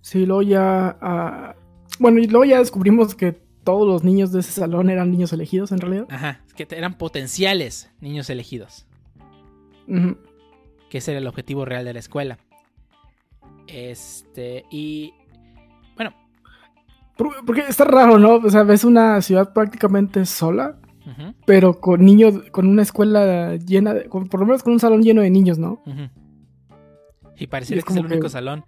Sí, luego ya. ah, bueno, y luego ya descubrimos que todos los niños de ese salón eran niños elegidos en realidad. Ajá, que eran potenciales niños elegidos. Ujú. que ese era el objetivo real de la escuela. Este, y bueno, Por- Porque está raro, ¿no? O sea, ves una ciudad prácticamente sola, ujú, pero con niños, con una escuela llena, de, con- por lo menos con un salón lleno de niños, ¿no? ujú. y pareciera es que es el como único que- salón.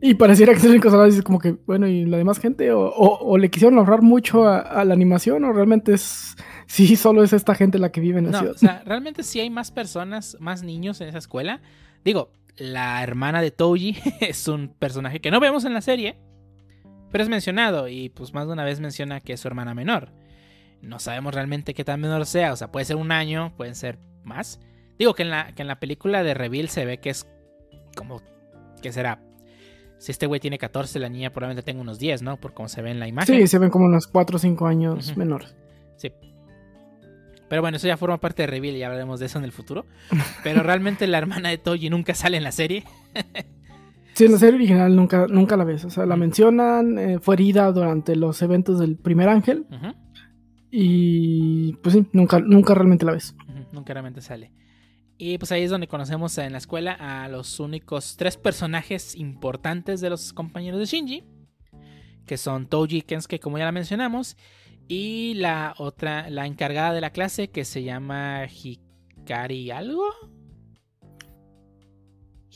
Y pareciera que es el único dices como que, bueno, ¿y la demás gente? O, o- o le quisieron ahorrar mucho a, a la animación, o realmente es, sí, solo es esta gente la que vive en la No, ciudad. o sea, realmente sí hay más personas, más niños en esa escuela. Digo, la hermana de Toji es un personaje que no vemos en la serie, pero es mencionado y pues más de una vez menciona que es su hermana menor. No sabemos realmente qué tan menor sea, o sea, puede ser un año, pueden ser más. Digo que en la, que en la película de Reveal se ve que es como, ¿qué será? Si este güey tiene 14, la niña probablemente tenga unos 10, ¿no? Por como se ve en la imagen. Sí, se ven como unos 4 o 5 años menores. Sí. Pero bueno, eso ya forma parte de Reveal y hablaremos de eso en el futuro. Pero realmente la hermana de Toji nunca sale en la serie. Sí, en la serie original nunca, nunca la ves. O sea, la mencionan, eh, fue herida durante los eventos del primer ángel. Y pues sí, nunca, nunca realmente la ves. Nunca realmente sale. Y pues ahí es donde conocemos en la escuela a los únicos tres personajes importantes de los compañeros de Shinji. Que son Toji y Kensuke, como ya la mencionamos. Y la otra, la encargada de la clase que se llama Hikari algo.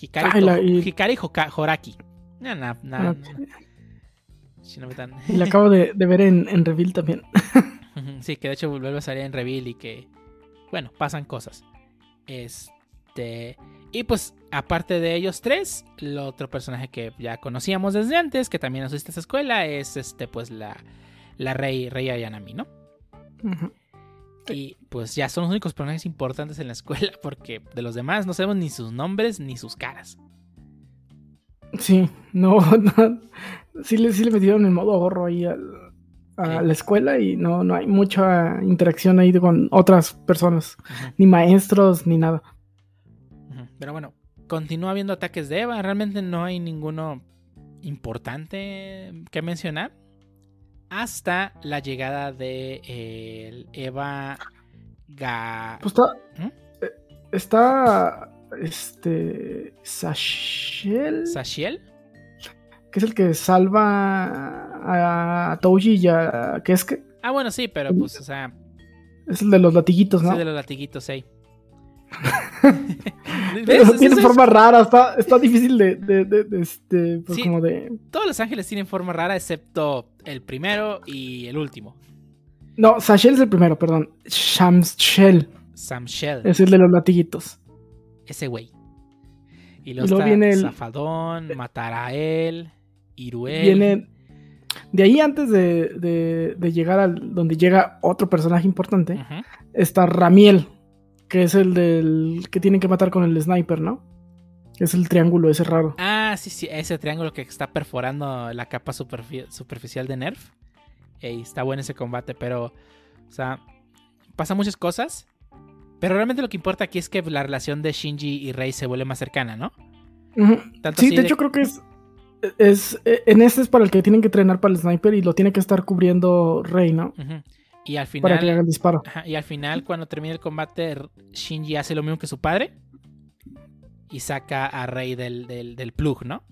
Hikari, la- y- Hikari Hoka- Horaki. No, no, no, Y la acabo de, de ver en, en Reveal también. Sí, que de hecho vuelve a salir en Reveal y que, bueno, pasan cosas. Este. Y pues, aparte de ellos tres, el otro personaje que ya conocíamos desde antes, que también asiste a esa escuela, es este, pues la, la rey, rey Ayanami, ¿no? Y pues ya son los únicos personajes importantes en la escuela, porque de los demás no sabemos ni sus nombres ni sus caras. Sí, no, no. Sí, le, sí le metieron en modo ahorro ahí al- a la escuela y no, no hay mucha interacción ahí con otras personas, ni maestros, ni nada. Pero bueno, continúa habiendo ataques de Eva. Realmente no hay ninguno importante que mencionar. Hasta la llegada de eh, el Eva Ga... Pues está. ¿Mm? eh, Está. Este. Sashel. Sashiel. que es el que salva a Touji y a Keske. Ah, bueno, sí, pero pues, o sea, Es el de los latiguitos, ¿no? sí de los latiguitos, sí. Pero tiene es- forma rara, está, está difícil de, de, de- de, este, pues Sí. como de... Todos los ángeles tienen forma rara, excepto el primero y el último. No, Sashel es el primero, perdón. Shamshel Samshel. es el de los latiguitos. Ese güey. Y Y luego luego está viene el- Zafadón, Matarael, Iruel. Viene... De ahí antes de, de- de llegar al... donde llega otro personaje importante, está Ramiel, que es el del que tienen que matar con el sniper, ¿no? Es el triángulo ese raro. Ah, sí, sí, ese triángulo que está perforando la capa superfi- superficial de Nerf. Ey, está bueno ese combate, pero, o sea, pasan muchas cosas. Pero realmente lo que importa aquí es que la relación de Shinji y Rei se vuelve más cercana, ¿no? Tanto Sí, de- hecho creo que es, es... En este es para el que tienen que entrenar para el sniper y lo tiene que estar cubriendo Rey, ¿no? Y al Para que le haga final, el disparo. ajá, y al final, cuando termina el combate, Shinji hace lo mismo que su padre. Y saca a Rei del, del, del plug, ¿no?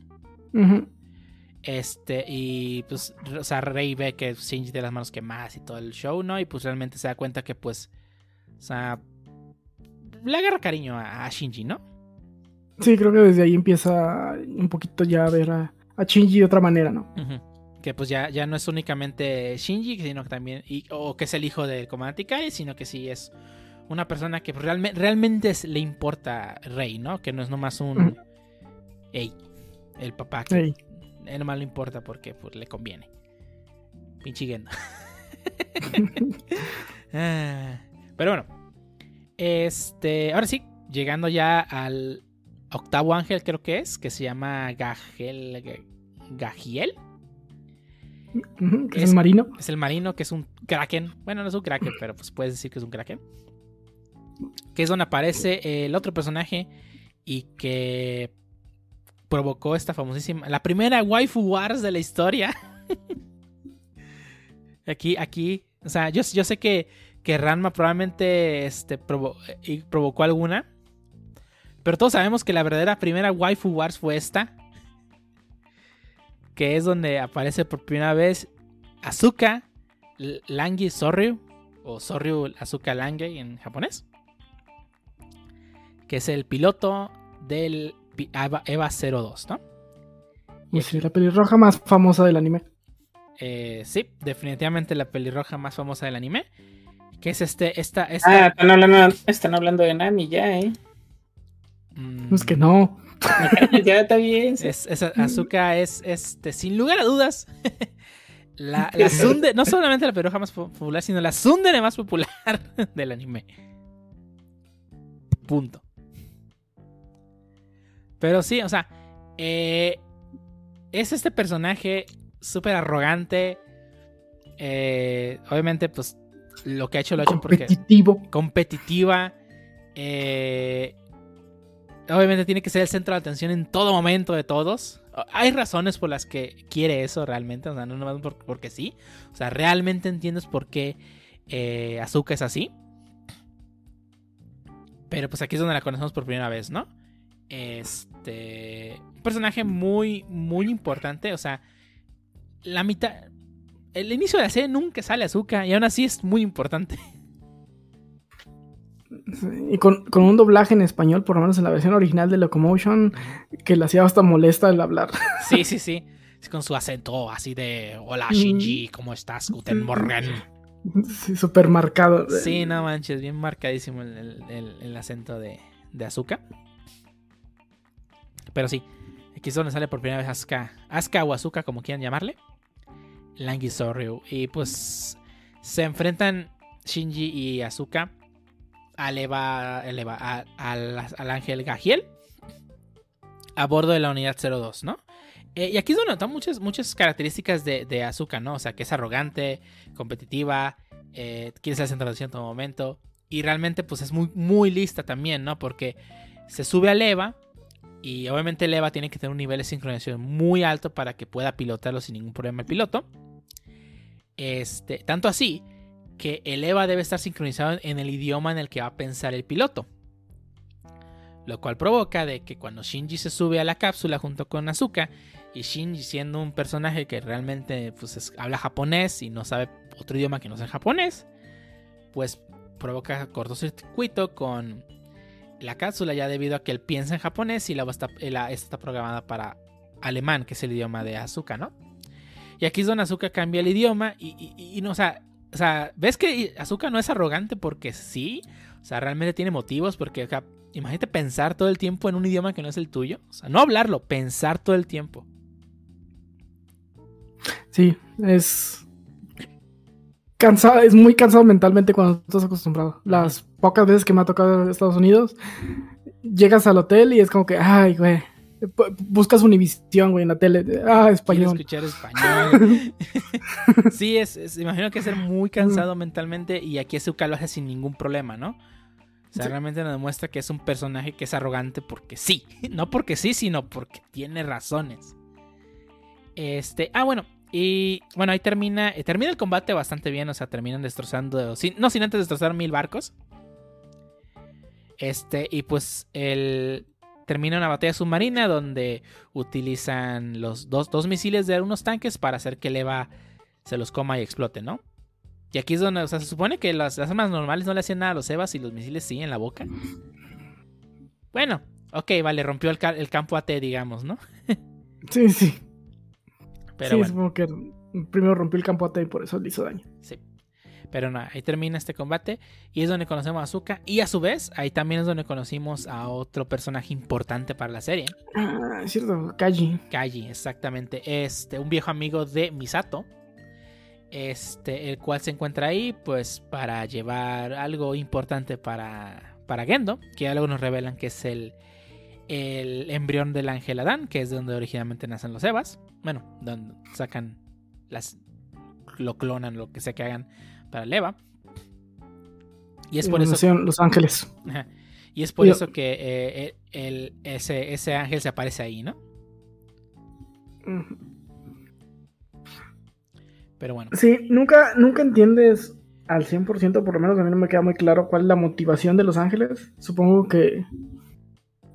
Este, y pues, o sea, Rey ve que Shinji tiene las manos quemadas y todo el show, ¿no? Y pues realmente se da cuenta que, pues, o sea, le agarra cariño a, a Shinji, ¿no? Sí, creo que desde ahí empieza un poquito ya a ver a, a Shinji de otra manera, ¿no? Que pues ya, ya no es únicamente Shinji, sino que también, y- o que es el hijo del comandante Ikari, sino que sí es una persona que realme- realmente es- le importa Rey, ¿no? Que no es nomás un, ey, el papá que Ey. él nomás le importa porque pues, le conviene. Pinche Gendo. Ah, Pero bueno. Este. Ahora sí. Llegando ya al octavo ángel, creo que es. Que se llama Gagel. Ga- Gagiel. Ujú, que es, Es- el marino. Es el marino, que es un kraken. Bueno, no es un kraken, pero pues puedes decir que es un kraken. Que es donde aparece el otro personaje. Y que provocó esta famosísima. La primera waifu wars de la historia. aquí, aquí. O sea, yo, yo sé que, que Ranma probablemente este, provo- y provocó alguna. Pero todos sabemos que la verdadera primera waifu wars fue esta. Que es donde aparece por primera vez Asuka L- Langi Soryu. O Soryu Asuka Lange en japonés. Que es el piloto del pi- Eva, Eva 02, ¿no? Y sí, la pelirroja más famosa del anime. Eh, sí, definitivamente la pelirroja más famosa del anime. Que es este, esta, esta. Ah, están hablando, están hablando de Nami ya, ¿eh? mm, es que no. ya está bien. Es, es- Asuka es, este, sin lugar a dudas, la, la no solamente la pelirroja más po- popular, sino la tsundere más popular del anime. Punto. Pero sí, o sea, eh, es este personaje súper arrogante. eh, obviamente, pues lo que ha hecho lo ha hecho porque Competitivo. competitiva. eh, obviamente tiene que ser el centro de atención en todo momento de todos. Hay razones por las que quiere eso realmente, o sea, no nomás por- porque sí. O sea, realmente entiendes por qué eh, Azuka es así. Pero pues aquí es donde la conocemos por primera vez, ¿no? Este. Un personaje muy, muy importante. O sea, la mitad. El inicio de la serie nunca sale Azuka y aún así es muy importante. Y con, con un doblaje en español, por lo menos en la versión original de Locomotion, que le hacía hasta molesta el hablar. Sí, sí, sí. Con su acento así de Hola Shinji, ¿cómo estás? Guten Morgen. Sí, súper marcado. Sí, no manches, bien marcadísimo el, el- el- acento de, de Asuka. Pero sí, aquí es donde sale por primera vez Asuka. Asuka o Asuka, como quieran llamarle. Langi Soryu. Y pues se enfrentan Shinji y Asuka al, Eva, el Eva- a- al, al ángel Gajiel a bordo de la unidad 02, ¿no? Eh, y aquí es donde notamos muchas, muchas características de, de Asuka, ¿no? O sea, que es arrogante, competitiva, eh, quiere ser centro en todo momento. Y realmente, pues es muy, muy lista también, ¿no? Porque se sube al EVA. Y obviamente el EVA tiene que tener un nivel de sincronización muy alto para que pueda pilotarlo sin ningún problema el piloto. Este, tanto así que el EVA debe estar sincronizado en el idioma en el que va a pensar el piloto. Lo cual provoca de que cuando Shinji se sube a la cápsula junto con Asuka, y Shinji siendo un personaje que realmente pues, es- habla japonés y no sabe otro idioma que no sea japonés, pues provoca cortocircuito con la cápsula ya debido a que él piensa en japonés y la está, está programada para alemán, que es el idioma de Asuka, ¿no? Y aquí es donde Asuka cambia el idioma y no, o sea, o sea, ¿ves que Asuka no es arrogante porque sí? O sea, realmente tiene motivos porque, o sea, imagínate pensar todo el tiempo en un idioma que no es el tuyo. O sea, no hablarlo, pensar todo el tiempo. Sí, es. Cansado, es muy cansado mentalmente cuando estás acostumbrado. Las pocas veces que me ha tocado Estados Unidos, llegas al hotel y es como que, ay, güey. Bu- Buscas Univisión, güey, en la tele. Ah, Quiero español. escuchar español. sí, es, es- imagino que es ser muy cansado mentalmente y aquí Azuka lo hace sin ningún problema, ¿no? O sea, Sí. realmente nos demuestra que es un personaje que es arrogante porque sí. No porque sí, sino porque tiene razones. Este, ah, bueno, y bueno, ahí termina, eh, termina el combate bastante bien, o sea, terminan destrozando, sin- no sin antes destrozar mil barcos. Este, y pues el, termina una batalla submarina donde utilizan los dos, dos misiles de unos tanques para hacer que el Eva se los coma y explote, ¿no? Y aquí es donde, o sea, se supone que las, las armas normales no le hacían nada a los Evas y los misiles sí en la boca. Bueno, ok, vale, rompió el, el campo AT, digamos, ¿no? Sí, sí. Pero sí, bueno. supongo que primero rompió el campo AT y por eso le hizo daño. Sí. Pero nada, ahí termina este combate y es donde conocemos a Azuka. Y a su vez, ahí también es donde conocimos a otro personaje importante para la serie. Ah, es cierto, Kaji. Kaji, exactamente. Este, un viejo amigo de Misato. Este, el cual se encuentra ahí, pues, para llevar algo importante para, para Gendo. Que ya luego nos revelan que es el, el embrión del ángel Adán, que es de donde originalmente nacen los Evas. Bueno, donde sacan las. lo clonan, lo que sea que hagan para el Eva. Y es por eso. Los Ángeles. Y es por Yo- eso que eh, el, ese, ese ángel se aparece ahí, ¿no? Ujú. Pero bueno. Sí, nunca, nunca entiendes al 100%, por lo menos a mí no me queda muy claro cuál es la motivación de Los Ángeles. Supongo que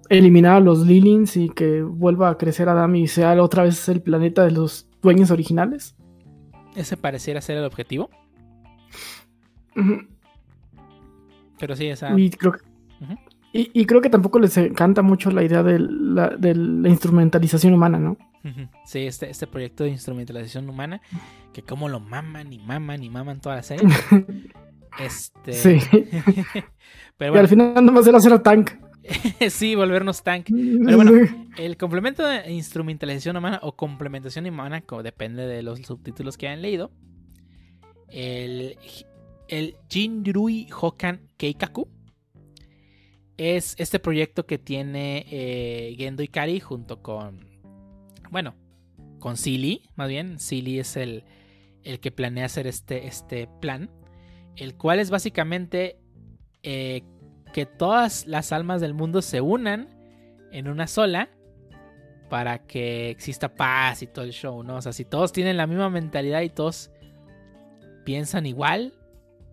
eliminar a los Lilins y que vuelva a crecer Adam y sea otra vez el planeta de los dueños originales. Ese pareciera ser el objetivo. Pero sí, esa. Y creo que, y, y creo que tampoco les encanta mucho la idea de la, de la instrumentalización humana, ¿no? Sí, este, este proyecto de instrumentalización humana. Que como lo maman y maman y maman toda la serie. Este. Sí. Pero Y al final nomás era hacer tank. sí, volvernos tank. Pero bueno, El complemento de instrumentalización humana o complementación humana, como depende de los subtítulos que hayan leído. El, el Jinrui Hokan Keikaku es este proyecto que tiene eh, Gendo Ikari junto con. Bueno, con Silly, más bien. Silly es el, el que planea hacer este, este plan. El cual es básicamente eh, que todas las almas del mundo se unan en una sola para que exista paz y todo el show, ¿no? O sea, si todos tienen la misma mentalidad y todos piensan igual,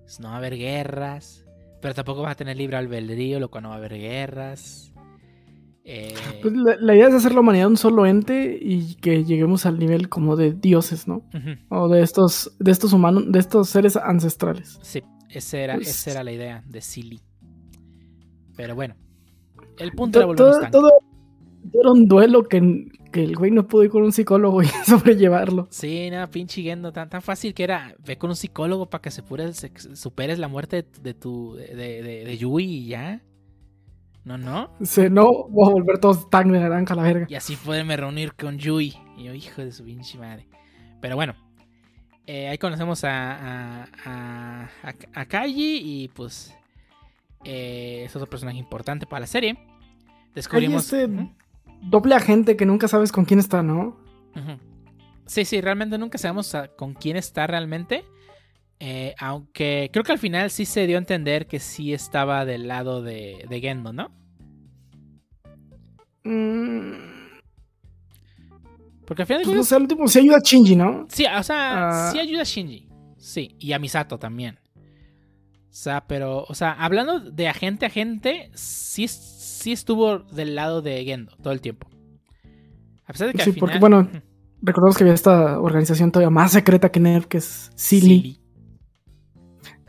pues no va a haber guerras, pero tampoco vas a tener libre albedrío, lo cual no va a haber guerras. Eh, Pues la, la idea es hacer la humanidad un solo ente y que lleguemos al nivel como de dioses, ¿no? O de estos, de estos humanos, de estos seres ancestrales. sí, esa era, Pues- esa era la idea de Silly. Pero bueno, el punto era volvernos todo, todo- todo era un duelo que, que el güey no pudo ir con un psicólogo y sobrellevarlo. Sí, nada, pinche Gendo, tan, tan fácil que era. Ve con un psicólogo para que se pure- se- superes la muerte de, de tu. de, de, de Yui y ya. No, no. Dice, no, voy a volver todos tan de naranja a la verga. Y así poderme reunir con Yui. Y yo, hijo de su pinche madre. Pero bueno. eh, ahí conocemos a, a, a, a, a Kaji y pues. eh, es otro personaje importante para la serie. Descubrimos. Este Ujú. Doble agente que nunca sabes con quién está, ¿no? Sí, sí, realmente nunca sabemos con quién está realmente. Eh, aunque creo que al final sí se dio a entender que sí estaba del lado de, de Gendo, ¿no? Mm, Porque al final de pues cuentas- sé, al último sí ayuda a Shinji, ¿no? Sí, o sea, Ah. sí ayuda a Shinji. Sí, y a Misato también. O sea, pero, o sea, hablando de agente a agente, sí, sí estuvo del lado de Gendo todo el tiempo. A pesar de que Sí, al porque, final. bueno, Ujú. Recordemos que había esta organización todavía más secreta que NERV, que es Silly, Silly.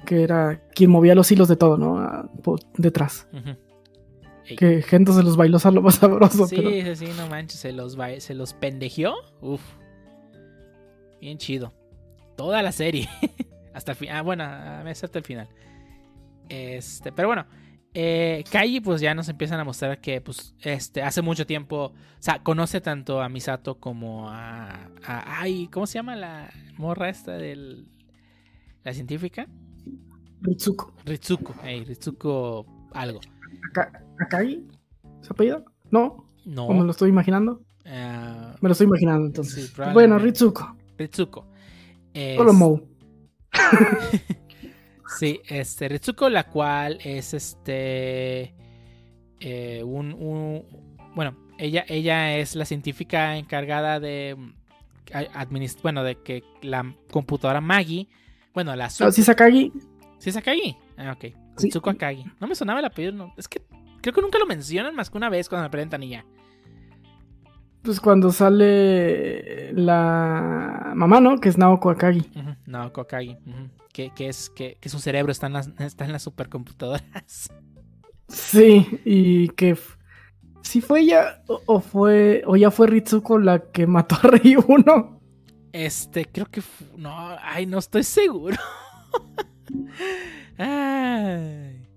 que era quien movía los hilos de todo, ¿no? Por detrás. Ujú. Ey. Que gente se los bailó a lo más sabroso, Sí, pero... sí, sí, no manches, se los, ba- se los pendejeó. Uf. Bien chido. Toda la serie. hasta el final. Ah, bueno, hasta el final. Este, pero bueno. Eh, Kaiji, pues ya nos empiezan a mostrar que, pues, este, hace mucho tiempo. O sea, conoce tanto a Misato como a. a- ay, ¿cómo se llama la morra esta del. La científica? Ritsuko. Ritsuko. Ey, Ritsuko algo. Aka- Akai. ¿Se apellida? ¿No? No. ¿O me lo estoy imaginando? ah, Me lo estoy imaginando entonces. Sí, bueno. Ritsuko. Ritsuko. Es- Solo Mou. Sí, este, Ritsuko, la cual es este. eh, un, un- Bueno, ella, ella es la científica encargada de. administrar. Bueno, de que la computadora Magi. Bueno, la. Ah, sí, Sakagi. ¿Sí es Akagi? Ah, ok. Sí. Ritsuko Akagi. No me sonaba el apellido. no. Es que creo que nunca lo mencionan más que una vez cuando me presentan y ya. Pues cuando sale la mamá, ¿no? Que es Naoko Akagi. Ujú, No, Kokagi. ujú. Que, que es que, que su cerebro está en las, está en las supercomputadoras. Sí, y que sí fue ella o, o fue o ya fue Ritsuko la que mató a Rey 1. Este, creo que. No, ay, no estoy seguro. Ay.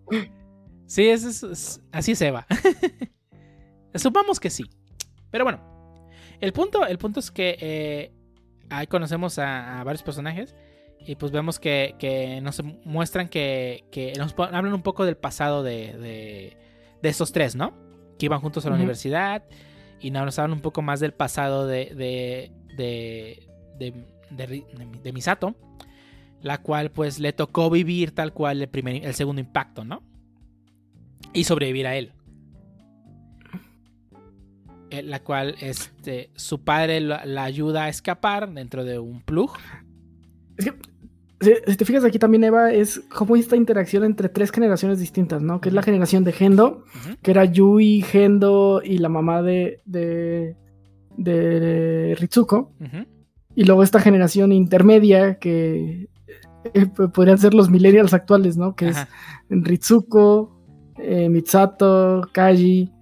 Sí, es, es- así es Eva. Supongamos que sí. Pero bueno, el punto, el punto es que eh, ahí conocemos a, a varios personajes y pues vemos que, que nos muestran que, que nos hablan un poco del pasado de, de, de estos tres, ¿no? Que iban juntos a la universidad y nos hablan un poco más del pasado de, de, de- de Misato, la cual pues le tocó vivir tal cual el, primer, el segundo impacto, ¿no? Y sobrevivir a él. Eh, La cual este, su padre la, ayuda a escapar dentro de un plug. Es que si, te fijas aquí también Eva es como esta interacción entre tres generaciones distintas, ¿no? Que es la generación de Gendo, que era Yui, Gendo y la mamá de de, de Ritsuko. Y luego esta generación intermedia que eh, podrían ser los millennials actuales, ¿no? Que es. Ritsuko, eh, Mitsato, Kaji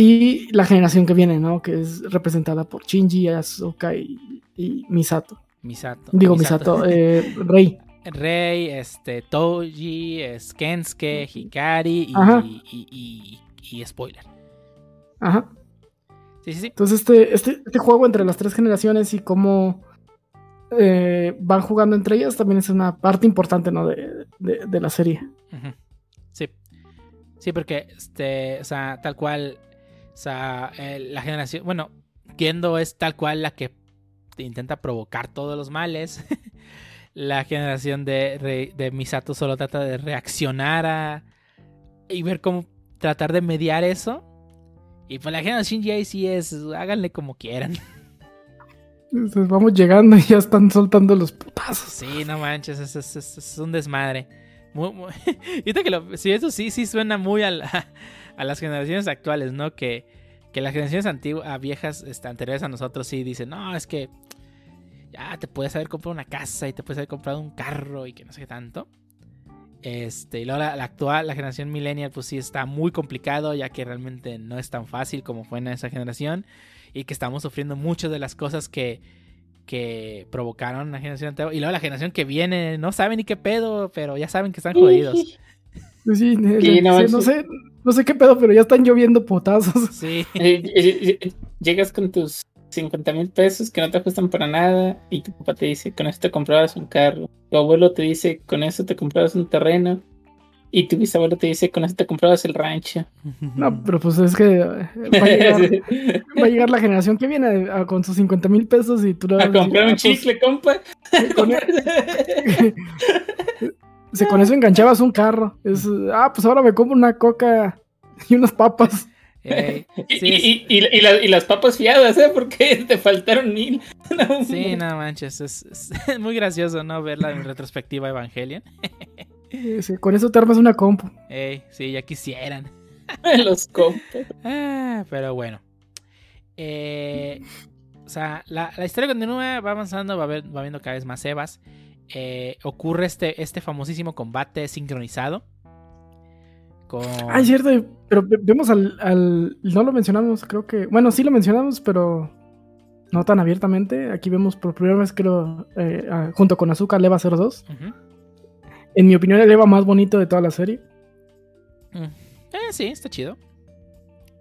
y la generación que viene, ¿no? Que es representada por Shinji, Asuka y, y Misato. Misato. Digo Misato, eh, Rei. Rei, este, Toji, es Kensuke, Hikari y, y, y- spoiler. Ajá. Sí, sí, sí. Entonces este, este, este juego entre las tres generaciones y cómo eh, van jugando entre ellas también es una parte importante, ¿no? De, de- de la serie. Sí. Sí, porque, este, o sea, tal cual, o sea, eh, la generación, bueno, Gendo es tal cual la que te intenta provocar todos los males. la generación de, de Misato solo trata de reaccionar a y ver cómo tratar de mediar eso. Y pues la generación Shinji sí es, háganle como quieran. Entonces, vamos llegando y ya están soltando los putazos. Sí, no manches, es, es- es- es un desmadre. Muy, muy- que lo- sí, eso sí, sí suena muy a, la- a las generaciones actuales, ¿no? Que, que las generaciones antiguas, viejas este, anteriores a nosotros sí dicen, no, es que ya te puedes haber comprado una casa y te puedes haber comprado un carro y que no sé qué tanto. Este, y luego la, la actual, la generación millennial, pues sí está muy complicado, ya que realmente no es tan fácil como fue en esa generación. Y que estamos sufriendo muchas de las cosas que, que provocaron la generación anterior. Y luego la generación que viene no saben ni qué pedo, pero ya saben que están jodidos. Pues sí, eh, Sí, no, sí, sí. no sé, no sé qué pedo, pero ya están lloviendo potazos. Sí, Llegas con tus 50 mil pesos que no te ajustan para nada y tu papá te dice, con eso te comprabas un carro. Tu abuelo te dice, con eso te comprabas un terreno. Y tu bisabuelo te dice, con eso te comprabas el rancho. No, pero pues es que eh, va a llegar, va a llegar la generación que viene con sus 50 mil pesos y tú A comprar "Ah, un pues, chicle, compa. con, si con eso enganchabas un carro. Es, ah, pues ahora me compro una coca y unas papas. Y, sí, y- y- y la- y las papas fiadas, ¿eh? Porque te faltaron mil. No, sí, no manches, es, es muy gracioso, ¿no? Verla en retrospectiva Evangelion. Sí, con eso te armas una compu. Ey, sí, ya quisieran. Los compas. Ah, pero bueno. Eh, o sea, la, la historia continúa, va avanzando, va, ver- va viendo cada vez más Evas. Eh, ocurre este, este famosísimo combate sincronizado. Con... Ah, es cierto, pero ve- vemos al, al- No lo mencionamos, creo que. Bueno, sí lo mencionamos, pero no tan abiertamente. Aquí vemos por primera vez, creo, eh, junto con Azúcar, Leva 02. Ujú. En mi opinión, el Eva más bonito de toda la serie. Mm. Eh, sí, está chido.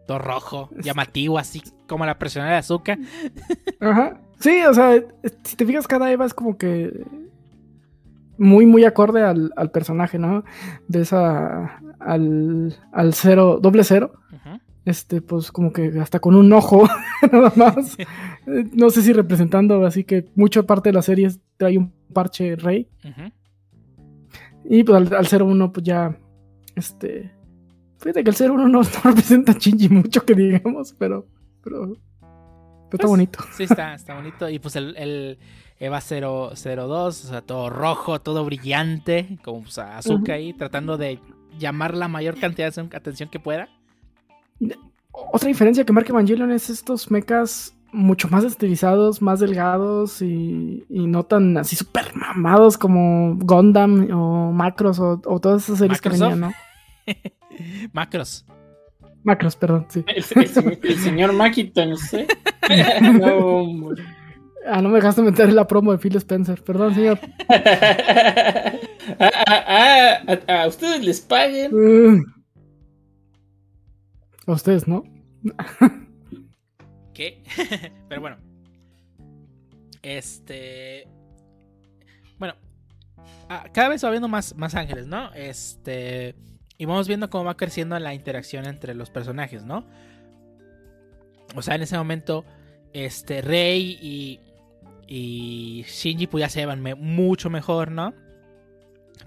Todo rojo, llamativo, así como la personal de azúcar. Ajá. Sí, o sea, si te fijas, cada Eva es como que. Muy, muy acorde al, al personaje, ¿no? Ves a, al, al cero, doble cero. Este, pues como que hasta con un ojo, nada más. No sé si representando, así que mucha parte de la serie trae un parche rey. Ujú. Y pues al, al 01, pues ya. Este. Fíjate que el 01 no, no representa a Shinji mucho que digamos, pero. Pero. está Pues, bonito. Sí, está, está bonito. Y pues el, el Eva 0, 02, o sea, todo rojo, todo brillante, como pues, Azuka Ujú. ahí, tratando de llamar la mayor cantidad de atención que pueda. Otra diferencia que marca Evangelion es estos mechas mucho más estilizados, más delgados y, y no tan así súper mamados como Gundam o Macros o, o todas esas series que Microsoft. venían, ¿no? Macros. Macros, perdón, sí. El, el- el señor Makito, no sé. no, hombre. Ah, no me dejaste meter la promo de Phil Spencer, perdón, señor. a, a- a- a ustedes les paguen. Mm. A ustedes, ¿no? ¿Qué? Pero bueno. Este. Bueno. ah, cada vez va viendo más, más ángeles, ¿no? Este. Y vamos viendo cómo va creciendo la interacción entre los personajes, ¿no? O sea, en ese momento. Este. Rey y. Y Shinji pues ya se llevan mucho mejor, ¿no?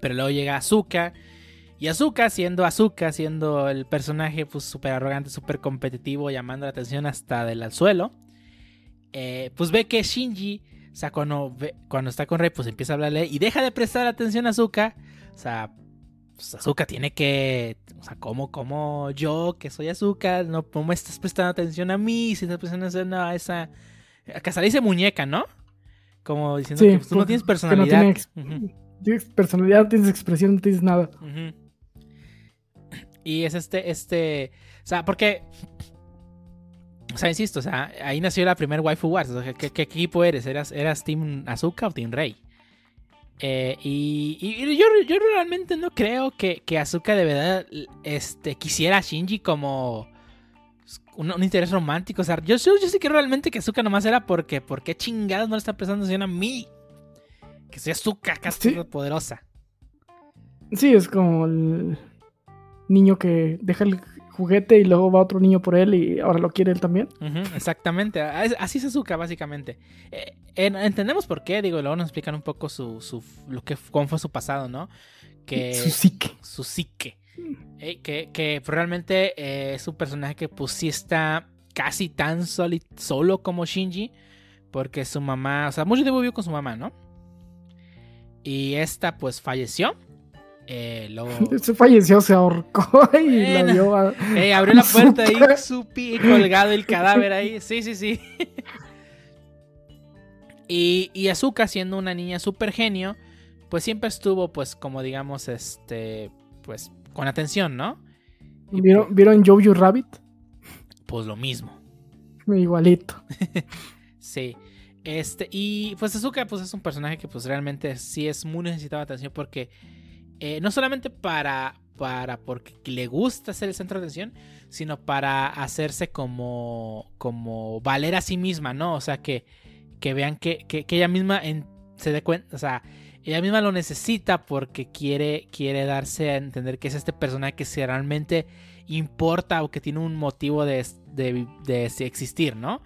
Pero luego llega Azuka. Y Azuka, siendo Azuka, siendo el personaje pues súper arrogante, súper competitivo, llamando la atención hasta del al suelo, eh, pues ve que Shinji, o sea, cuando, ve- cuando está con Rey, pues empieza a hablarle y deja de prestar atención a Azuka. O sea, pues Azuka tiene que, o sea, como, como yo, que soy Azuka, no, me estás prestando atención a mí, si estás prestando atención a esa... Acá se le dice muñeca, ¿no? Como diciendo Sí, que pues, tú no tienes no personalidad. tiene Ujú. Tienes personalidad, tienes expresión, no tienes nada. Y es este, este, o sea, porque, o sea, insisto, o sea, ahí nació la primer waifu wars. O sea, ¿qué, qué equipo eres? ¿Eras, eras Team Azuka o Team Rey? Eh, y, y- y yo, yo realmente no creo que, que Azuka de verdad este, quisiera a Shinji como un, un interés romántico. O sea, yo, yo, yo sé que realmente que Azuka nomás era porque, porque chingados no le está prestando atención a mí. Que soy Azuka, acá Sí. poderosa. Sí, es como el niño que deja el juguete y luego va otro niño por él y ahora lo quiere él también. Exactamente, así es Azuka básicamente. Eh, en- entendemos por qué, digo, luego nos explican un poco su, su lo que cómo fue su pasado, ¿no? Que Su psique. su psique. Eh, que, que realmente eh, es un personaje que pues sí está casi tan soli- solo como Shinji. Porque su mamá, o sea, mucho tiempo vivió con su mamá, ¿no? Y esta pues falleció. Eh, luego Se falleció, se ahorcó y la dio a... eh, abrió la puerta y supi colgado el cadáver ahí. Sí, sí, sí. Y, y Azuka, siendo una niña súper genio, pues siempre estuvo, pues, como digamos, este, pues, con atención, ¿no? Y ¿Vieron, ¿Vieron Jojo Rabbit? Pues lo mismo. Igualito. Sí. Este, y pues Azuka, pues es un personaje que pues realmente sí es muy necesitado de atención porque eh, no solamente para, para porque le gusta ser el centro de atención, sino para hacerse como, como valer a sí misma, ¿no? O sea, que, que vean que, que, que ella misma en- se dé cuenta, o sea, ella misma lo necesita porque quiere, quiere darse a entender que es este personaje que si realmente importa o que tiene un motivo de, de, de existir, ¿no?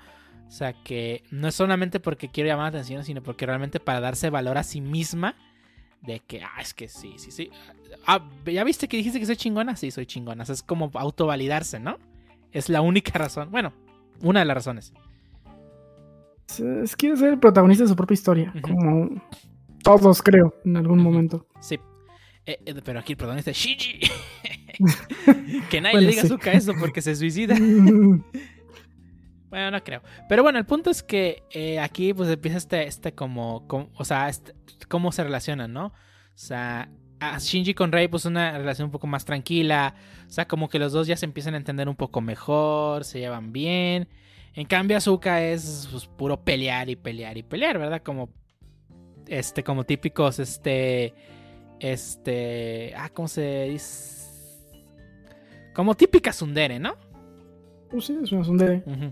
O sea, que no es solamente porque quiere llamar la atención, sino porque realmente para darse valor a sí misma. De que, ah, es que sí, sí, sí. Ah, ¿ya viste que dijiste que soy chingona? Sí, soy chingona. O sea, es como autovalidarse, ¿no? Es la única razón. Bueno, una de las razones. Es, quiere ser el protagonista de su propia historia. Como todos, creo, en algún momento. Sí. Eh, eh, pero aquí el protagonista es Shinji. que nadie Bueno, le diga a sí. Zuka eso porque se suicida. Bueno, no creo. Pero bueno, el punto es que eh, aquí pues empieza este, este como, como- o sea, este- cómo se relacionan, ¿no? O sea, a Shinji con Rei pues una relación un poco más tranquila. O sea, como que los dos ya se empiezan a entender un poco mejor, se llevan bien. En cambio, Azuka es pues, puro pelear y pelear y pelear, ¿verdad? Como, este, como típicos, este, este, ah, ¿cómo se dice? Como típica Sundere, ¿no? Pues sí, es una sondere. Ujú.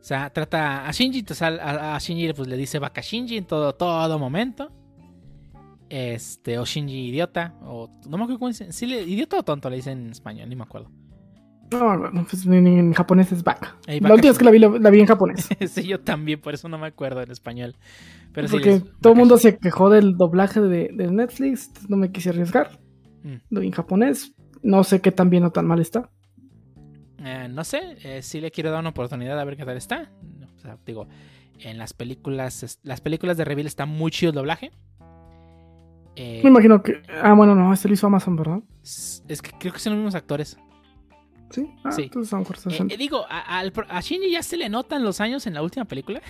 O sea, trata a Shinji, o sea, a, a Shinji pues, le dice vaca Shinji en todo, todo momento. Este, o Shinji idiota, o no me acuerdo cómo dicen, sí, le- idiota o tonto le dicen en español, ni me acuerdo. No, no, pues en, en japonés es vaca. Ey, La vaca última vez que la vi, la, la vi en japonés. sí, yo también, por eso no me acuerdo en español. Pero porque todo el mundo se quejó del doblaje de, de Netflix. entonces No me quise arriesgar. Mm. Lo vi en japonés. No sé qué tan bien o tan mal está. Eh, no sé, eh, sí le quiero dar una oportunidad a ver qué tal está. O sea, digo, en las películas, las películas de Reveal está muy chido el doblaje. Eh, Me imagino que. Ah, bueno, no, este lo hizo Amazon, ¿verdad? es que creo que son los mismos actores. Sí. Ah, Sí. entonces a lo mejor está Eh, eh, digo, a, a Shinji ya se le notan los años en la última película.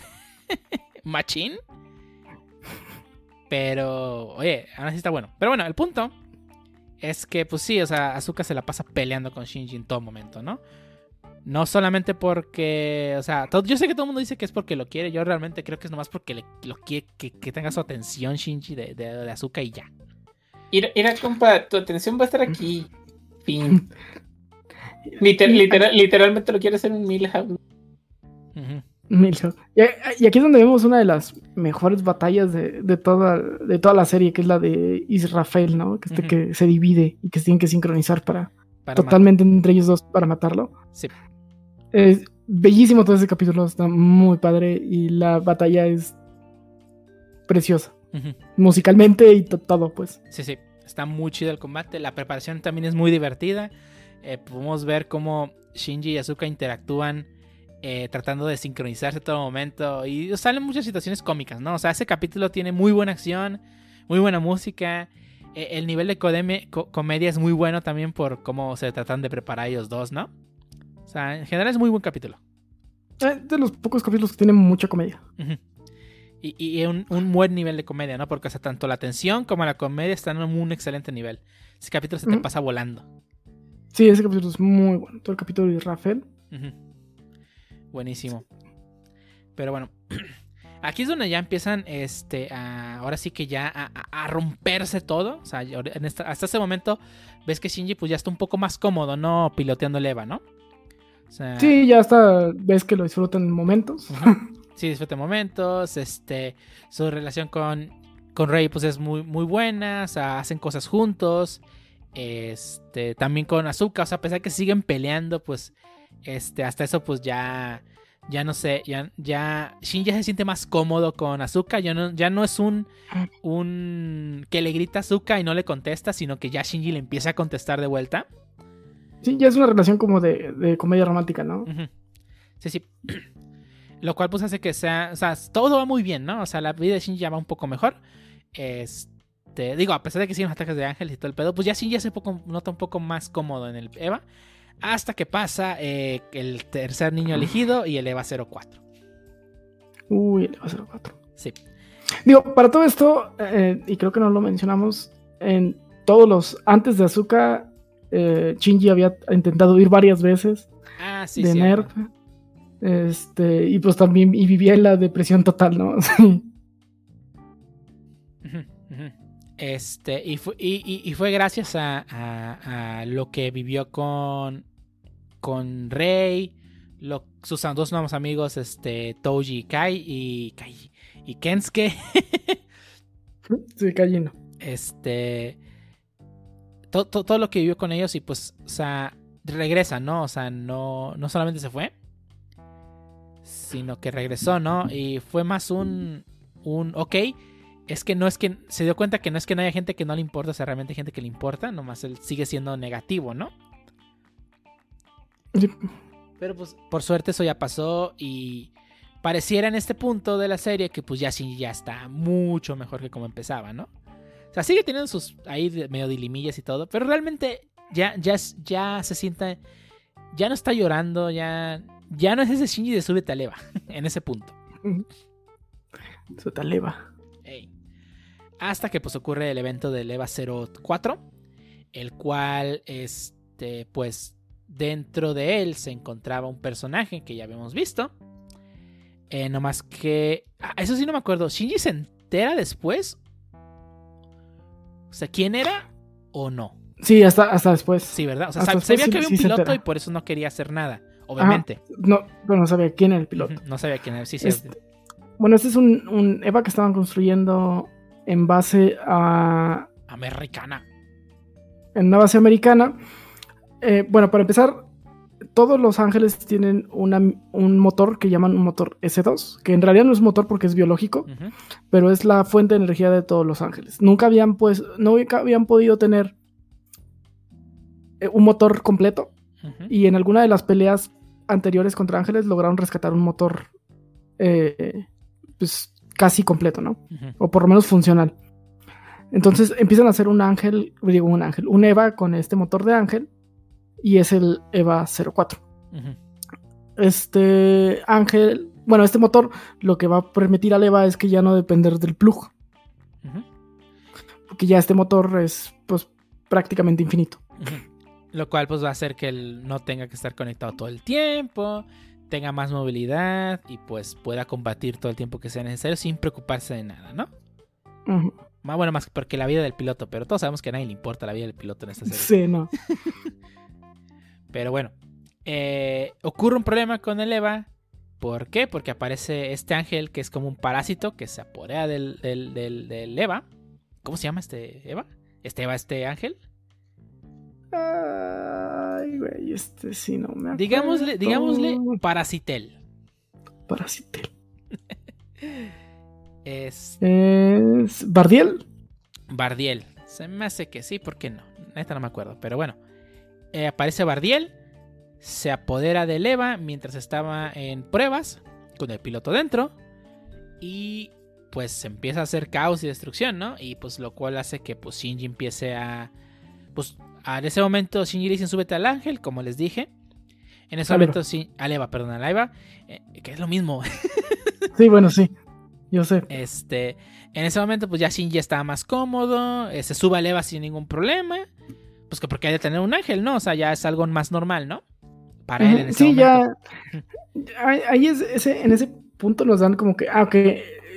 Machín. Pero, oye, aún así está bueno. Pero bueno, el punto es que, pues sí, o sea, Asuka se la pasa peleando con Shinji en todo momento, ¿no? No solamente porque, o sea, todo- yo sé que todo el mundo dice que es porque lo quiere. Yo realmente creo que es nomás porque le, lo quiere que, que tenga su atención Shinji de, de, de Asuka y ya. Mira, compa, tu atención va a estar aquí. Fin. Liter- literal- literalmente lo quiere hacer un Milhouse. Ujú. Milhouse. Y, y aquí es donde vemos una de las mejores batallas de, de toda, de toda la serie, que es la de Israfel, ¿no? Que, este que se divide y que se tienen que sincronizar para Para totalmente entre ellos dos para matarlo. matar- Sí. Es bellísimo todo ese capítulo, está muy padre y la batalla es preciosa, musicalmente y to- todo, pues. Sí, sí, está muy chido el combate. La preparación también es muy divertida. Eh, podemos ver cómo Shinji y Asuka interactúan eh, tratando de sincronizarse todo momento. Y salen muchas situaciones cómicas, ¿no? O sea, ese capítulo tiene muy buena acción, muy buena música. Eh, el nivel de codeme- co- comedia es muy bueno también por cómo se tratan de preparar ellos dos, ¿no? O sea, en general es muy buen capítulo. Eh, de los pocos capítulos que tienen mucha comedia. Y, y un, un buen nivel de comedia, ¿no? Porque o sea, tanto la tensión como la comedia están en un excelente nivel. Ese capítulo se te pasa volando. Sí, ese capítulo es muy bueno. Todo el capítulo de Rafael. Buenísimo. Pero bueno, aquí es donde ya empiezan, este, a- ahora sí que ya a, romperse todo. O sea, en esta- hasta ese momento ves que Shinji pues ya está un poco más cómodo, ¿no? Piloteando el Eva, ¿no? O sea, Sí, ya hasta ves que lo disfrutan en momentos. Sí, disfruta momentos. Este, su relación con, con Rey, pues es muy, muy buena. O sea, hacen cosas juntos. Este, también con Azuka. O sea, a pesar que siguen peleando, pues, este, hasta eso, pues ya, ya no sé, ya, ya, Shin ya se siente más cómodo con Azuka. Ya no, ya no es un, un que le grita a Azuka y no le contesta, sino que ya Shinji le empieza a contestar de vuelta. Sí, ya es una relación como de, de comedia romántica, ¿no? Sí, sí. Lo cual pues hace que sea, o sea, todo va muy bien, ¿no? O sea, la vida de Shinji ya va un poco mejor. Este, digo, a pesar de que siguen los ataques de ángeles y todo el pedo, pues ya Shinji ya se poco, nota un poco más cómodo en el Eva. Hasta que pasa eh, el tercer niño elegido y el Eva 04. Uy, el Eva 04. Sí. Digo, para todo esto, eh, y creo que no lo mencionamos, en todos los. Antes de Azuka, eh, Shinji había intentado ir varias veces Ah, sí, de sí. Nerf. Este, y pues también y vivía en la depresión total, ¿no? Sí. Este, y fue, y, y- y fue gracias a, a- a lo que vivió con, con Rey, lo- sus dos nuevos amigos, este, Toji y Kai, y, Kai, y Kensuke, Sí, Callino. este, to- to- todo lo que vivió con ellos y pues, o sea, regresa, ¿no? O sea, no, no solamente se fue, sino que regresó, ¿no? Y fue más un, un, ok, es que no es que se dio cuenta que no es que no haya gente que no le importa, o sea, realmente hay gente que le importa, nomás él sigue siendo negativo, ¿no? Sí. Pero pues por suerte eso ya pasó y pareciera en este punto de la serie que pues ya sí ya está mucho mejor que como empezaba, ¿no? O sea, sigue teniendo sus ahí medio dilimillas y todo, pero realmente ya ya ya se siente ya no está llorando, ya ya no es ese Shinji de súbete a leva en ese punto. Su taleva. Hasta que pues ocurre el evento del EVA 04, el cual, este, pues dentro de él se encontraba un personaje que ya habíamos visto. Eh, no más que... ah, eso sí no me acuerdo. ¿Shinji se entera después? O sea, ¿quién era o no? Sí, hasta, hasta después. Sí, ¿verdad? O sea, Hasta sab- después sabía sí- que había un sí piloto y por eso no quería hacer nada. Obviamente. No, pero no sabía quién era el piloto. No sabía quién era. Sí, sí. Este- Bueno, este es un, un EVA que estaban construyendo en base a. Americana. en una base americana. Eh, bueno, para empezar, todos los ángeles tienen una- un motor que llaman un motor S2, que en realidad no es motor porque es biológico, pero es la fuente de energía de todos los ángeles. Nunca habían, pues, no habían podido tener eh, un motor completo y en alguna de las peleas anteriores contra ángeles lograron rescatar un motor eh, pues casi completo, ¿no? O por lo menos funcional. Entonces empiezan a hacer un ángel, digo un ángel, un EVA con este motor de ángel y es el EVA 04. Ujú. Este ángel, bueno, este motor lo que va a permitir al EVA es que ya no depender del plug, porque ya este motor es pues prácticamente infinito. Lo cual pues va a hacer que él no tenga que estar conectado todo el tiempo, tenga más movilidad y pues pueda combatir todo el tiempo que sea necesario sin preocuparse de nada, ¿no? Ujú. Más bueno, más porque la vida del piloto, pero todos sabemos que a nadie le importa la vida del piloto en esta serie. Sí, no. Pero bueno, eh, ocurre un problema con el Eva. ¿Por qué? Porque aparece este ángel que es como un parásito que se aporea del, del, del, del Eva. ¿Cómo se llama este Eva? ¿Este Eva, este ángel? Ay, güey, este sí no me acuerdo. Digámosle, digámosle Parasitel. Parasitel. Es Es Bardiel. Bardiel. Se me hace que sí, ¿por qué no? Neta no me acuerdo, pero bueno. Eh, aparece Bardiel, se apodera del Eva mientras estaba en pruebas, con el piloto dentro, y pues se empieza a hacer caos y destrucción, ¿no? Y pues lo cual hace que pues Shinji empiece a... Pues a- en ese momento Shinji le dicen súbete al ángel, como les dije. En ese momento sí, al Eva, perdón, al Eva, eh, que es lo mismo. Sí, bueno, sí. Yo sé. Este, en ese momento, pues ya Shinji estaba más cómodo, eh, se sube a Eva sin ningún problema. Pues que porque hay de tener un ángel, ¿no? O sea, ya es algo más normal, ¿no? Para él en ese sí, momento. ya. Ahí ahí es, ese, en ese punto nos dan como que. Ah, ok.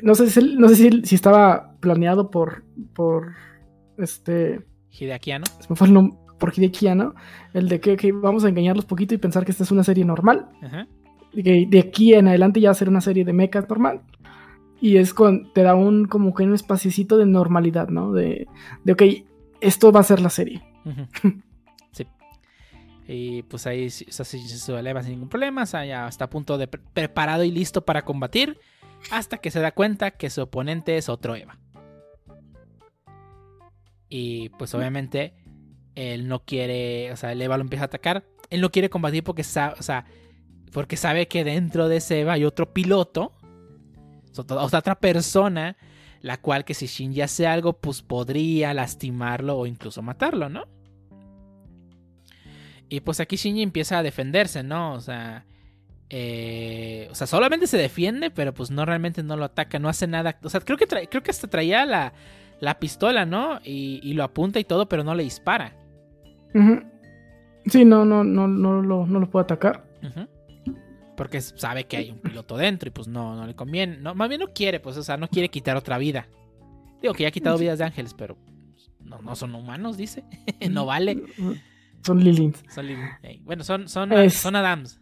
No sé, si, no sé si, si estaba planeado por. por. Este. Hideaki Anno. Se me fue el nombre. Por Hideki Anno, El de que, vamos a engañarlos poquito y pensar que esta es una serie normal. Ajá. Y que de aquí en adelante ya va a ser una serie de mechas normal. Y es con. Te da un como que un espaciecito de normalidad, ¿no? De. De ok, esto va a ser la serie. Sí. Y pues ahí o sea, se Eva sin ningún problema. O sea, ya está a punto de pre- preparado y listo para combatir. Hasta que se da cuenta que su oponente es otro Eva. Y pues obviamente él no quiere, o sea, el Eva lo empieza a atacar. Él no quiere combatir porque sabe, o sea, porque sabe que dentro de ese Eva hay otro piloto, o sea, otra persona, la cual que si Shinji hace algo, pues podría lastimarlo o incluso matarlo, ¿no? Y pues aquí Shinji empieza a defenderse, ¿no? O sea, eh, o sea, solamente se defiende, pero pues no realmente no lo ataca, no hace nada. O sea, creo que, creo que hasta traía la, la pistola, ¿no? Y, y lo apunta y todo, pero no le dispara. Sí, no, no, no, no, lo, no lo puedo atacar. Porque sabe que hay un piloto dentro y pues no, no le conviene. No, más bien no quiere, pues, o sea, no quiere quitar otra vida. Digo que ya ha quitado vidas de ángeles, pero pues, no, no son humanos, dice. no vale. Son Lilins. Son li- ey, bueno, son, son, Es- son Adams.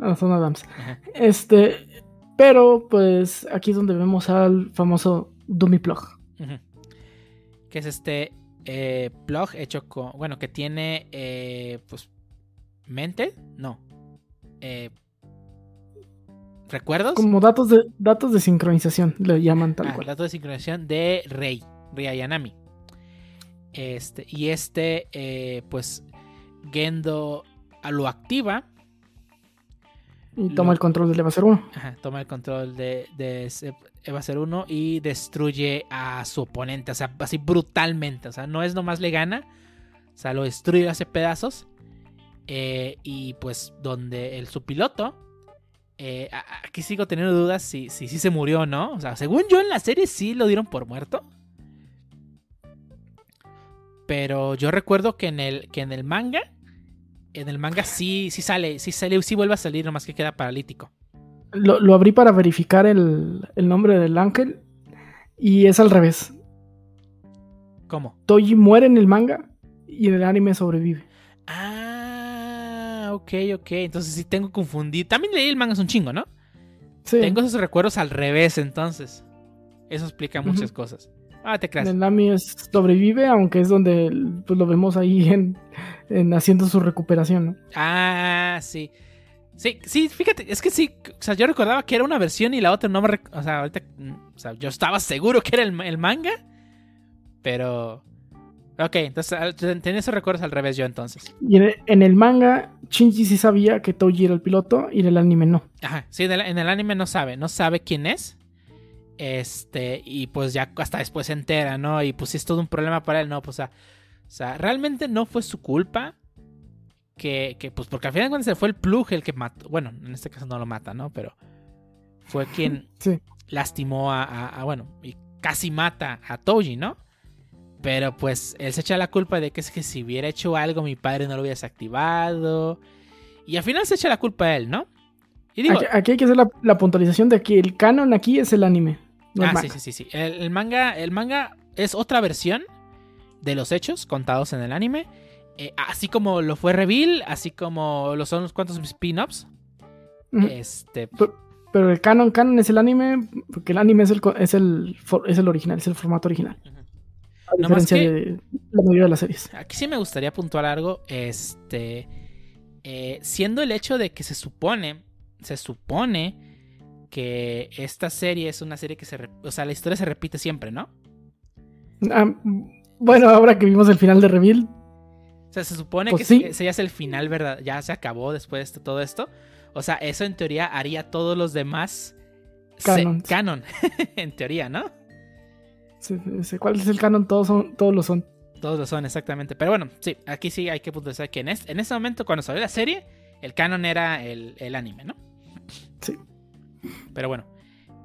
Ah, son Adams. Ajá. Este, pero pues aquí es donde vemos al famoso Dummy Plug. Ujú. Que es este eh, plug hecho con. Bueno, que tiene. eh, pues. Mente. No. Eh, ¿Recuerdos? Como datos de datos de sincronización, le llaman tal Ah, cual. dato de sincronización de Rey. Ayanami. Este. Y este. eh, pues. Gendo lo activa. Y toma lo- el control del EVA 01. Ajá, toma el control de, de ese- Eva 01 y destruye a su oponente, o sea, así brutalmente, o sea, no es nomás le gana, o sea, lo destruye, hace pedazos. eh, y pues donde el su piloto, eh, aquí sigo teniendo dudas si, si, si se murió o no, o sea, según yo en la serie sí lo dieron por muerto. Pero yo recuerdo que en el, que en el manga, en el manga sí, sí sale, sí sale, sí vuelve a salir, nomás que queda paralítico. Lo, lo abrí para verificar el, el nombre del ángel. Y es al revés. ¿Cómo? Toji muere en el manga y en el anime sobrevive. Ah, ok, ok. Entonces sí tengo confundido. También leí el manga es un chingo, ¿no? Sí. Tengo esos recuerdos al revés, entonces. Eso explica muchas cosas. Ah, te creas. En el Nami es- sobrevive, aunque es donde pues, lo vemos ahí en, en haciendo su recuperación, ¿no? Ah, sí. Sí, sí, fíjate, es que sí, o sea, yo recordaba que era una versión y la otra no me... O sea, ahorita, mm, o sea, yo estaba seguro que era el, el manga, pero... Ok, entonces ten- tenía esos recuerdos al revés yo entonces. Y en el, manga, Shinji sí sabía que Toji era el piloto y en el anime no. Ajá, sí, en el, en el anime no sabe, no sabe quién es. Este, y pues ya hasta después se entera, ¿no? Y pues sí es todo un problema para él, ¿no? Pues, o sea, o sea, realmente no fue su culpa. Que, que, pues porque al final de cuentas fue el plug el que mató. Bueno, en este caso no lo mata, ¿no? Pero fue quien Sí. lastimó a, a- a- bueno, y casi mata a Toji, ¿no? Pero pues él se echa la culpa de que es que si hubiera hecho algo mi padre no lo hubiera desactivado. Y al final se echa la culpa a él, ¿no? Y digo, Aquí, aquí hay que hacer la, la puntualización de que el canon aquí es el anime. no el ah, sí, sí, sí, sí. El, el manga, el manga es otra versión de los hechos contados en el anime. Eh, así como lo fue Reveal, así como lo son unos cuantos spin-offs. Ujú. Este, Pero el canon, canon es el anime, porque el anime es el, es el, es el original, es el formato original. A No más diferencia que- de la mayoría de las series. Aquí sí me gustaría puntuar algo. Este. eh, siendo el hecho de que se supone. Se supone que esta serie es una serie que se. O sea, la historia se repite siempre, ¿no? Ah, bueno, ahora que vimos el final de Reveal, O sea, se supone Pues que sí. ese ya es el final, ¿verdad? Ya se acabó después de todo esto. O sea, eso en teoría haría todos los demás. Canons. canon. en teoría, ¿no? ¿cuál es el canon? Todos, son, todos lo son. Todos lo son, exactamente. Pero bueno, sí, aquí sí hay que puntualizar que en este, en este momento, cuando salió la serie, el canon era el, el anime, ¿no? Sí. Pero bueno.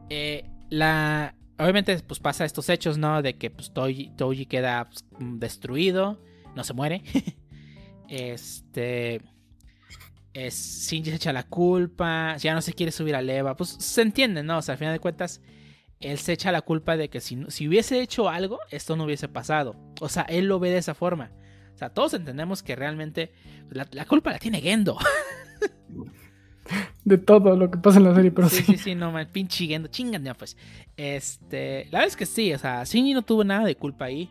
eh, la. Obviamente, pues pasa estos hechos, ¿no? De que pues, Toji, Toji queda pues, destruido. No se muere. este. Es, Shinji se echa la culpa. Ya no se quiere subir a Leva. Pues se entiende, ¿no? O sea, al final de cuentas. Él se echa la culpa de que si, si hubiese hecho algo, esto no hubiese pasado. O sea, él lo ve de esa forma. O sea, todos entendemos que realmente la, la culpa la tiene Gendo. De todo lo que pasa en la serie, pero sí, sí. sí, sí, no, man, pinche chingan ya, pues. Este, la verdad es que sí, o sea, Shinji no tuvo nada de culpa ahí.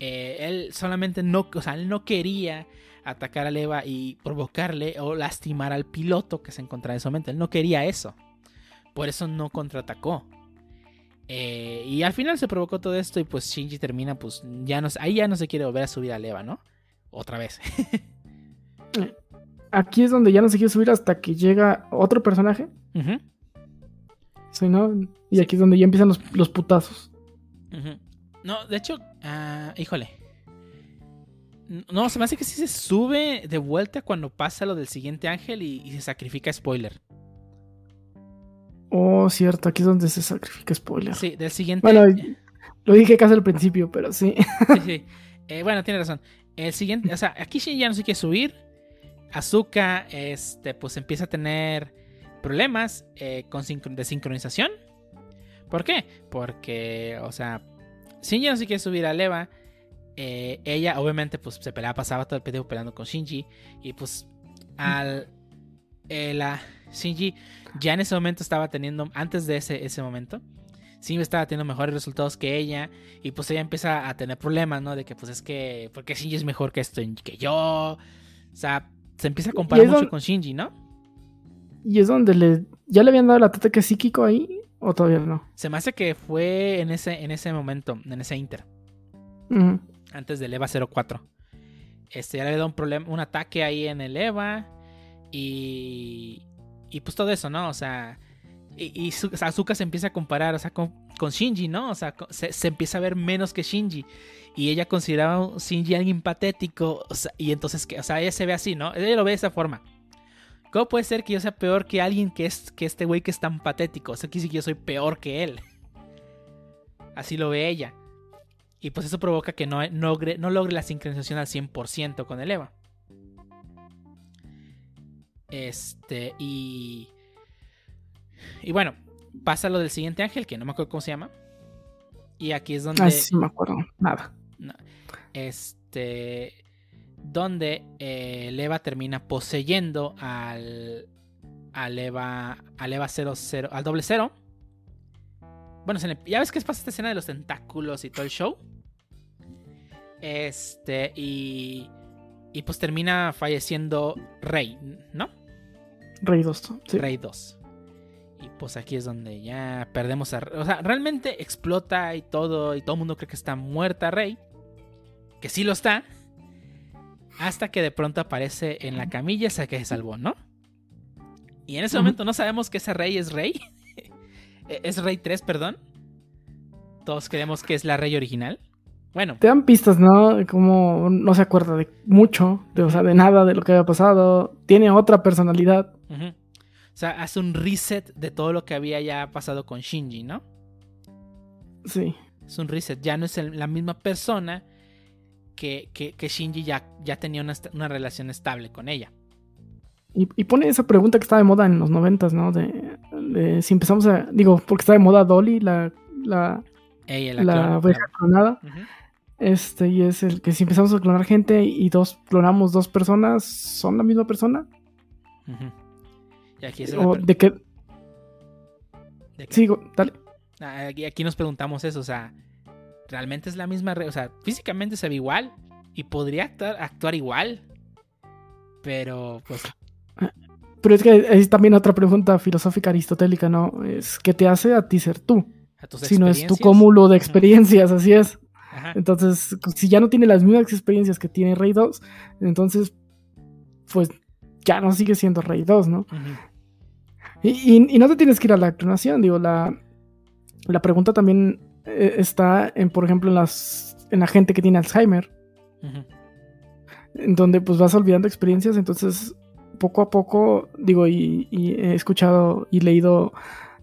Eh, él solamente no, o sea, él no quería atacar a Eva y provocarle o lastimar al piloto que se encontraba en ese momento. Él no quería eso. Por eso no contraatacó. Eh, y al final se provocó todo esto y pues Shinji termina, pues ya no, ahí ya no se quiere volver a subir a Eva, ¿no? Otra vez. Aquí es donde ya no se quiere subir hasta que llega otro personaje. Sí, ¿no? Y aquí es donde ya empiezan los, los putazos. No, de hecho, ah, híjole. No, se me hace que sí se sube de vuelta cuando pasa lo del siguiente ángel y, y se sacrifica spoiler. Oh, cierto, aquí es donde se sacrifica spoiler. Sí, del siguiente. Bueno, Lo dije casi al principio, pero sí. Sí, sí. Eh, bueno, tiene razón. El siguiente, o sea, aquí Shin ya no se quiere subir. Azuka, este, pues empieza a tener problemas eh, con de sincronización. ¿Por qué? Porque, o sea, Shinji no se quiere subir a Leva. Eh, ella, obviamente, pues se peleaba, pasaba todo el video peleando con Shinji. Y pues, al. eh, la Shinji ya en ese momento estaba teniendo, antes de ese, ese momento, Shinji estaba teniendo mejores resultados que ella. Y pues ella empieza a tener problemas, ¿no? De que pues es que, porque Shinji es mejor que esto que yo. O sea, se empieza a comparar mucho con Shinji, ¿no? Y es donde le. ¿Ya le habían dado la teta que es psíquico ahí? ¿O todavía no? Se me hace que fue en ese, en ese momento, en ese Inter, antes del EVA 04. Este, ya le había dado un problema, un ataque ahí en el EVA. Y. Y pues todo eso, ¿no? O sea. Y, y Asuka se empieza a comparar, o sea, con, con Shinji, ¿no? O sea, se, se empieza a ver menos que Shinji. Y ella consideraba a Shinji alguien patético. Y entonces, o sea, ella se ve así, ¿no? Ella lo ve de esa forma. ¿Cómo puede ser que yo sea peor que alguien que es que este güey que es tan patético? O sea, que sí que yo soy peor que él. Así lo ve ella. Y pues eso provoca que no, no, no logre la sincronización al 100% con el Eva. Este, y. Y bueno, pasa lo del siguiente ángel, que no me acuerdo cómo se llama. Y aquí es donde. Ah, sí, me acuerdo. Nada. No, este. Donde eh, el Eva termina poseyendo al. Al Eva. Al Eva 00. Al doble cero. Bueno, le- ya ves que pasa esta escena de los tentáculos y todo el show. Este, y. Y pues termina falleciendo Rey, ¿no? Rey 2. Sí. Rey 2. Y pues aquí es donde ya perdemos a... O sea, realmente explota y todo, y todo el mundo cree que está muerta Rey. Que sí lo está. Hasta que de pronto aparece en la camilla esa que se salvó, ¿no? Y en ese momento no sabemos que ese Rey es Rey. es Rey 3, perdón. Todos creemos que es la Rey original. Bueno, Te dan pistas, ¿no? Como no se acuerda de mucho, de, o sea, de nada de lo que había pasado. Tiene otra personalidad. o sea, hace un reset de todo lo que había ya pasado con Shinji, ¿no? Sí. Es un reset. Ya no es el- la misma persona que, que, que Shinji ya, ya tenía una, una relación estable con ella. Y, y pone esa pregunta que está de moda en los noventas, ¿no? De, de si empezamos a. Digo, porque está de moda Dolly, la, la, Ella, la, la oveja clonada. Este, y es el que si empezamos a clonar gente y dos clonamos dos personas, ¿son la misma persona? Ujú. Y aquí, es ¿O de qué? de que- Sigo, dale. Ah, aquí, aquí nos preguntamos eso, o sea, ¿realmente es la misma? O sea, físicamente se ve igual y podría actuar, actuar igual, pero pues Pero es que es también otra pregunta filosófica aristotélica, ¿no? Es ¿qué te hace a ti ser tú? a tus Si no es tu cúmulo de experiencias, así es. Ajá. Entonces, si ya no tiene las mismas experiencias que tiene Rey 2, entonces, pues ya no sigue siendo Rey 2, ¿no? Ujú. Y, y- y no te tienes que ir a la clonación, digo, la, la pregunta también eh, está en, por ejemplo, en, las, en la gente que tiene Alzheimer, en donde pues vas olvidando experiencias, entonces poco a poco, digo, y, y he escuchado y leído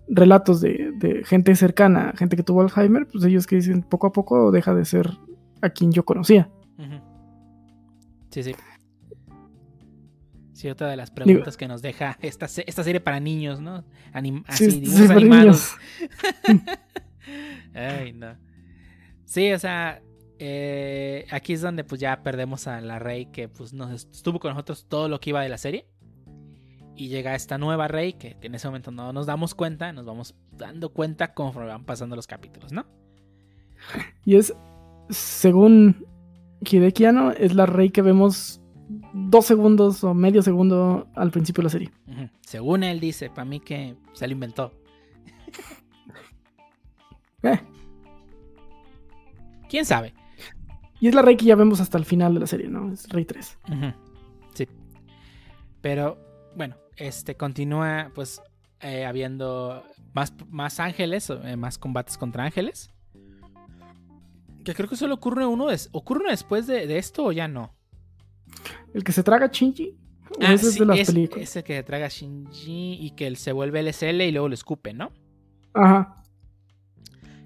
relatos de, de gente cercana, gente que tuvo Alzheimer, pues ellos que dicen poco a poco deja de ser a quien yo conocía. Ujú. Sí, sí. Sí, otra de las preguntas que nos deja esta, esta serie para niños, ¿no? Anim- Sí, así, sí, para animados. Ay, no. Sí, o sea, eh, aquí es donde pues ya perdemos a la Rey que pues nos estuvo con nosotros todo lo que iba de la serie. Y llega esta nueva Rey que, que en ese momento no nos damos cuenta, nos vamos dando cuenta conforme van pasando los capítulos, ¿no? Y es, según Hideki Anno, es la rey que vemos dos segundos o medio segundo al principio de la serie. Ujú. Según él dice, para mí que se lo inventó. Eh, ¿Quién sabe? Y es la rey que ya vemos hasta el final de la serie, ¿no? Es Rey 3. Ujú. Sí. Pero bueno, este continúa pues eh, habiendo más, más ángeles, eh, más combates contra ángeles. Que creo que solo ocurre uno, des- ocurre uno después de, de esto o ya no. El que se traga Shinji. Ah, ese es sí, de las es, películas. es el que traga Shinji y que él se vuelve LSL y luego lo escupe, ¿no? Ajá.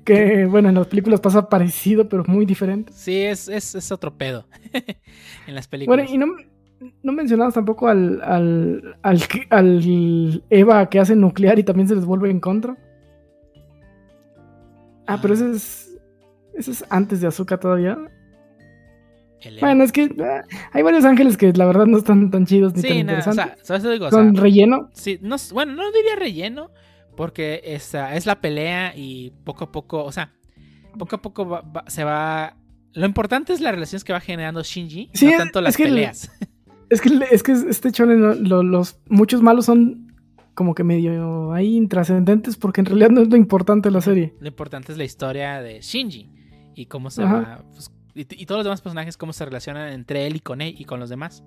Que bueno, en las películas pasa parecido, pero muy diferente. Sí, es, es, es otro pedo en las películas. Bueno, y no, no mencionamos tampoco al, al, al, al Eva que hace nuclear y también se les vuelve en contra. Ah, pero ese es. Ese es antes de Azúcar todavía. El- Bueno, es que ah, hay varios ángeles que la verdad no están tan chidos ni tan o interesantes. sea, ¿sabes? Digo, o Son sea, relleno. Sí, no, bueno, no diría relleno, porque esa es la pelea y poco a poco, o sea, poco a poco va- va- se va... Lo importante es las relaciones que va generando Shinji, Sí, no tanto es las que el- peleas. Es que, es que este shonen, ¿no? Lo- los muchos malos son como que medio ahí intrascendentes porque en realidad no es lo importante de la serie. Lo importante es la historia de Shinji y cómo se Ajá. va... pues, y, y todos los demás personajes, cómo se relacionan entre él y con él y con los demás.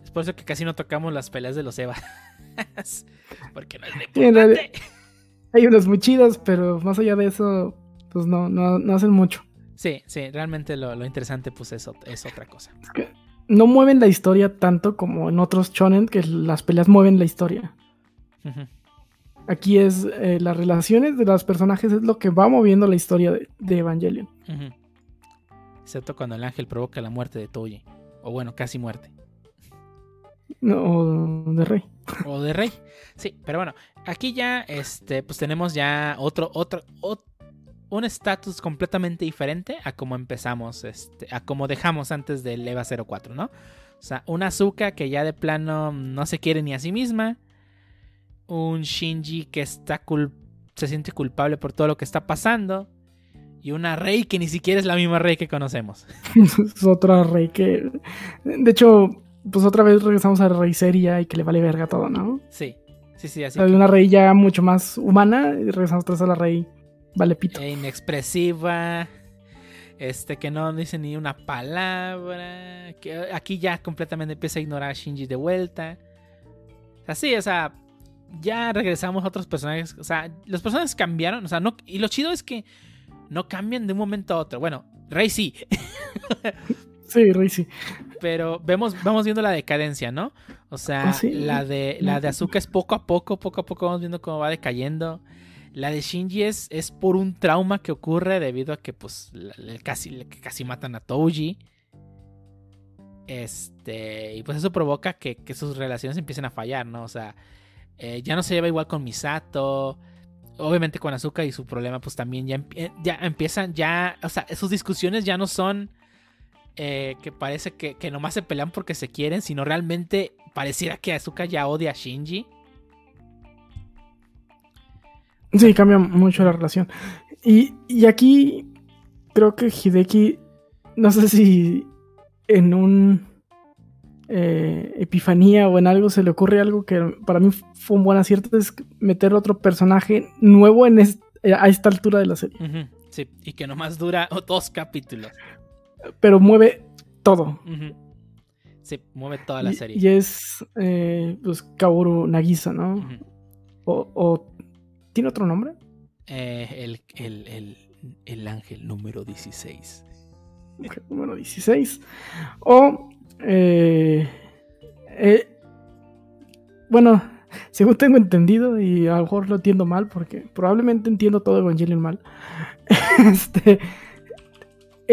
Es por eso que casi no tocamos las peleas de los Eva. porque no es importante. Hay unas muy chidas, pero más allá de eso, pues no, no, no hacen mucho. Sí, sí, realmente lo, lo interesante pues es, ot- es otra cosa. Es que no mueven la historia tanto como en otros shonen, que las peleas mueven la historia. Aquí es eh, las relaciones de los personajes es lo que va moviendo la historia de, de Evangelion. Ujú. Excepto cuando el ángel provoca la muerte de Toye. O bueno, casi muerte. No, o de Rey. O de Rey. Sí, pero bueno, aquí ya este, pues tenemos ya otro, otro, ot- un estatus completamente diferente a como empezamos, este, a como dejamos antes del EVA 04, ¿no? O sea, una Azuka que ya de plano no se quiere ni a sí misma. Un Shinji que está se siente culpable por todo lo que está pasando. Y una Rey que ni siquiera es la misma Rey que conocemos. es otra Rey que. De hecho, pues otra vez regresamos a Rey seria y que le vale verga todo, ¿no? Sí, sí, sí, así. Hay que- una Rey ya mucho más humana y regresamos otra vez a la Rey vale pito. e inexpresiva. Este, que no dice ni una palabra. Que aquí ya completamente empieza a ignorar a Shinji de vuelta. Así, o sea, ya regresamos a otros personajes. O sea, los personajes cambiaron. O sea, no. Y lo chido es que no cambian de un momento a otro. Bueno, Rey sí. Sí, Rey sí. Pero vemos, vamos viendo la decadencia, ¿no? O sea, Ah, sí. la de la de Azuka es poco a poco, poco a poco vamos viendo cómo va decayendo. La de Shinji es, es por un trauma que ocurre debido a que pues casi, casi matan a Touji. Este, y pues eso provoca que, que sus relaciones empiecen a fallar, ¿no? O sea, eh, ya no se lleva igual con Misato. Obviamente con Azuka y su problema pues también ya, ya empiezan, ya, o sea, sus discusiones ya no son eh, que parece que, que nomás se pelean porque se quieren, sino realmente pareciera que Azuka ya odia a Shinji. Sí, cambia mucho la relación. Y, y aquí creo que Hideki, no sé si en un eh, epifanía o en algo se le ocurre algo que para mí fue un buen acierto, es meter otro personaje nuevo en est- a esta altura de la serie. Sí, y que nomás dura dos capítulos. Pero mueve todo. Sí, mueve toda la Y- serie. Y, es eh, pues Kaoru Nagisa, ¿no? O, o- ¿Tiene otro nombre? Eh, el, el- el- el ángel número 16. Mujer número 16. O. eh, eh, bueno, según tengo entendido, y a lo mejor lo entiendo mal, porque probablemente entiendo todo Evangelion mal. este,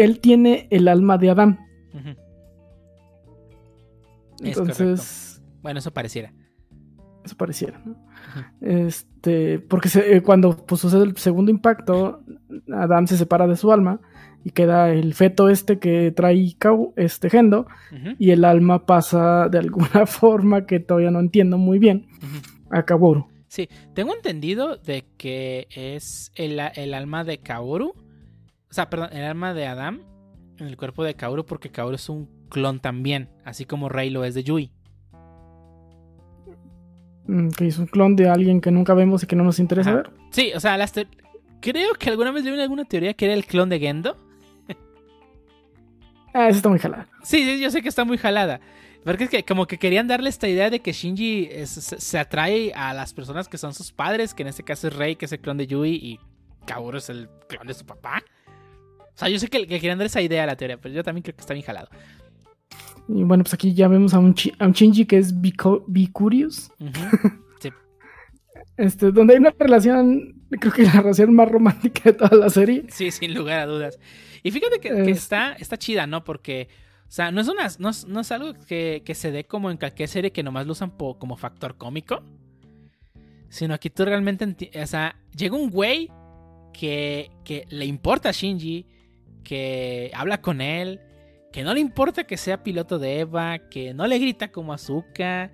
él tiene el alma de Adán. Entonces, Bueno, eso pareciera. eso pareciera. ¿no? Este, porque se- eh, cuando pues, sucede el segundo impacto, Adán se separa de su alma y queda el feto este que trae Kau- este Gendo. Y el alma pasa de alguna forma que todavía no entiendo muy bien a Kaworu. Sí, tengo entendido de que es el, el alma de Kaoru. O sea, perdón, el alma de Adam en el cuerpo de Kaoru porque Kaoru es un clon también, así como Rey lo es de Yui. Mm, Que es un clon de alguien que nunca vemos y que no nos interesa Ajá. ver. Sí, o sea, las creo que alguna vez leí alguna teoría que era el clon de Gendo. Ah, esa está muy jalada. Sí, sí, yo sé que está muy jalada. Porque es que como que querían darle esta idea de que Shinji es- se, se atrae a las personas que son sus padres, que en este caso es Rey, que es el clon de Yui, y Kaoru es el clon de su papá. O sea, yo sé que, que querían dar esa idea a la teoría, pero yo también creo que está bien jalado. Y bueno, pues aquí ya vemos a un, chi- a un Shinji que es Bicurious. Ujú. Este, donde hay una relación, creo que la relación más romántica de toda la serie. Sí, sin lugar a dudas. Y fíjate que, que Es- está, está chida, ¿no? Porque, o sea, no es, una, no es, no es algo que, que se dé como en cualquier serie que nomás lo usan po- como factor cómico. Sino aquí tú realmente, o sea, llega un güey que, que le importa a Shinji, que habla con él, que no le importa que sea piloto de Eva, que no le grita como Azuka,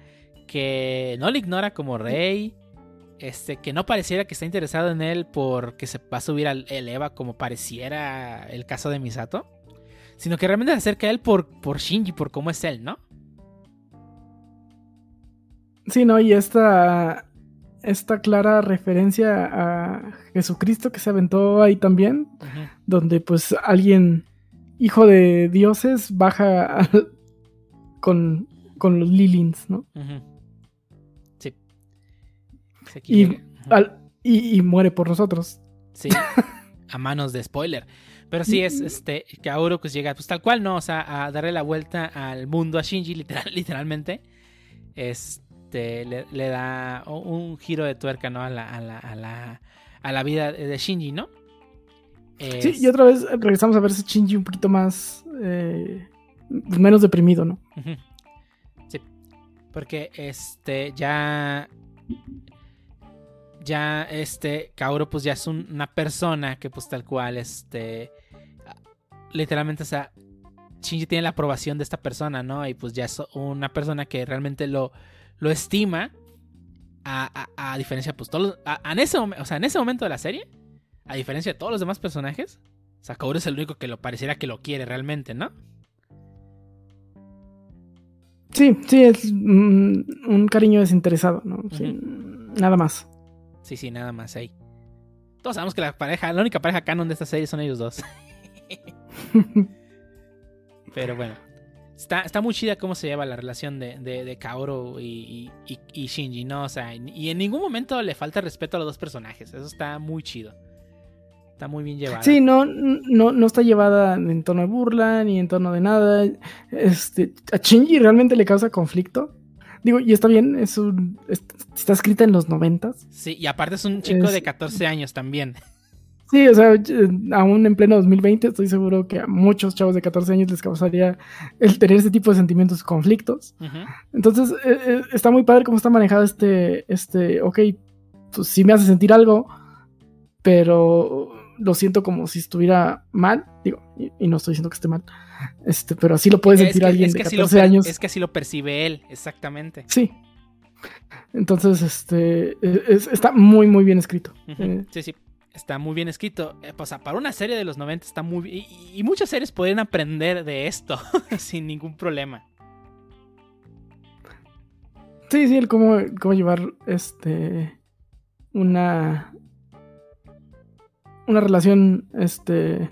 que no le ignora como Rey, este, que no pareciera que está interesado en él porque se va a subir al el Eva como pareciera el caso de Misato, sino que realmente se acerca a él por, por Shinji, por cómo es él, ¿no? Sí, ¿no? Y esta, esta clara referencia a Jesucristo que se aventó ahí también, donde pues alguien, hijo de dioses, baja con, con los Lilins, ¿no? Sí. Y, al- y, y muere por nosotros. Sí, a manos de spoiler. Pero sí es este Kaoru pues llega pues tal cual, ¿no? O sea, a darle la vuelta al mundo a Shinji literal, literalmente. Este le, le da un giro de tuerca, ¿no? A la, a la, a la, a la vida de Shinji, ¿no? Sí, y otra vez regresamos a ver ese Shinji un poquito más, eh, menos deprimido, ¿no? Sí. Porque este ya. Ya este. Kaoru, pues ya es un- una persona que, pues tal cual, este. Literalmente, o sea. Shinji tiene la aprobación de esta persona, ¿no? Y pues ya es una persona que realmente lo, lo estima. A, a- a diferencia, pues, todos los- a- en ese o sea, en ese momento de la serie, a diferencia de todos los demás personajes, o sea, Kaoru es el único que lo pareciera que lo quiere realmente, ¿no? Sí, sí, es un cariño desinteresado, ¿no? Sí, Nada más. Sí, sí, nada más ahí. Todos sabemos que la pareja, la única pareja canon de esta serie son ellos dos. Pero bueno. Está, está muy chida cómo se lleva la relación de, de, de Kaoru y, y- y- y Shinji, ¿no? O sea, y en ningún momento le falta respeto a los dos personajes. Eso está muy chido. Está muy bien llevado. Sí, no, no, no está llevada en tono de burla ni en tono de nada. Este, a Shinji realmente le causa conflicto. Digo, y está bien, es un, es- está escrita en los noventas. Sí, y aparte es un chico Es- de 14 años también. Sí, o sea, aún en pleno 2020 estoy seguro que a muchos chavos de 14 años les causaría el tener ese tipo de sentimientos conflictos. Entonces, eh, eh, está muy padre cómo está manejado este, este, ok, pues sí me hace sentir algo, pero lo siento como si estuviera mal, digo, y, y no estoy diciendo que esté mal, este, pero así lo puede Es sentir que, alguien es de que lo 14 per- años. es que así lo percibe él, exactamente. Sí. Entonces, este, es- está muy, muy bien escrito. Eh, Sí, sí. Está muy bien escrito. Eh, O sea, para una serie de los 90 está muy bien. Y, y muchas series pueden aprender de esto sin ningún problema. Sí, sí, el cómo, cómo llevar este una una relación este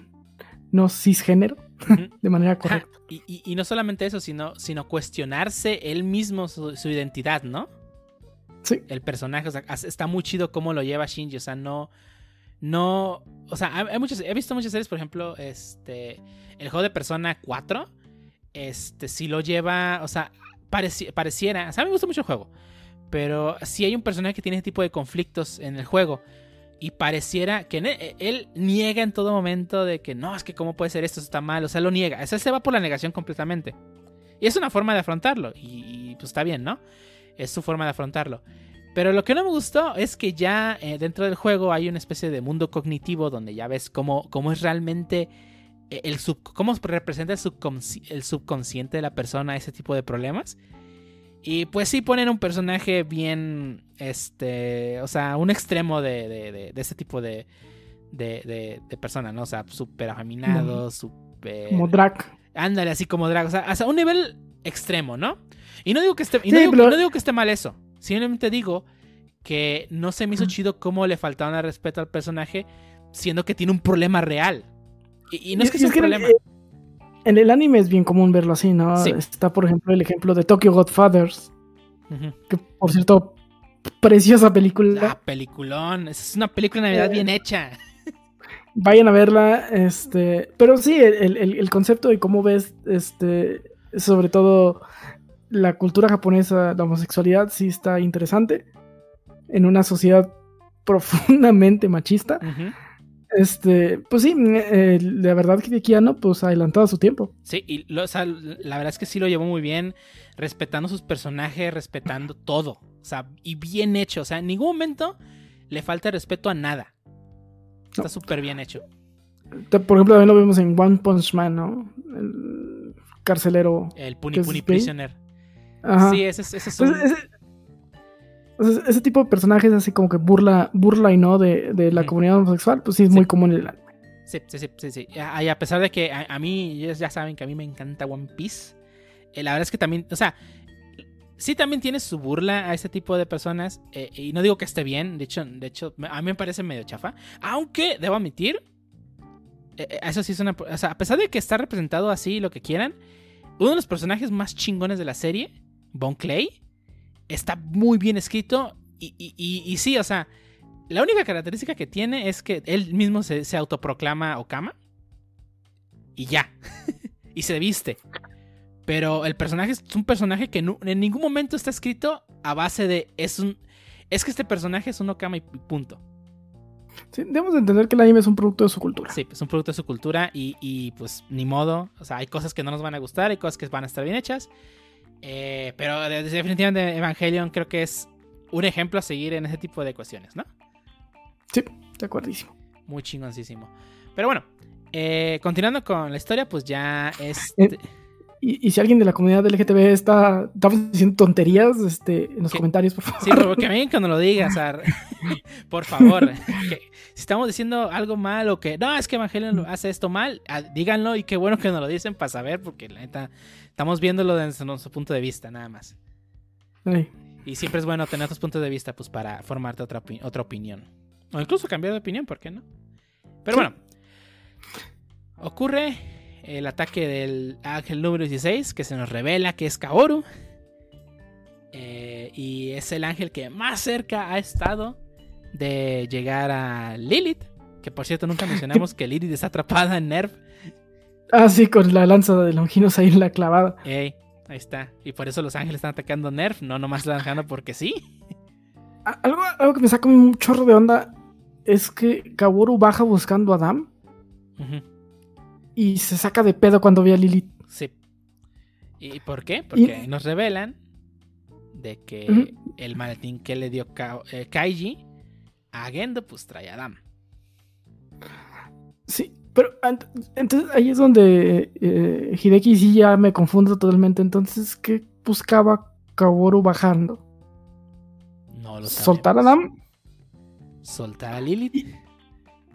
no cisgénero de manera correcta. Y, y- y no solamente eso, sino, sino cuestionarse él mismo su, su identidad, ¿no? Sí. El personaje, o sea, está muy chido cómo lo lleva Shinji, o sea, no... No, o sea, hay, he visto muchas series, por ejemplo, este, el juego de Persona 4, este, si lo lleva, o sea, pareci- pareciera, o sea, a mí me gusta mucho el juego, pero si hay un personaje que tiene ese tipo de conflictos en el juego y pareciera que ne- él niega en todo momento de que no, es que cómo puede ser esto, esto está mal, o sea, lo niega, o sea, se va por la negación completamente. Y es una forma de afrontarlo, y, y, pues está bien, ¿no? Es su forma de afrontarlo. Pero lo que no me gustó es que ya eh, dentro del juego hay una especie de mundo cognitivo donde ya ves cómo, cómo es realmente eh, el sub, cómo representa el, subconsci- el subconsciente de la persona ese tipo de problemas. Y pues sí ponen un personaje bien, este, o sea, un extremo de, de, de- de ese tipo de, de, de, de persona, ¿no? O sea, súper afeminado, súper... Como Drac. Ándale, así como drag. O sea, hasta un nivel extremo, ¿no? Y no digo que esté, y Sí, no digo, pero- no digo que esté mal eso. Simplemente digo que no se me hizo chido cómo le faltaban al respeto al personaje, siendo que tiene un problema real. Y, y no es que sea un que en el- problema. En el anime es bien común verlo así, ¿no? Sí. Está, por ejemplo, el ejemplo de Tokyo Godfathers, que por cierto, preciosa película. Ah, peliculón. Es una película de Navidad Eh, bien hecha. Vayan a verla, este, pero sí, el, el- el concepto de cómo ves, este, sobre todo la cultura japonesa, la homosexualidad, sí está interesante. En una sociedad profundamente machista. Este, pues sí, eh, la verdad que Kiano, pues adelantado a su tiempo. Sí, y lo- o sea, la verdad es que sí lo llevó muy bien, respetando sus personajes, respetando todo. O sea, y bien hecho. O sea, en ningún momento le falta respeto a nada. Está No. súper bien hecho. Por ejemplo, también lo vemos en One Punch Man, ¿no? El carcelero. El Puni ¿Qué es Puni? Prisoner. Ajá. Sí, ese, es- ese es Pues un- ese, tipo de personajes así como que burla, burla y no de, de la comunidad homosexual, pues sí es Sí. muy común en el anime. Sí, sí, sí, sí, sí. A, y a pesar de que a, a mí, ellos ya saben que a mí me encanta One Piece, eh, la verdad es que también, o sea, sí también tiene su burla a ese tipo de personas, eh, y no digo que esté bien, de hecho, de hecho, a mí me parece medio chafa, aunque debo admitir, eh, eso sí es una, o sea, a pesar de que está representado así, lo que quieran, uno de los personajes más chingones de la serie, Bon Clay, está muy bien escrito, y, y- y- y sí, o sea, la única característica que tiene es que él mismo se, se autoproclama Okama. Y ya. y se viste. Pero el personaje es un personaje que en ningún momento está escrito a base de. Es un. Es que este personaje es un Okama y punto. Sí, debemos de entender que el anime es un producto de su cultura. Sí, es un producto de su cultura y, y, pues ni modo. O sea, hay cosas que no nos van a gustar, hay cosas que van a estar bien hechas. Eh, pero de- definitivamente Evangelion creo que es un ejemplo a seguir en ese tipo de cuestiones, ¿no? Sí, de acuerdísimo. Muy chingoncísimo. Pero bueno, eh, continuando con la historia, pues ya este. y, y si alguien de la comunidad LGTB está, estamos diciendo tonterías este, en los ¿Qué? comentarios, por favor. Sí, pero que me cuando lo digas, por favor. que si estamos diciendo algo mal o que no, es que Evangelion lo- hace esto mal, ah, díganlo y qué bueno que nos lo dicen para saber, porque la neta estamos viéndolo desde nuestro punto de vista, nada más. Ay, Y siempre es bueno tener otros puntos de vista, pues para formarte otra, opi- otra opinión. O incluso cambiar de opinión, ¿por qué no? Pero bueno, ocurre el ataque del ángel número 16, que se nos revela que es Kaoru. Eh, y es el ángel que más cerca ha estado de llegar a Lilith. Que por cierto, nunca mencionamos que Lilith está atrapada en Nerv. Ah, sí, con la lanza de Longinos ahí en la clavada. Ey, ahí está. Y por eso los ángeles están atacando Nerv, no nomás la dejando porque sí. Algo, algo que me saca un chorro de onda es que Kaworu baja buscando a Adam y se saca de pedo cuando ve a Lilith. Sí. ¿Y por qué? Porque Y- nos revelan de que el maletín que le dio Ka- eh, Kaiji a Gendo, pues trae a Adam. Sí, pero entonces ahí es donde eh, Hideki sí ya me confundo totalmente. Entonces, ¿qué buscaba Kaworu bajando? No lo. ¿Soltar a Adam? ¿Soltar a Lilith?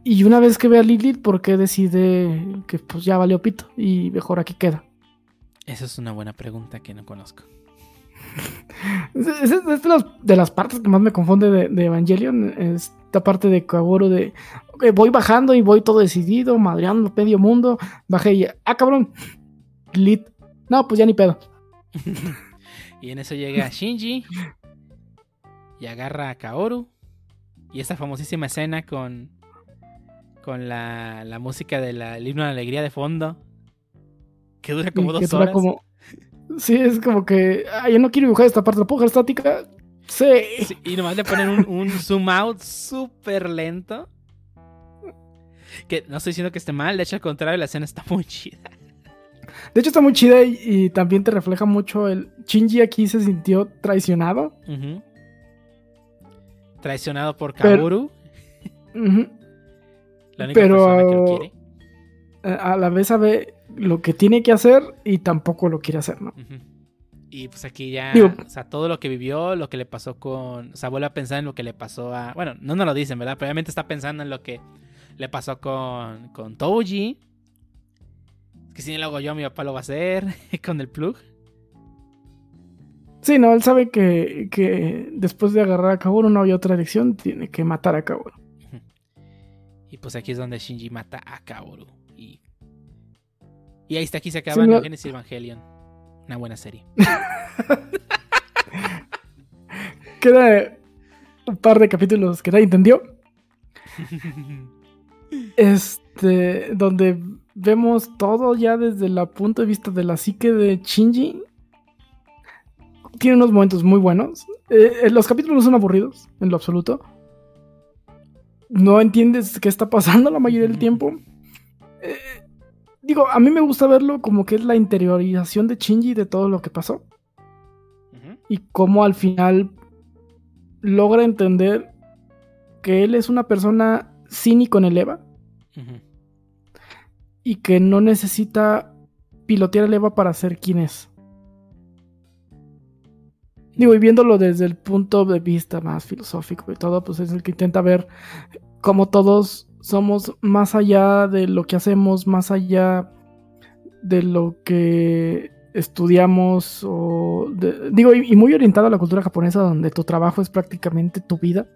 Y una vez que ve a Lilith, ¿por qué decide que pues ya valió pito y mejor aquí queda? Esa es una buena pregunta que no conozco. Es, es- es de, las, de las partes que más me confunde de, de Evangelion. Esta parte de Kaworu de voy bajando y voy todo decidido, madreando medio mundo. Bajé y ah, cabrón. Lilith. No, pues ya ni pedo. Y en eso llega Shinji y agarra a Kaoru. Y esta famosísima escena con, con la, la música del himno de la alegría de fondo. Que dura como Y dos dura horas. como- Sí, es como que. Ah, yo no quiero dibujar esta parte de la puja estática. Sí. Sí, y nomás le ponen un, un zoom out súper lento. Que no estoy diciendo que esté mal, de hecho al contrario, la escena está muy chida. De hecho, está muy chida y, y también te refleja mucho el. Shinji aquí se sintió traicionado. Traicionado por Pero- Kaoru, Ujú. la única pero- persona que lo quiere. A la vez sabe lo que tiene que hacer y tampoco lo quiere hacer, ¿no? Y pues aquí ya, Digo- o sea, todo lo que vivió, lo que le pasó con, o sea, vuelve a pensar en lo que le pasó a, bueno, no nos lo dicen, ¿verdad? Pero obviamente está pensando en lo que le pasó con, con Touji. Que si no lo hago yo, mi papá lo va a hacer, con el plug. Sí, no, él sabe que, que después de agarrar a Kaworu no hay otra elección, tiene que matar a Kaworu. Y pues aquí es donde Shinji mata a Kaoru. Y, y ahí está, aquí se acaba Sí, no- Genesis Evangelion. Una buena serie. Queda un par de capítulos que nadie entendió. Este, donde vemos todo ya desde el punto de vista de la psique de Shinji. Tiene unos momentos muy buenos. Eh, eh, los capítulos no son aburridos, en lo absoluto. No entiendes qué está pasando la mayoría del tiempo. Eh, digo, a mí me gusta verlo como que es la interiorización de Shinji de todo lo que pasó y cómo al final logra entender que él es una persona cínico en el EVA y que no necesita pilotear el EVA para ser quien es. Digo, y viéndolo desde el punto de vista más filosófico y todo, pues es el que intenta ver cómo todos somos más allá de lo que hacemos, más allá de lo que estudiamos o de- digo y, y muy orientado a la cultura japonesa donde tu trabajo es prácticamente tu vida.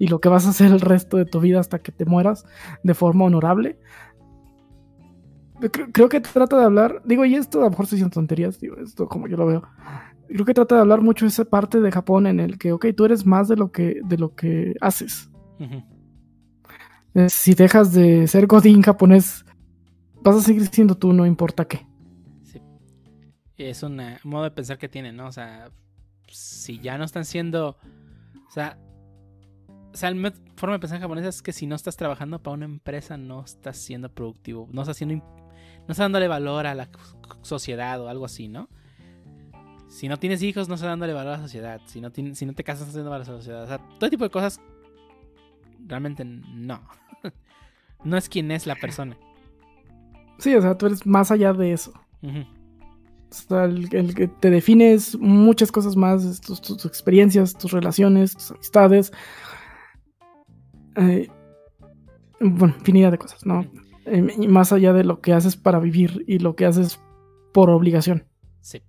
Y lo que vas a hacer el resto de tu vida hasta que te mueras de forma honorable. Creo, creo que trata de hablar, digo, y esto a lo mejor estoy diciendo tonterías, digo, esto como yo lo veo. Creo que trata de hablar mucho esa parte de Japón en el que, ok, tú eres más de lo que, de lo que haces. Si dejas de ser godín japonés, vas a seguir siendo tú, no importa qué. Sí. Es un modo de pensar que tienen, ¿no? O sea, si ya no están siendo. O sea. O sea, la forma de pensar japonesa es que si no estás trabajando para una empresa, no estás siendo productivo. No estás haciendo. No estás dándole valor a la sociedad o algo así, ¿no? Si no tienes hijos, no estás dándole valor a la sociedad. Si no, si no te casas, no estás dando valor a la sociedad. O sea, todo tipo de cosas. Realmente no. no es quien es la persona. Sí, o sea, tú eres más allá de eso. O sea, el, el que te defines muchas cosas más, tus, tus experiencias, tus relaciones, tus amistades. Eh, bueno, infinidad de cosas, ¿no? Eh, y más allá de lo que haces para vivir y lo que haces por obligación. Sí.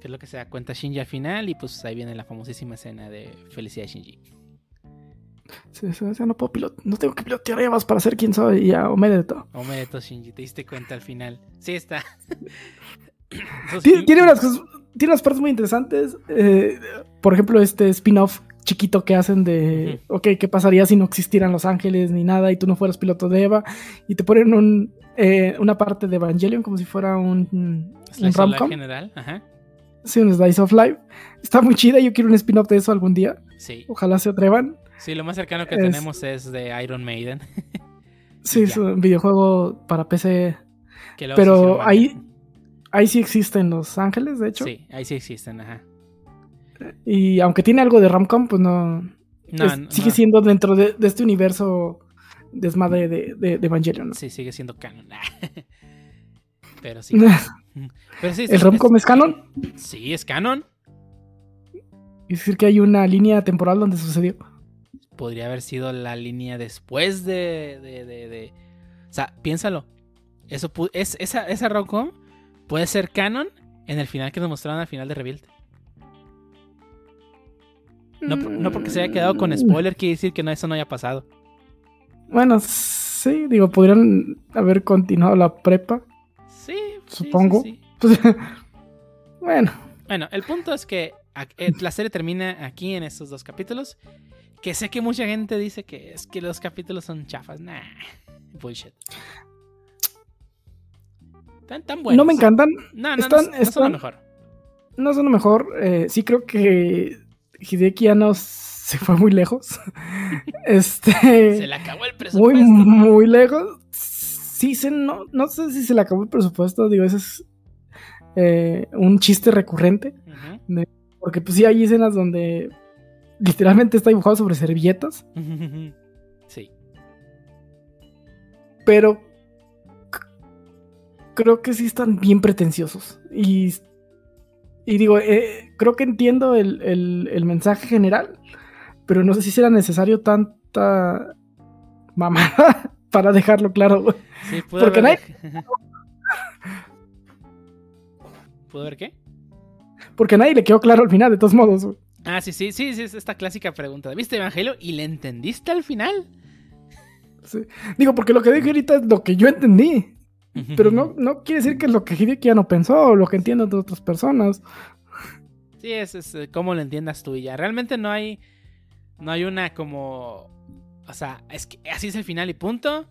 Que es lo que se da cuenta Shinji al final y pues ahí viene la famosísima escena de Felicidad Shinji. Sí, o sea, no puedo pilot- no tengo que pilotear Evas para ser quien soy y ya, o me de todo. Omedeto Shinji, ¿te diste cuenta al final? Sí está. Tiene, tiene unas cosas- tiene unas partes muy interesantes. eh, por ejemplo, este spin-off chiquito que hacen de, ok, ¿qué pasaría si no existieran Los Ángeles ni nada y tú no fueras piloto de Eva? Y te ponen un, eh, una parte de Evangelion como si fuera un, un rom-com. general, ajá. Sí, un slice of life. Está muy chida, yo quiero un spin-off de eso algún día. Sí. Ojalá se atrevan. Sí, lo más cercano que Es- tenemos es de Iron Maiden. Sí, es un videojuego para PC. Pero ahí, ahí sí existen Los Ángeles, de hecho. Sí, ahí sí existen, ajá. Y aunque tiene algo de Romcom, pues no, No, es- no, sigue no. siendo dentro de, de este universo desmadre de, de, de Evangelion. ¿no? Sí, sigue siendo canon. Pero sí. Pero sí, ¿El romcom es canon? Sí, es canon. Es decir, que hay una línea temporal donde sucedió. Podría haber sido la línea después de. de, de, de- O sea, piénsalo. Eso es, esa, esa romcom puede ser canon en el final que nos mostraron al final de Rebuild. No, no porque se haya quedado con Mm. spoiler, quiere decir que no, eso no haya pasado. Bueno, sí, digo, podrían haber continuado la prepa. Sí, Supongo. sí, sí. Pues, bueno, Bueno, el punto es que eh, la serie termina aquí en estos dos capítulos. Que sé que mucha gente dice que es que los capítulos son chafas. Nah, bullshit. Tan, tan buenos. no me encantan. No, no, Están- no, no son lo están- mejor. No son lo mejor. eh, sí creo que Hideki Anno se fue muy lejos. este. Se le acabó el muy, presupuesto. muy lejos. Sí, se, no, no sé si se le acabó el presupuesto. Digo, ese es eh, un chiste recurrente. Porque pues sí hay escenas donde literalmente está dibujado sobre servilletas. Sí. Pero creo que sí están bien pretenciosos. Y, y digo, eh, creo que entiendo el, el- el mensaje general. Pero no sé si será necesario tanta mamada para dejarlo claro. güey. Sí, pudo Porque haber. ¿Pudo haber qué? Porque a nadie le quedó claro al final, de todos modos. güey. Ah, sí, sí, sí, sí, es esta clásica pregunta. ¿Viste Evangelio y le entendiste al final? Sí. Digo, porque lo que dije ahorita es lo que yo entendí. Pero no, no quiere decir que es lo que Hideki ya no pensó o lo que entienden de otras personas. Sí, es, es eh, cómo lo entiendas tú y ya. Realmente no hay. No hay una como. O sea, es que así es el final y punto.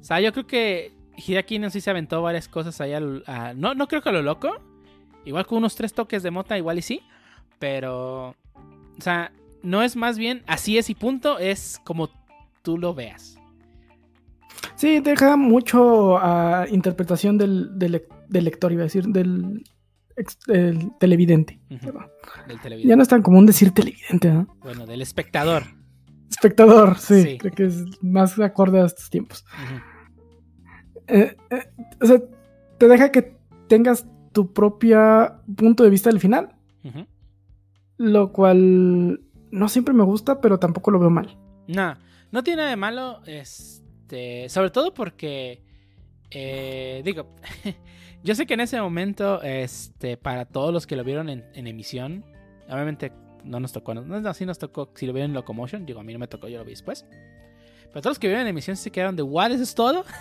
O sea, yo creo que Hideaki no sí se aventó varias cosas ahí al- a- no, no creo que a lo loco. Igual con unos tres toques de mota, igual y sí. Pero. O sea, no es más bien así es y punto. Es como tú lo veas. Sí, deja mucho a interpretación del, del, lec- del lector, iba a decir, del, ex- del televidente. Del Ya televidente. no es tan común decir televidente, ¿no? Bueno, del espectador. Espectador, sí, Sí. creo que es más acorde a estos tiempos. Eh, eh, o sea, te deja que tengas tu propio punto de vista del final, lo cual no siempre me gusta, pero tampoco lo veo mal. No, no tiene nada de malo, este, sobre todo porque, eh, digo, yo sé que en ese momento, este, para todos los que lo vieron en, en emisión, obviamente no nos tocó, no, no, sí nos tocó, si lo vieron en Locomotion, digo, a mí no me tocó, yo lo vi después, pero todos los que vieron en emisión se quedaron de, ¿what? ¿Eso es todo?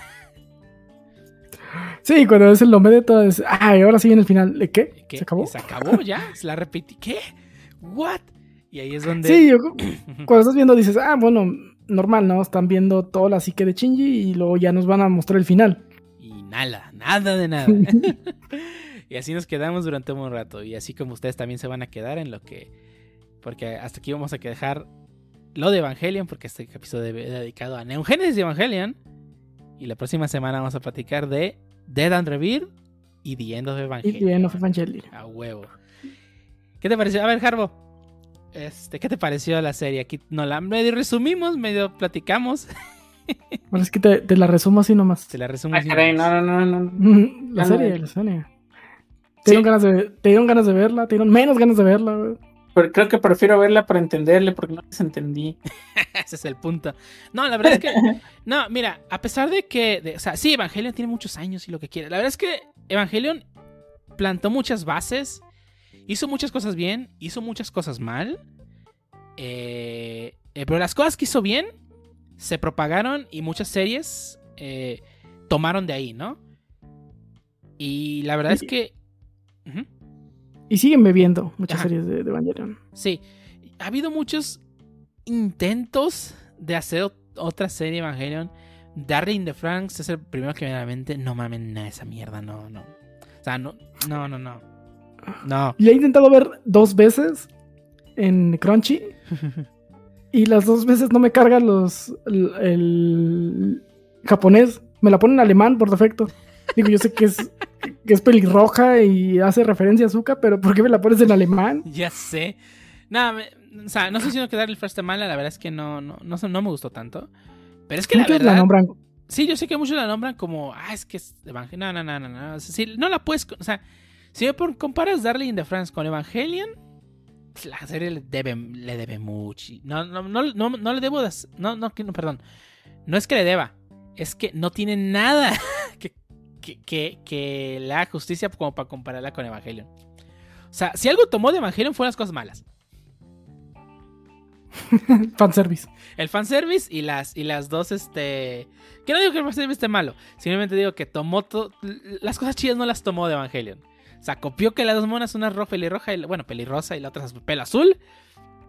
Sí, cuando es el nombre de todo, es, ay, ahora sí en el final, ¿de qué? ¿Qué? ¿Se acabó? ¿Se acabó ya? ¿Se la repetí? ¿Qué? ¿What? Y ahí es donde... Sí, yo, cuando estás viendo dices, ah, bueno, normal, ¿no? Están viendo toda la psique de Shinji y luego ya nos van a mostrar el final. Y nada, nada de nada. y así nos quedamos durante un buen rato. Y así como ustedes también se van a quedar en lo que. Porque hasta aquí vamos a dejar lo de Evangelion, porque este episodio es dedicado a Neon Genesis de Evangelion. Y la próxima semana vamos a platicar de Dead and Rebirth y The End of Y Evangelion. bien, no fue Evangelion. A huevo. ¿Qué te pareció? A ver, Harbo. Este, ¿Qué te pareció la serie? Aquí no la medio resumimos, medio platicamos. Bueno, es que te, te la resumo así nomás. Se la resumo Ah, así caray, nomás. no, no, no, no. La serie, no. la serie. Te dieron, ganas de, te dieron ganas de verla, te dieron menos ganas de verla, güey. Pero creo que prefiero verla para entenderle porque no les entendí. Ese es el punto. No, la verdad es que. No, mira, a pesar de que. de- o sea, sí, Evangelion tiene muchos años y lo que quiere. La verdad es que Evangelion plantó muchas bases. Hizo muchas cosas bien. Hizo muchas cosas mal. eh, eh, pero las cosas que hizo bien se propagaron y muchas series eh, tomaron de ahí, ¿no? Y la verdad es que. Y siguen bebiendo muchas Ajá. series de, de Evangelion. Sí, ha habido muchos intentos de hacer ot- otra serie Evangelion. Darling the Franks es el primero que me viene a la mente. No mames, nada esa mierda, no, no. O sea, no, no, no, no. No. La he intentado ver dos veces en Crunchy. Y las dos veces no me carga los el, el japonés. Me la pone en alemán por defecto. Digo, yo sé que es, que es pelirroja y hace referencia a Zuka, pero ¿por qué me la pones en alemán? Ya sé. Nada, me- o sea, no sé si no que Darling Franks está mala, la verdad es que no, no, no, no me gustó tanto. Pero es que la Muchos verdad. la nombran. Sí, yo sé que muchos la nombran como, ah, es que es Evangelion. No, no, no, no, no. O sea, si no la puedes. O sea, si comparas Darling in the France con Evangelion, pues, la serie le debe, le debe mucho. No, no, no, no, no le debo. de- no, no, perdón. No es que le deba, es que no tiene nada que, que, que, haga justicia como para compararla con Evangelion. O sea, si algo tomó de Evangelion fueron las cosas malas. Fanservice. El fanservice y las, y las dos, este... Que no digo que el fanservice esté malo. Simplemente digo que tomó... to- Las cosas chidas no las tomó de Evangelion. O sea, copió que las dos monas, una roja pelirroja, y, bueno, pelirrosa y la otra es pelo azul.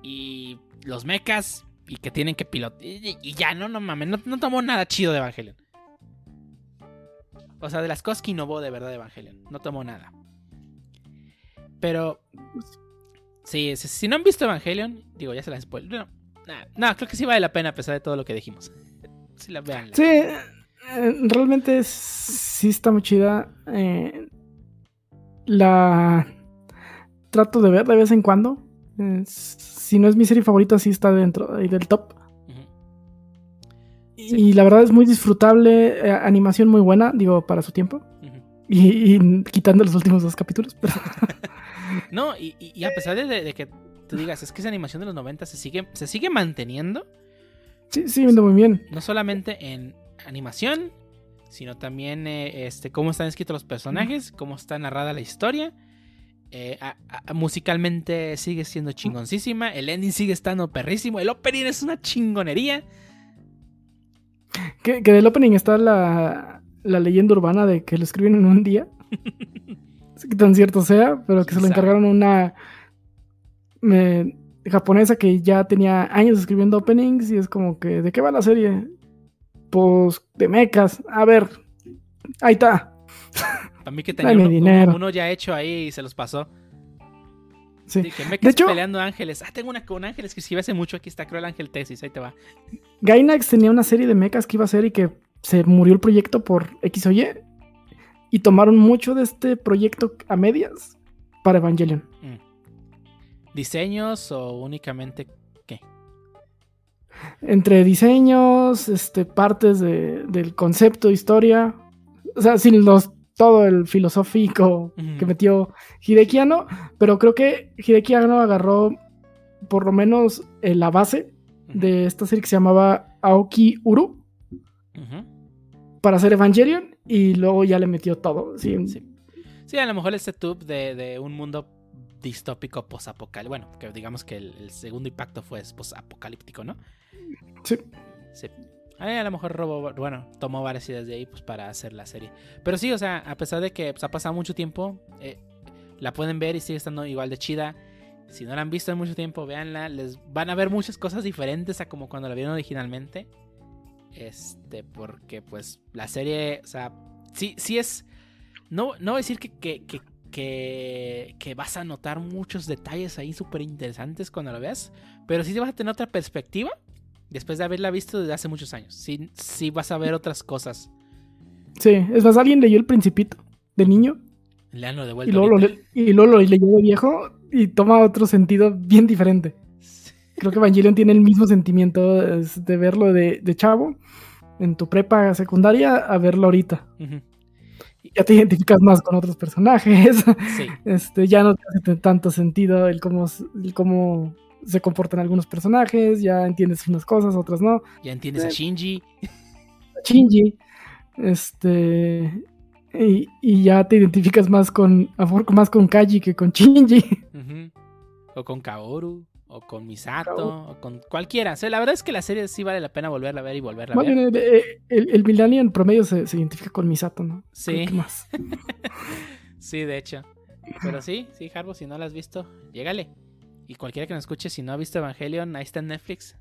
Y los mechas y que tienen que pilotar. Y, ya, no, no mames, no, no tomó nada chido de Evangelion. O sea, de las cosas que innovó de verdad Evangelion. No tomó nada. Pero... Sí, si, no han visto Evangelion, digo, ya se las spoil. No, no, creo que sí vale la pena a pesar de todo lo que dijimos. Sí. Sí, eh, realmente sí está muy chida. eh, la trato de ver de vez en cuando. Si no es mi serie favorita, sí está dentro ahí del top. Y la verdad es muy disfrutable, eh, animación muy buena, digo, para su tiempo. Y, y quitando los últimos dos capítulos. pero- No, y, y- y a pesar de, de que tú digas, es que esa animación de los 90 se sigue, se sigue manteniendo, sí, sí, viendo muy bien. no solamente en animación, sino también eh, este, cómo están escritos los personajes, cómo está narrada la historia. Eh, a- a- musicalmente sigue siendo chingoncísima, el ending sigue estando perrísimo, el opening es una chingonería. Que, que del opening está la, la leyenda urbana de que lo escriben en un día. Tan cierto sea, pero que se lo encargaron a una japonesa que ya tenía años escribiendo openings y es como que, ¿de qué va la serie? Pues de mechas. A ver, ahí está. Mí que tenía uno, dinero. uno- ya hecho ahí y se los pasó. Sí. De hecho- peleando ángeles. Ah, tengo una con ángeles que escribí hace mucho. Aquí está Cruel Ángel Tesis. Ahí te va. Gainax tenía una serie de mechas que iba a hacer y que se murió el proyecto por X o Y. Y tomaron mucho de este proyecto a medias para Evangelion. ¿Diseños o únicamente? Entre diseños, este, partes de- del concepto, historia, o sea, sin los todo el filosófico que metió Hideki Anno, pero creo que Hideki Anno agarró por lo menos eh, la base de esta serie que se llamaba Aoki Uru para hacer Evangelion y luego ya le metió todo. Sí, Sí. Sí, a lo mejor el setup de, de un mundo distópico posapocalíptico. Bueno, que digamos que el, el segundo impacto fue posapocalíptico, ¿no? Sí. Sí. Ahí a lo mejor robó, bueno, tomó varias ideas de ahí pues para hacer la serie. Pero sí, o sea, a pesar de que pues, ha pasado mucho tiempo, eh, la pueden ver y sigue estando igual de chida. Si no la han visto en mucho tiempo, véanla. Les van a ver muchas cosas diferentes a como cuando la vieron originalmente. Este, porque pues la serie, o sea, sí, sí es. No, no voy a decir que, que, que, que, que vas a notar muchos detalles ahí súper interesantes cuando la veas. Pero sí vas a tener otra perspectiva después de haberla visto desde hace muchos años. Sí, sí vas a ver otras cosas. Sí, es más, alguien leyó El Principito de niño Leanlo de y vuelta. luego, lo, le- y luego lo leyó de viejo y toma otro sentido bien diferente. Creo que Evangelion tiene el mismo sentimiento de verlo de, de chavo en tu prepa secundaria a verlo ahorita. Ya te identificas más con otros personajes. Sí. Este, ya no te hace tanto sentido el cómo, el cómo se comportan algunos personajes, ya entiendes unas cosas, otras no. Ya entiendes a Shinji. Shinji, este, y, y ya te identificas más con, más con Kaji que con Shinji. O con Kaoru. O con Misato. Kaoru. O con cualquiera. O sea, la verdad es que la serie sí vale la pena volverla a ver y volverla a ver. bien, el, el, el Millennium promedio se, se identifica con Misato, ¿no? Sí. Más. Sí, de hecho. Pero sí, sí, Harbo, si no la has visto, llégale. Y cualquiera que nos escuche, si no ha visto Evangelion, ahí está en Netflix.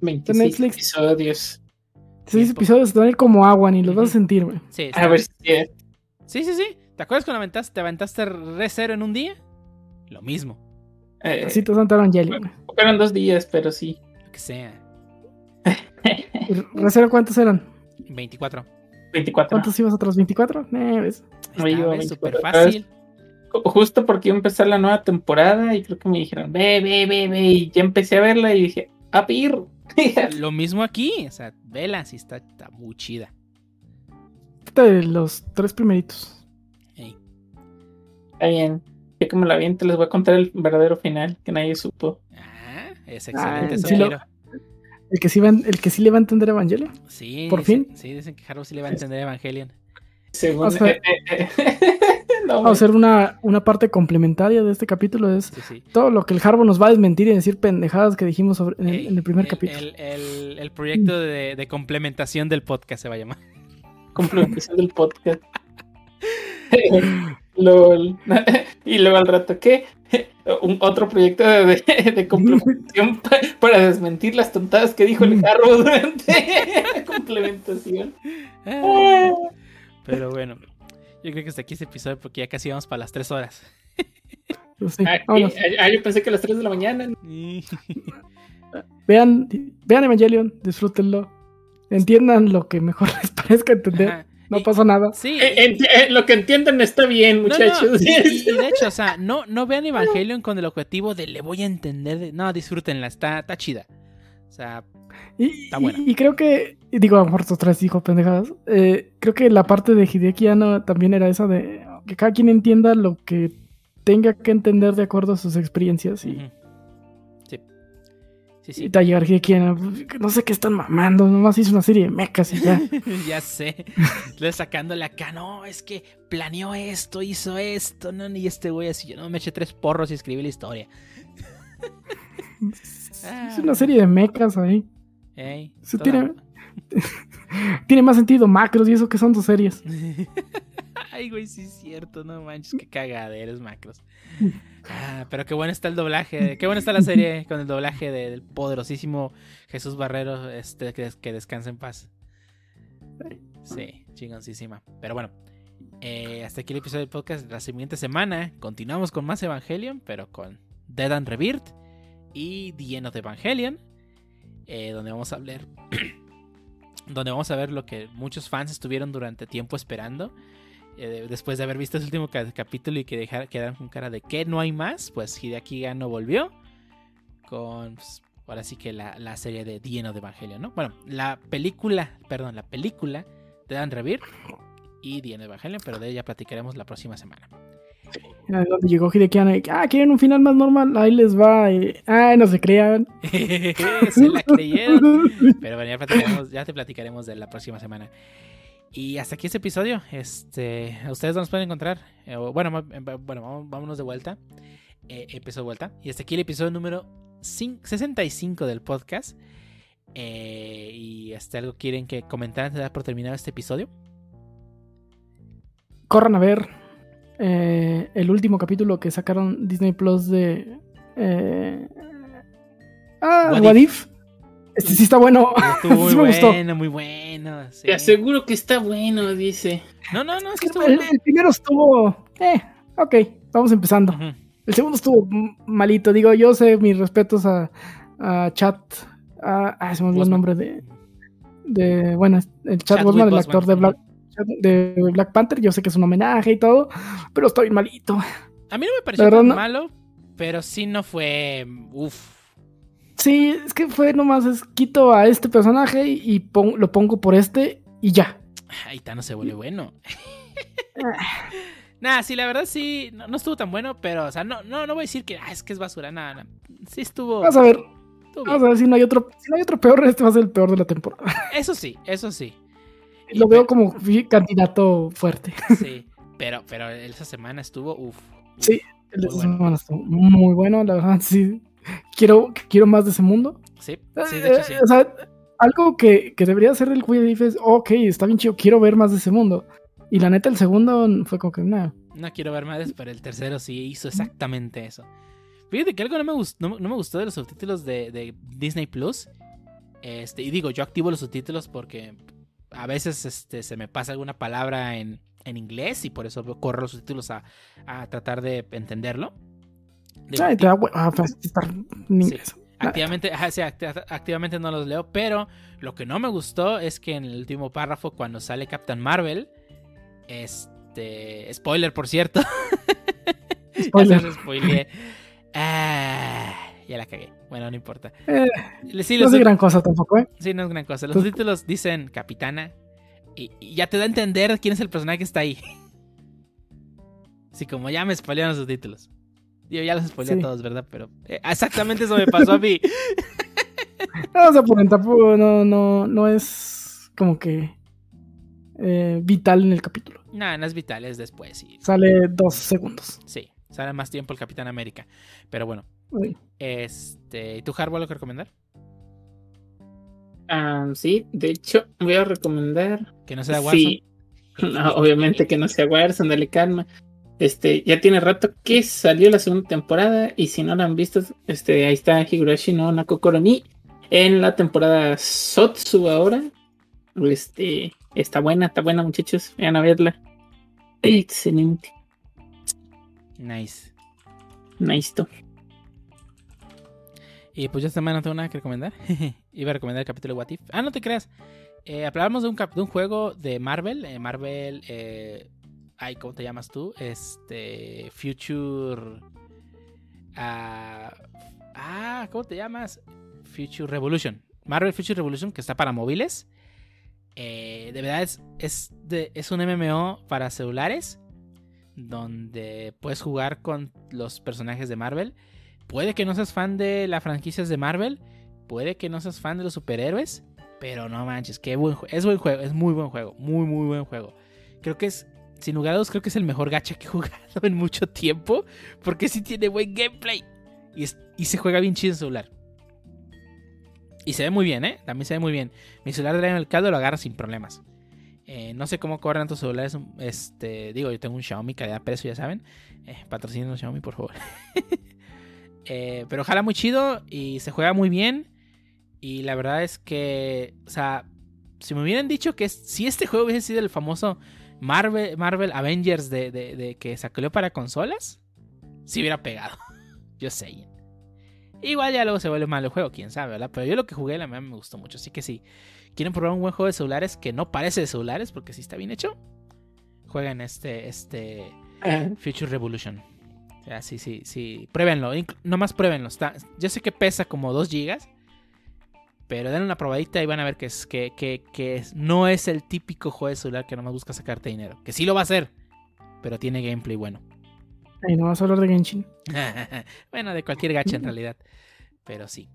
26 Netflix. episodios. Seis episodios te van a ir como agua, ni los vas a sentir, güey. Sí, A ver si es. sí, sí, sí. ¿Te acuerdas cuando aventaste, te aventaste re cero en un día? Lo mismo, eh, Así te Santa Evangelion, güey. fueron dos días, pero sí. lo que sea. ¿Y ¿Reserva cuántos eran? 24. 24. ¿Cuántos ibas otros 24? Eh, ves. No, Está, ¿ves? 24. súper fácil. Justo porque iba a empezar la nueva temporada y creo que me dijeron, ve, ve, ve, ve. Y ya empecé a verla y dije, a pir. Lo mismo aquí. O sea, vela, sí está, está muy chida. De los tres primeritos. Está bien. Ya que me la aviento, les voy a contar el verdadero final que nadie supo. Ah, es excelente. Ah, eso quiero. El que sí, va, el que sí le va a entender Evangelion. Sí, ¿Por dicen- fin? Sí, dicen que Harbo sí le va a entender Evangelion. Según. O sea- eh, eh, eh. Vamos a hacer una, una parte complementaria de este capítulo. Es Sí, sí. todo lo que el Harbo nos va a desmentir y decir pendejadas que dijimos sobre, en, el, Ey, en el primer el- capítulo. El, el- el proyecto de, de complementación del podcast se va a llamar. complementación del podcast. LOL. y luego al rato, ¿qué? Un, otro proyecto de, de- de complementación pa- para desmentir las tontadas que dijo el carro durante la complementación. Pero bueno, yo creo que hasta aquí este episodio porque ya casi vamos para las 3 horas. Pues sí, Ah, y- ah, yo pensé que a las 3 de la mañana. Vean, vean Evangelion, disfrútenlo. Entiendan lo que mejor les parezca entender. Ajá. No pasa nada. Sí. Eh, eh, lo que entienden está bien, No, no, muchachos. y, y- y de hecho, o sea, no, no vean Evangelion con el objetivo de le voy a entender. de- No, disfrútenla, está, está chida. O sea, Y, Está buena. y- y creo que, digo, a estos tres dijo pendejadas. eh, creo que la parte de Hideki Anno también era esa de que cada quien entienda lo que tenga que entender de acuerdo a sus experiencias. Y, sí. Sí, y te llegar Hideki Anno, pues, no sé qué están mamando, nomás hizo una serie de mechas y ya. ya sé. Le sacándole acá, no, es que planeó esto, hizo esto, no, ni este güey así. Yo no me eché tres porros y escribí la historia. es una serie de mechas ahí. Ey, tiene- Tiene más sentido macros y eso que son dos series. Ay, güey, sí es cierto, no manches, qué cagaderos macros. Ah, pero qué bueno está el doblaje, qué bueno está la serie con el doblaje de- del poderosísimo Jesús Barrero, este, que, que descanse en paz. Sí, chingoncísima. Pero bueno, eh, hasta aquí el episodio del podcast. La siguiente semana continuamos con más Evangelion, pero con Dead and Rebirth y The End of Evangelion, eh, donde vamos a hablar donde vamos a ver lo que muchos fans estuvieron durante tiempo esperando. Eh, después de haber visto ese último ca- capítulo y que dejar, quedaron con cara de que no hay más, pues Hideaki Anno volvió con pues, ahora sí que la, la serie de The End of Evangelion, ¿no? Bueno, la película, perdón, la película de Dan Revere y The End of Evangelion, pero de ella platicaremos la próxima semana. Donde llegó Hideki Anno y, ah, quieren un final más normal, ahí les va. Y, ah, no se crean. Se la creyeron. Pero bueno, ya, platicaremos- ya te platicaremos de la próxima semana. Y hasta aquí este episodio. Este, ¿a ustedes nos pueden encontrar. Eh, bueno, eh, bueno, vámonos de vuelta. Eh, empezó de vuelta. Y hasta aquí el episodio número cin- 65 del podcast. Eh, y hasta algo quieren que comentar antes de dar por terminado este episodio. Corran a ver eh, el último capítulo que sacaron Disney Plus de. eh, ah, What What, If. Este sí está bueno. Estuvo muy sí me gustó. bueno, muy bueno. sí. Te aseguro que está bueno, dice. No, no, no, es que estuvo El, bueno. el primero estuvo. Eh, ok, vamos empezando. El segundo estuvo malito. Digo, yo sé mis respetos a, a Chat. a- ah, se me olvidó el nombre de. de bueno, el Chat Chadwick Bosman, el actor de Black, de Black Panther. Yo sé que es un homenaje y todo, pero está bien malito. A mí no me pareció tan no- malo, pero sí no fue. Uf. Sí, es que fue nomás, es quito a este personaje y pon- lo pongo por este y ya. Ahí no se vuelve bueno. Nah, sí, la verdad sí, no, no estuvo tan bueno, pero, o sea, no, no, no voy a decir que ah, es que es basura, nada, sí estuvo. Vamos a ver, vamos a ver si no hay otro, si no hay otro peor, este va a ser el peor de la temporada. Eso sí, eso sí. Lo veo como candidato fuerte. Sí, pero, pero esa semana estuvo, uff. Sí, bueno. semana estuvo muy bueno, la verdad, sí. Quiero, quiero más de ese mundo. Sí, sí, de hecho sí. Eh, O sea, algo que, que debería hacer el Leaf es, ok, está bien chido, quiero ver más de ese mundo. Y la neta, el segundo fue como que, nada. No quiero ver más, pero el tercero sí hizo exactamente eso. Fíjate que algo no me gustó, no, no me gustó de los subtítulos de, de Disney Plus. Este, y digo, yo activo los subtítulos porque a veces este, se me pasa alguna palabra en, en inglés y por eso corro los subtítulos a, a tratar de entenderlo. Digo, Ay, te da en inglés. Activamente, sí, acti- activamente no los leo, pero lo que no me gustó es que en el último párrafo, cuando sale Captain Marvel, este. Spoiler, por cierto. Spoiler. Ya se. Ah, ya la cagué. Bueno, no importa. Eh, Sí, no es gran cosa tampoco, ¿eh? sí, no es gran cosa. Los Pues- títulos dicen Capitana y, y ya te da a entender quién es el personaje que está ahí. Así como ya me spoilearon los títulos. Yo ya los spoileé a todos, ¿verdad? Pero eh, exactamente eso me pasó a mí. No, o sea, por tampoco no, no, no es como que eh, vital en el capítulo. Nada, no es vital, es después. Sale dos segundos. sí, sale más tiempo el Capitán América. Pero bueno. Este. ¿y ¿Tú, Harbo, lo que recomendar? Ah, sí, de hecho, voy a recomendar. Que no sea Warzone. Sí, no, obviamente que no sea Warzone, dale calma. Este, ya tiene rato que salió la segunda temporada y si no la han visto, este, ahí está Higurashi no Nakokoro ni en la temporada Sotsu ahora. Este, está buena, está buena muchachos, vayan a verla. Excelente, Nice. nice. to. Y pues yo esta semana no tengo nada que recomendar. Iba a recomendar el capítulo de What If. Ah, no te creas. Eh, hablábamos de un, de un juego de Marvel. eh, Marvel. Eh, ay, ¿cómo te llamas tú? Este. Future. ah, ah, ¿cómo te llamas? Future Revolution. Marvel Future Revolution, que está para móviles. De verdad es, es, es un MMO para celulares. Donde puedes jugar con los personajes de Marvel. Puede que no seas fan de las franquicias de Marvel. Puede que no seas fan de los superhéroes. Pero no manches, qué buen. Es buen juego, es muy buen juego. Muy, muy buen juego. Creo que es, sin lugar a dudas, creo que es el mejor gacha que he jugado en mucho tiempo. Porque sí tiene buen gameplay. Y, se juega bien chido en celular. Y se ve muy bien, ¿eh? También se ve muy bien. Mi celular de en el caldo lo agarra sin problemas. Eh, no sé cómo corren tus celulares. Este, digo, yo tengo un Xiaomi, calidad-precio, ya saben. Eh, patrocinen Xiaomi, por favor. Eh, pero jala muy chido y se juega muy bien. Y la verdad es que, o sea, si me hubieran dicho que si este juego hubiese sido el famoso Marvel, Marvel Avengers de, de- de que salió para consolas, si hubiera pegado. Yo sé. Igual ya luego se vuelve malo el juego, quién sabe, ¿verdad? Pero yo lo que jugué, la verdad me gustó mucho. Así que si quieren probar un buen juego de celulares que no parece de celulares, porque sí está bien hecho, jueguen este, este Future Revolution. O sea, sí, sí, sí. Pruébenlo. Nomás pruébenlo. Está, yo sé que pesa como 2 gigas. Pero denle una probadita y van a ver que, es, que, que, que es- no es el típico juego de celular que nomás busca sacarte dinero. Que sí lo va a hacer. Pero tiene gameplay bueno. Ay, no vas a hablar de Genshin. bueno, de cualquier gacha en realidad. Pero sí.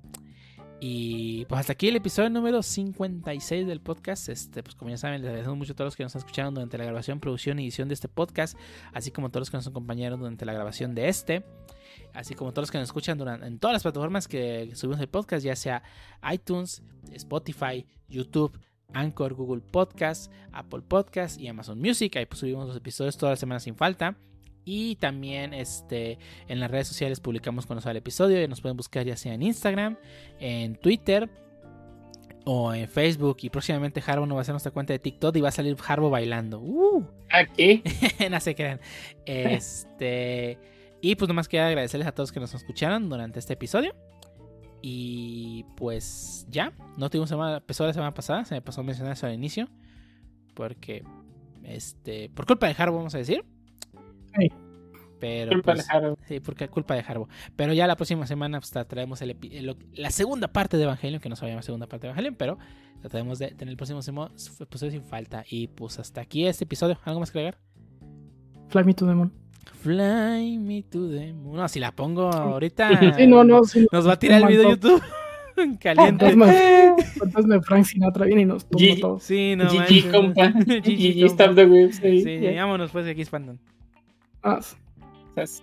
Y pues hasta aquí el episodio número 56 del podcast. Este, pues como ya saben, les agradecemos mucho a todos los que nos escucharon durante la grabación, producción y edición de este podcast, así como a todos los que nos acompañaron durante la grabación de este, así como a todos los que nos escuchan durante, en todas las plataformas que subimos el podcast, ya sea iTunes, Spotify, YouTube, Anchor, Google Podcast, Apple Podcast y Amazon Music. Ahí pues subimos los episodios todas las semanas sin falta. Y también este, en las redes sociales publicamos cuando sale el episodio. Nos pueden buscar ya sea en Instagram, en Twitter o en Facebook. Y próximamente Harbo nos va a hacer nuestra cuenta de TikTok y va a salir Harbo bailando. ¡Uh! ¿A qué? no se crean. Este. Y pues nomás queda agradecerles a todos que nos escucharon durante este episodio. Y pues ya. No tuvimos semana, episodio la semana pasada. Se me pasó a mencionar eso al inicio. Porque. Este. Por culpa de Harbo, vamos a decir. Sí. Pero Culpa pues, de Harrow. Sí, porque culpa de Harbo. Pero ya la próxima semana pues, tra- traemos el epi- el- la segunda parte de Evangelion, que no llamar segunda parte de Evangelion, pero trataremos de tener el próximo episodio sin falta. Y pues hasta aquí este episodio. ¿Algo más que agregar? Fly Me to the Moon. Fly me to the moon. No, si la pongo ahorita. Sí, no, no, sí. Nos va a tirar el video de YouTube. Caliente. Fantasma, de Frank Sinatra viene y nos tumba G- todos. Sí, no GG, compa. GG, stop the website. Sí, vámonos pues, aquí espantan. off. That's